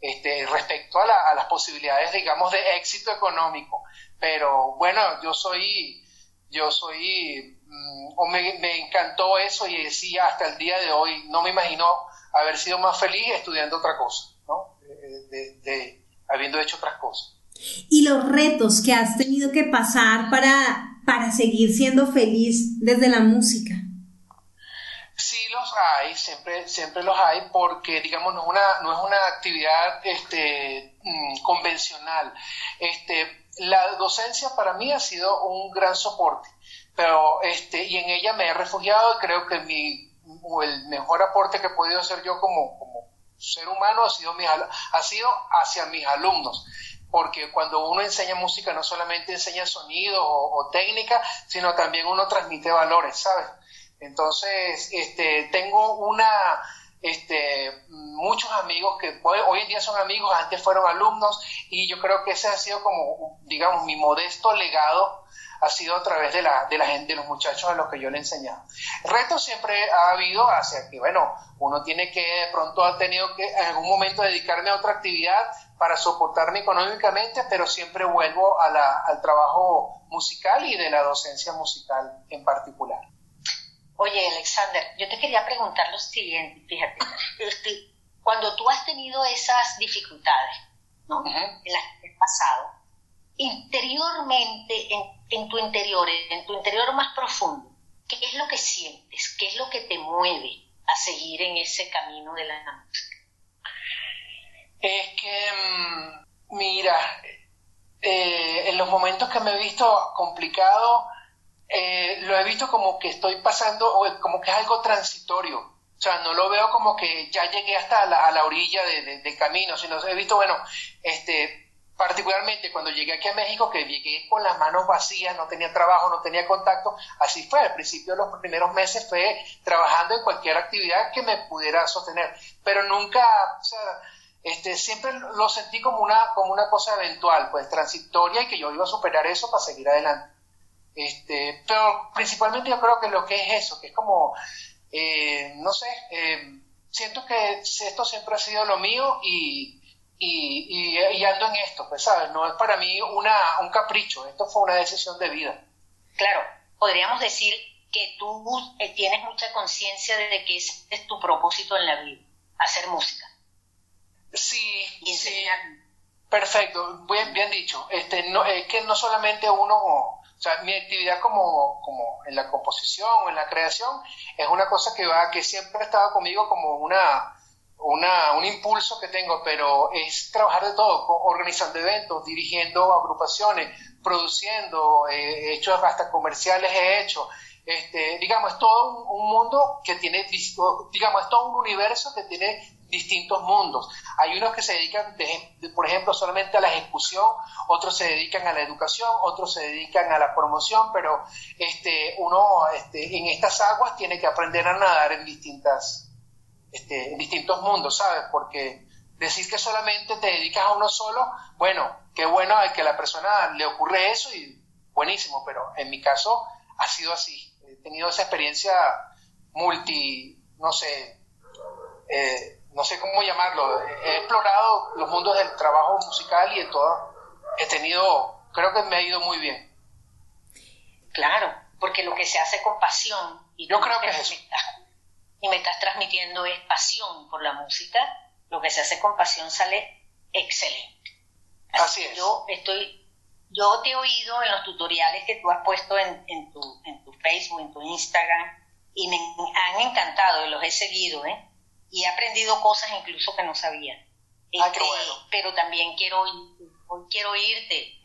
S7: este, respecto a, las posibilidades, digamos, de éxito económico. Pero bueno, yo soy, yo soy, mm, o me, me encantó eso y decía hasta el día de hoy, no me imagino haber sido más feliz estudiando otra cosa, ¿no? de, habiendo hecho otras cosas.
S1: Y los retos que has tenido que pasar para, para seguir siendo feliz desde la música.
S7: Sí los hay, siempre, siempre los hay, porque digamos no es una, no es una actividad este, mm, convencional. Este, la docencia para mí ha sido un gran soporte, pero este, y en ella me he refugiado y creo que mi, el mejor aporte que he podido hacer yo como, como ser humano ha sido, ha sido hacia mis alumnos porque cuando uno enseña música no solamente enseña sonido o, técnica, sino también uno transmite valores, ¿sabes? Entonces, este, tengo una, este, muchos amigos que hoy en día son amigos, antes fueron alumnos, y yo creo que ese ha sido como, digamos, mi modesto legado ha sido a través de la, de la gente, de los muchachos a los que yo le he enseñado. Retos siempre ha habido hacia que, bueno, uno tiene que, de pronto ha tenido que en algún momento dedicarme a otra actividad para soportarme económicamente, pero siempre vuelvo a la, al trabajo musical y de la docencia musical en particular.
S2: Oye, Alexander, yo te quería preguntar lo siguiente, fíjate, este, cuando tú has tenido esas dificultades, ¿no? En las que has pasado, interiormente, en, tu interior, en tu interior más profundo, ¿qué es lo que sientes? ¿Qué es lo que te mueve a seguir en ese camino de la música?
S7: Es que, mm, mira, eh, en los momentos que me he visto complicado, eh, lo he visto como que estoy pasando, o como que es algo transitorio. O sea, no lo veo como que ya llegué hasta la, a la orilla del de, camino, sino he visto, bueno, este, particularmente cuando llegué aquí a México, que llegué con las manos vacías, no tenía trabajo, no tenía contacto, así fue, al principio de los primeros meses fue trabajando en cualquier actividad que me pudiera sostener, pero nunca, o sea, este, siempre lo sentí como una, como una cosa eventual, pues transitoria y que yo iba a superar eso para seguir adelante. Este, pero principalmente yo creo que lo que es eso, que es como, eh, no sé, eh, siento que esto siempre ha sido lo mío y, y, y, ando en esto, pues, ¿sabes? No es para mí una, un capricho, esto fue una decisión de vida.
S2: Claro, podríamos decir que tú eh, tienes mucha conciencia de que ese es tu propósito en la vida, hacer música.
S7: Sí, sí. Perfecto, bien, bien dicho. Este, no, es que no solamente uno, o sea, mi actividad como, como en la composición o en la creación es una cosa que va, que siempre ha estado conmigo como una, una, un impulso que tengo, pero es trabajar de todo, organizando eventos, dirigiendo agrupaciones, produciendo, eh, he hecho hasta comerciales he hecho, este, digamos, es todo un, mundo que tiene, digamos, es todo un universo que tiene distintos mundos. Hay unos que se dedican, por ejemplo, solamente a la ejecución, otros se dedican a la educación, otros se dedican a la promoción, pero este, uno este, en estas aguas tiene que aprender a nadar en distintas, este, en distintos mundos, ¿sabes? Porque decir que solamente te dedicas a uno solo, bueno, qué bueno que a la persona le ocurre eso y buenísimo, pero en mi caso ha sido así. He tenido esa experiencia multi, no sé, eh, no sé cómo llamarlo, he explorado los mundos del trabajo musical y en todo, he tenido, creo que me ha ido muy bien.
S2: Claro, porque lo que se hace con pasión, y
S7: yo creo que es eso.
S2: y me estás transmitiendo es pasión por la música, lo que se hace con pasión sale excelente.
S7: Así, es.
S2: Yo estoy, yo te he oído en los tutoriales que tú has puesto en, en, tu, en tu Facebook, en tu Instagram, y me han encantado y los he seguido, ¿eh? Y he aprendido cosas incluso que no sabía.
S7: Ah,
S2: este, pero también quiero, quiero irte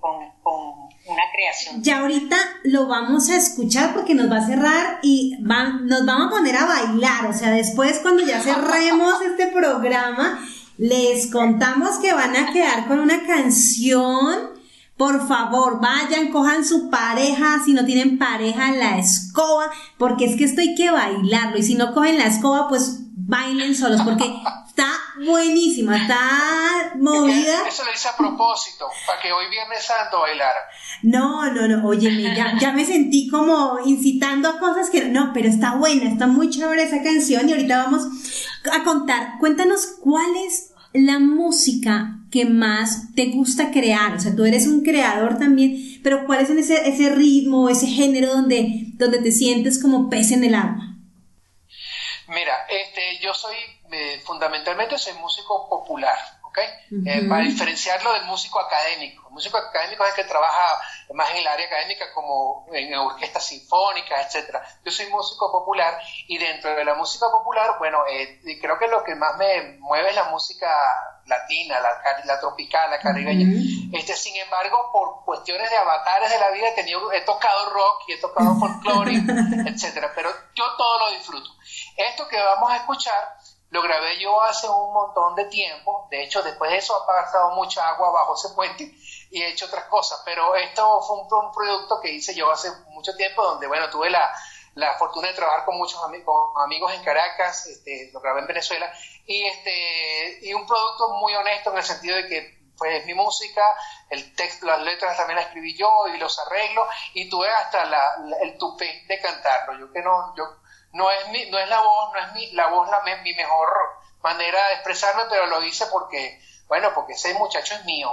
S2: con, una creación.
S1: Ya ahorita lo vamos a escuchar porque nos va a cerrar y nos vamos a poner a bailar. O sea, después cuando ya cerremos este programa, les contamos que van a quedar con una canción. Por favor, vayan, cojan su pareja, si no tienen pareja, la escoba, porque es que esto hay que bailarlo. Y si no cogen la escoba, pues bailen solos, porque está buenísima, está movida.
S7: Eso lo hice a propósito, para que hoy Viernes Santo bailara.
S1: No, no, no, oye, ya, ya me sentí como incitando a cosas que no, pero está buena, está muy chévere esa canción y ahorita vamos a contar. Cuéntanos cuál es la música que más te gusta crear, o sea, tú eres un creador también, pero cuál es ese, ese ritmo, ese género donde, donde te sientes como pez en el agua.
S7: Mira, este, yo soy, eh, fundamentalmente soy músico popular, ¿ok? Eh, para diferenciarlo del músico académico. El músico académico es el que trabaja más en el área académica como en orquestas sinfónicas, etcétera. Yo soy músico popular y dentro de la música popular, bueno, eh, creo que lo que más me mueve es la música latina, la, la tropical, la caribeña. este, sin embargo, por cuestiones de avatares de la vida he, tenido, he tocado rock y he tocado folclore, etcétera, pero yo todo lo disfruto. Esto que vamos a escuchar lo grabé yo hace un montón de tiempo, de hecho después de eso ha pasado mucha agua bajo ese puente y he hecho otras cosas, pero esto fue un, producto que hice yo hace mucho tiempo donde, bueno, tuve la, la fortuna de trabajar con muchos amigos en Caracas, este, lo grabé en Venezuela, y, este, y un producto muy honesto en el sentido de que pues mi música, el texto, las letras también las escribí yo y los arreglo y tuve hasta la, el tupé de cantarlo. Yo que no, yo no es mi, no es la voz, no es mi, la voz la, mi mejor manera de expresarme, pero lo hice porque, bueno, porque ese muchacho es mío.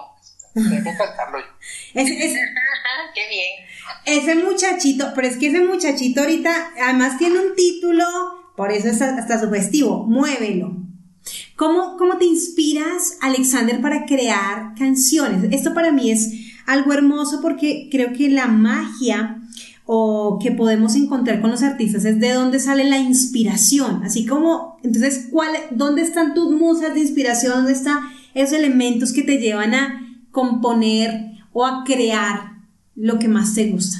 S7: Hay que cantarlo yo.
S2: Qué bien.
S1: Ese muchachito, pero es que ese muchachito ahorita, además tiene un título, por eso es hasta sugestivo, Muévelo. ¿Cómo, ¿Cómo te inspiras, Alexander, para crear canciones? Esto para mí es algo hermoso porque creo que la magia o que podemos encontrar con los artistas es de dónde sale la inspiración, así como, entonces, ¿cuál, ¿dónde están tus musas de inspiración? ¿Dónde están esos elementos que te llevan a componer o a crear lo que más te gusta?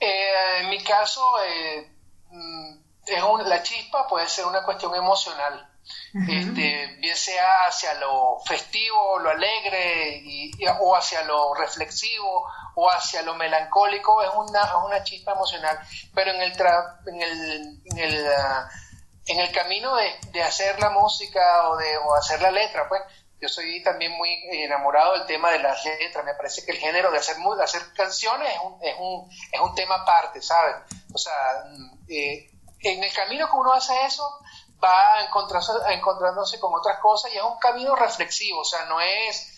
S7: Eh, en mi caso, eh, mm, es la chispa puede ser una cuestión emocional este, bien sea hacia lo festivo, lo alegre, y, o hacia lo reflexivo, o hacia lo melancólico, es una, una chispa emocional. Pero en el, en el, en el, ah, en el camino de, de, hacer la música o de o hacer la letra, pues yo soy también muy enamorado del tema de las letras. Me parece que el género de hacer, de hacer canciones es un, es, un, es un tema aparte, ¿sabes? O sea, mm, eh, en el camino que uno hace eso, va encontrándose con otras cosas y es un camino reflexivo, o sea, no es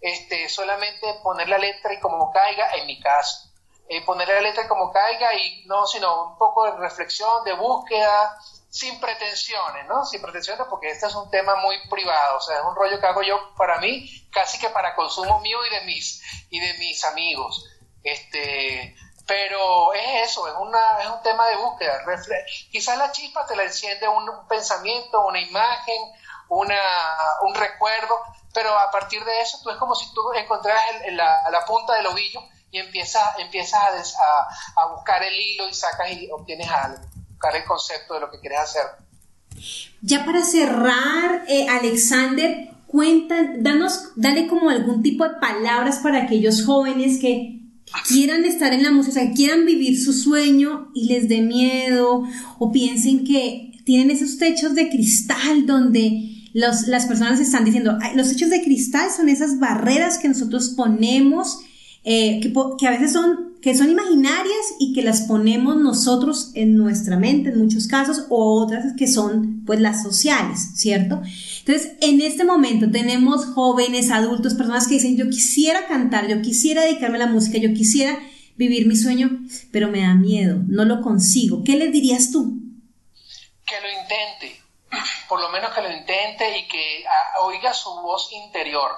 S7: este, solamente poner la letra y como caiga, en mi caso, eh, poner la letra y como caiga y no, sino un poco de reflexión, de búsqueda, sin pretensiones, ¿no? Sin pretensiones porque este es un tema muy privado, o sea, es un rollo que hago yo para mí, casi que para consumo mío y de mis, y de mis amigos. Este, pero es eso, es, una, es un tema de búsqueda. Quizás la chispa te la enciende un, pensamiento, una imagen, una, un recuerdo, pero a partir de eso tú es como si tú encontraras la, punta del ovillo y empiezas, empiezas a- a buscar el hilo y sacas y obtienes algo, buscar el concepto de lo que quieres hacer.
S1: Ya para cerrar, eh, Alexander, cuenta, danos, dale como algún tipo de palabras para aquellos jóvenes que quieran estar en la música, que quieran vivir su sueño y les dé miedo o piensen que tienen esos techos de cristal donde los- las personas están diciendo, "Ay, los techos de cristal son esas barreras que nosotros ponemos, eh, que, que a veces son, que son imaginarias y que las ponemos nosotros en nuestra mente en muchos casos, o otras que son pues las sociales, ¿cierto? Entonces, en este momento tenemos jóvenes, adultos, personas que dicen, yo quisiera cantar, yo quisiera dedicarme a la música, yo quisiera vivir mi sueño, pero me da miedo, no lo consigo. ¿Qué les dirías tú?
S7: que lo intente, por lo menos que lo intente y que ah, oiga su voz interior.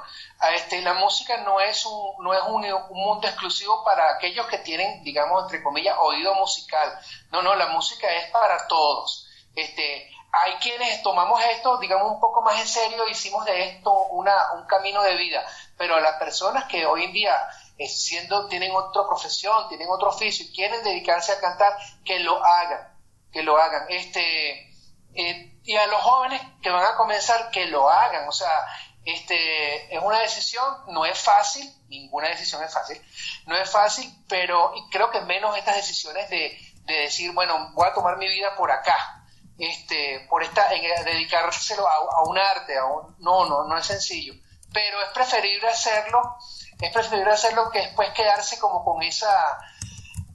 S7: Este, la música no es un, no es un, un mundo exclusivo para aquellos que tienen, digamos, entre comillas, oído musical. No, no, la música es para todos. Este, hay quienes tomamos esto, digamos, un poco más en serio, hicimos de esto una, un camino de vida, pero las personas que hoy en día eh, siendo, tienen otra profesión, tienen otro oficio y quieren dedicarse a cantar, que lo hagan que lo hagan. Este, eh, y a los jóvenes que van a comenzar, que lo hagan. O sea, este, es una decisión, no es fácil, ninguna decisión es fácil, no es fácil, pero creo que menos estas decisiones de, de decir, bueno, voy a tomar mi vida por acá, este, por esta, eh, dedicárselo a, a un arte, a un, no, no, no es sencillo, pero es preferible hacerlo, es preferible hacerlo que después quedarse como con esa,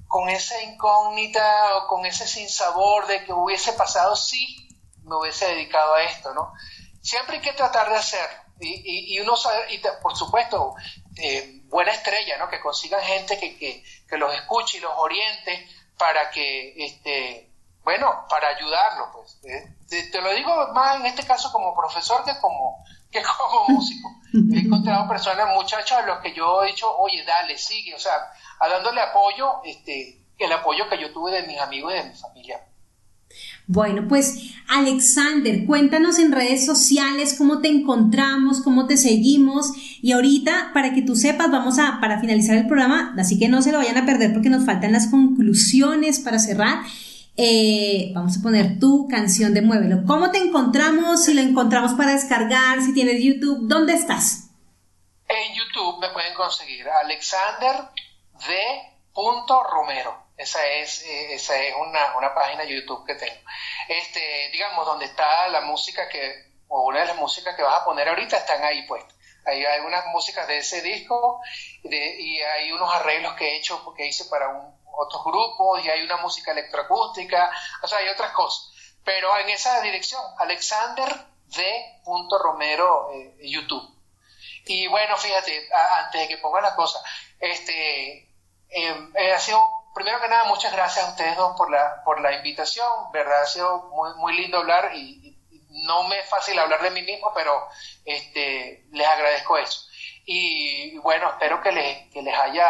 S7: con esa incógnita o con ese sinsabor de que hubiese pasado si me hubiese dedicado a esto, ¿no? Siempre hay que tratar de hacerlo. Y, y, y uno sabe, y por supuesto, eh, buena estrella, ¿no? Que consigan gente que, que, que los escuche y los oriente para que, este, bueno, para ayudarlo, pues. Eh, te, te lo digo más en este caso como profesor que como, que como músico. He encontrado personas, muchachos, a los que yo he dicho, oye, dale, sigue, o sea, a dándole apoyo, este, el apoyo que yo tuve de mis amigos y de mi familia.
S1: Bueno, pues Alexander, cuéntanos en redes sociales cómo te encontramos, cómo te seguimos y ahorita para que tú sepas vamos a para finalizar el programa, así que no se lo vayan a perder porque nos faltan las conclusiones para cerrar. eh, vamos a poner tu canción de Muévelo. ¿Cómo te encontramos? Si lo encontramos para descargar, si tienes YouTube, ¿dónde estás?
S7: En YouTube me pueden conseguir Alexander D. Romero. Esa es, eh, esa es una, una página YouTube que tengo. Este, digamos, donde está la música que, o una de las músicas que vas a poner ahorita están ahí puestas. Hay algunas músicas de ese disco de- y hay unos arreglos que he hecho porque hice para un, otros grupos y hay una música electroacústica, o sea, hay otras cosas. Pero en esa dirección, Alexander D. Romero eh, YouTube. Y bueno, fíjate, antes de que ponga la cosa, este, eh, eh, sido, primero que nada, muchas gracias a ustedes dos por la, por la invitación, ¿verdad? Ha sido muy, muy lindo hablar y, y no me es fácil hablar de mí mismo, pero este, les agradezco eso. Y bueno, espero que les, que les haya,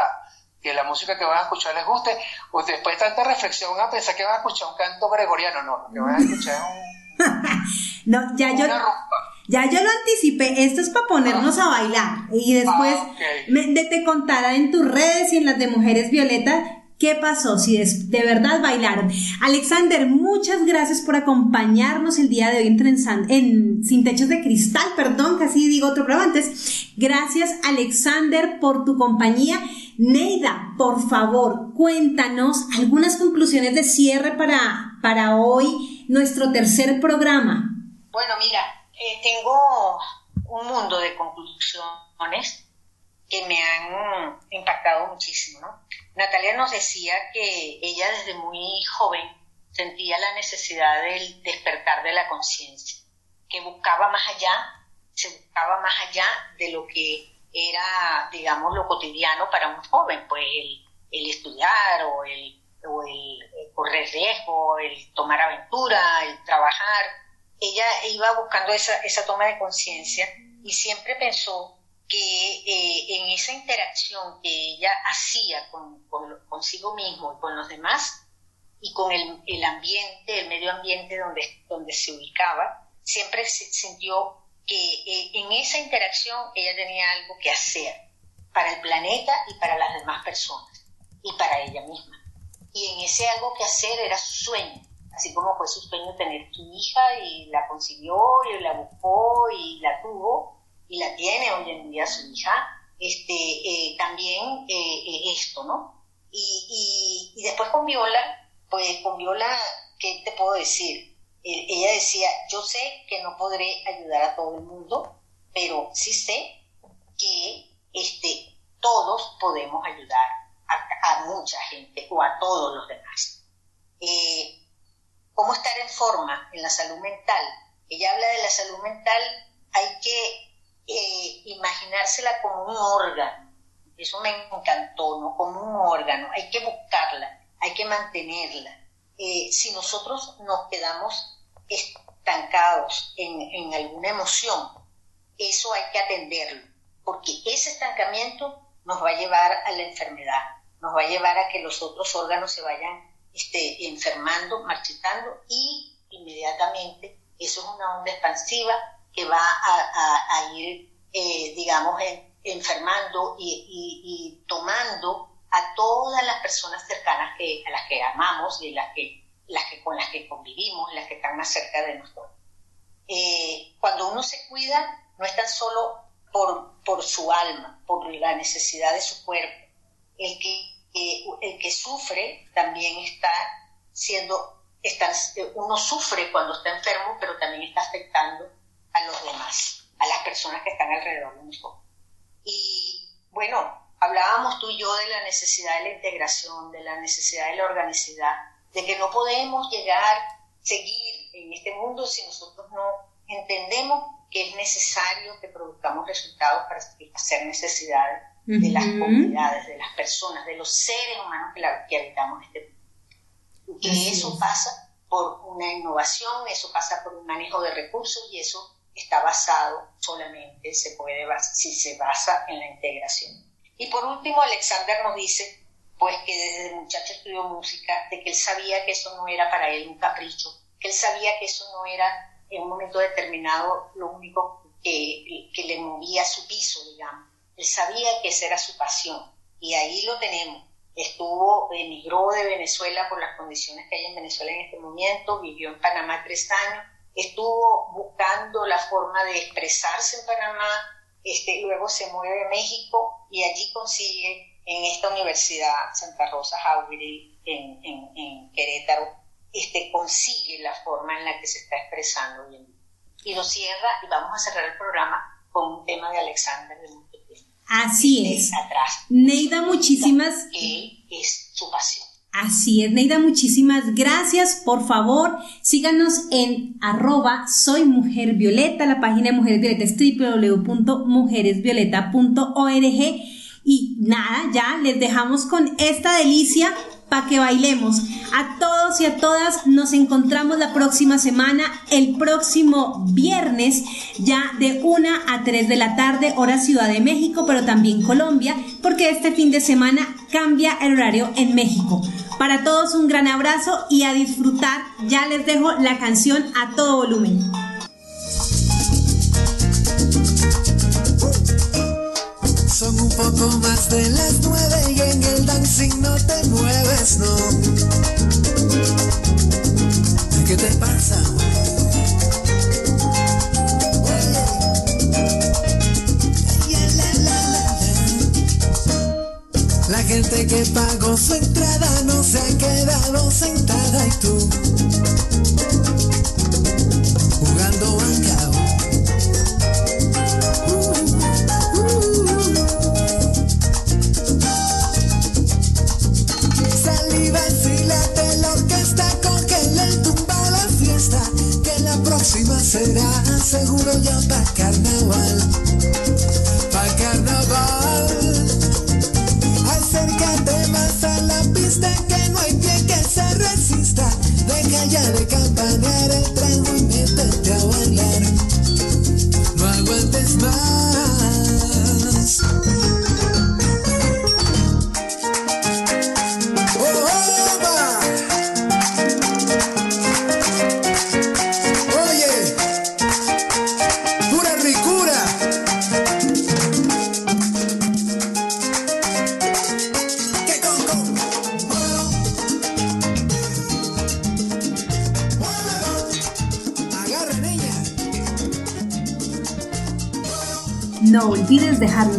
S7: que la música que van a escuchar les guste, o después de tanta reflexión a pensar que van a escuchar un canto gregoriano, no, lo que van a escuchar es un,
S1: No, ya yo, ya yo lo anticipé, esto es para ponernos a bailar. Y después
S7: Ah, ok.
S1: me- de- te contará en tus redes y en las de Mujeres Violeta qué pasó, si de verdad bailaron. Alexander, muchas gracias por acompañarnos el día de hoy en, Trensan- en Sin Techos de Cristal, perdón, casi digo otro programa antes. Gracias Alexander por tu compañía. Neida, por favor, cuéntanos algunas conclusiones de cierre para, para hoy, nuestro tercer programa.
S2: Bueno, mira, eh, tengo un mundo de conclusiones que me han impactado muchísimo, ¿no? Natalia nos decía que ella desde muy joven sentía la necesidad del despertar de la conciencia, que buscaba más allá, se buscaba más allá de lo que era, digamos, lo cotidiano para un joven, pues el, estudiar o el, correr riesgo, el tomar aventura, el trabajar. Ella iba buscando esa toma de conciencia y siempre pensó que eh, en esa interacción que ella hacía con, con- consigo mismo y con los demás y con el, el ambiente, el medio ambiente donde, donde se ubicaba, siempre se sintió que eh, en esa interacción ella tenía algo que hacer para el planeta y para las demás personas y para ella misma. Y en ese algo que hacer era su sueño, así como fue su sueño tener su hija y la consiguió y la buscó y la tuvo y la tiene hoy en día su hija, este, eh, también eh, eh, esto, ¿no? Y, y, después con Viola, pues con Viola, ¿qué te puedo decir? ella decía, yo sé que no podré ayudar a todo el mundo, pero sí sé que este, todos podemos ayudar a, mucha gente o a todos los demás. ¿Cómo estar en forma en la salud mental? Ella habla de la salud mental, hay que eh, imaginársela como un órgano. Eso me encantó, ¿no? Como un órgano. Hay que buscarla, hay que mantenerla. Eh, si nosotros nos quedamos estancados en, en alguna emoción, eso hay que atenderlo, porque ese estancamiento nos va a llevar a la enfermedad, nos va a llevar a que los otros órganos se vayan este, enfermando, marchitando y inmediatamente eso es una onda expansiva que va a, ir, eh, digamos, enfermando y, tomando a todas las personas cercanas que, a las que amamos y las que, las que, con las que convivimos, las que están más cerca de nosotros. Eh, cuando uno se cuida, no es tan solo por, por su alma, por la necesidad de su cuerpo. El que, el que sufre también está siendo, está, uno sufre cuando está enfermo, pero también está afectando a los demás, a las personas que están alrededor de nosotros. Y bueno, hablábamos tú y yo de la necesidad de la integración, de la necesidad de la organicidad, de que no podemos llegar, seguir en este mundo si nosotros no entendemos que es necesario que produzcamos resultados para satisfacer necesidades de las comunidades, de las personas, de los seres humanos que, habitamos este mundo. Y que eso pasa por una innovación, eso pasa por un manejo de recursos y eso está basado solamente, se puede si se basa en la integración. Y por último, Alexander nos dice, pues que desde muchacho estudió música, de que él sabía que eso no era para él un capricho, que él sabía que eso no era en un momento determinado lo único que, que le movía su piso, digamos. Él sabía que esa era su pasión y ahí lo tenemos. Estuvo, emigró de Venezuela por las condiciones que hay en Venezuela en este momento, vivió en Panamá tres años estuvo buscando la forma de expresarse en Panamá, este, luego se mueve a México y allí consigue en esta universidad, Santa Rosa Jauregui, en, en, Querétaro, este, consigue la forma en la que se está expresando. Y lo cierra y vamos a cerrar el programa con un tema de Alexander de
S1: Así es. Neida, muchísimas.
S2: Que es su pasión.
S1: Así es, Neida, muchísimas gracias. Por favor, síganos en arroba soy mujer. La página de Mujeres Violeta es www.mujeresvioleta.org. Y nada, ya les dejamos con esta delicia para que bailemos. A todos y a todas nos encontramos la próxima semana, el próximo viernes, ya de 1 a 3 de la tarde, hora Ciudad de México, pero también Colombia, porque este fin de semana cambia el horario en México. Para todos un gran abrazo y a disfrutar. Ya les dejo la canción a todo volumen.
S5: Poco más de las nueve y en el dancing no te mueves, no. ¿Qué te pasa? La gente que pagó su entrada no se ha quedado sentada y tú jugando bancao. Será seguro ya para carnaval, pa' carnaval. Acércate más a la pista que no hay pie que se resista. Deja ya de campanear el trago y métete a bailar. No aguantes más.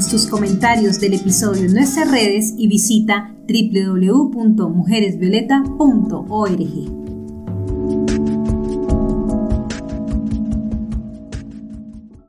S1: Tus comentarios del episodio en nuestras redes y visita www.mujeresvioleta.org.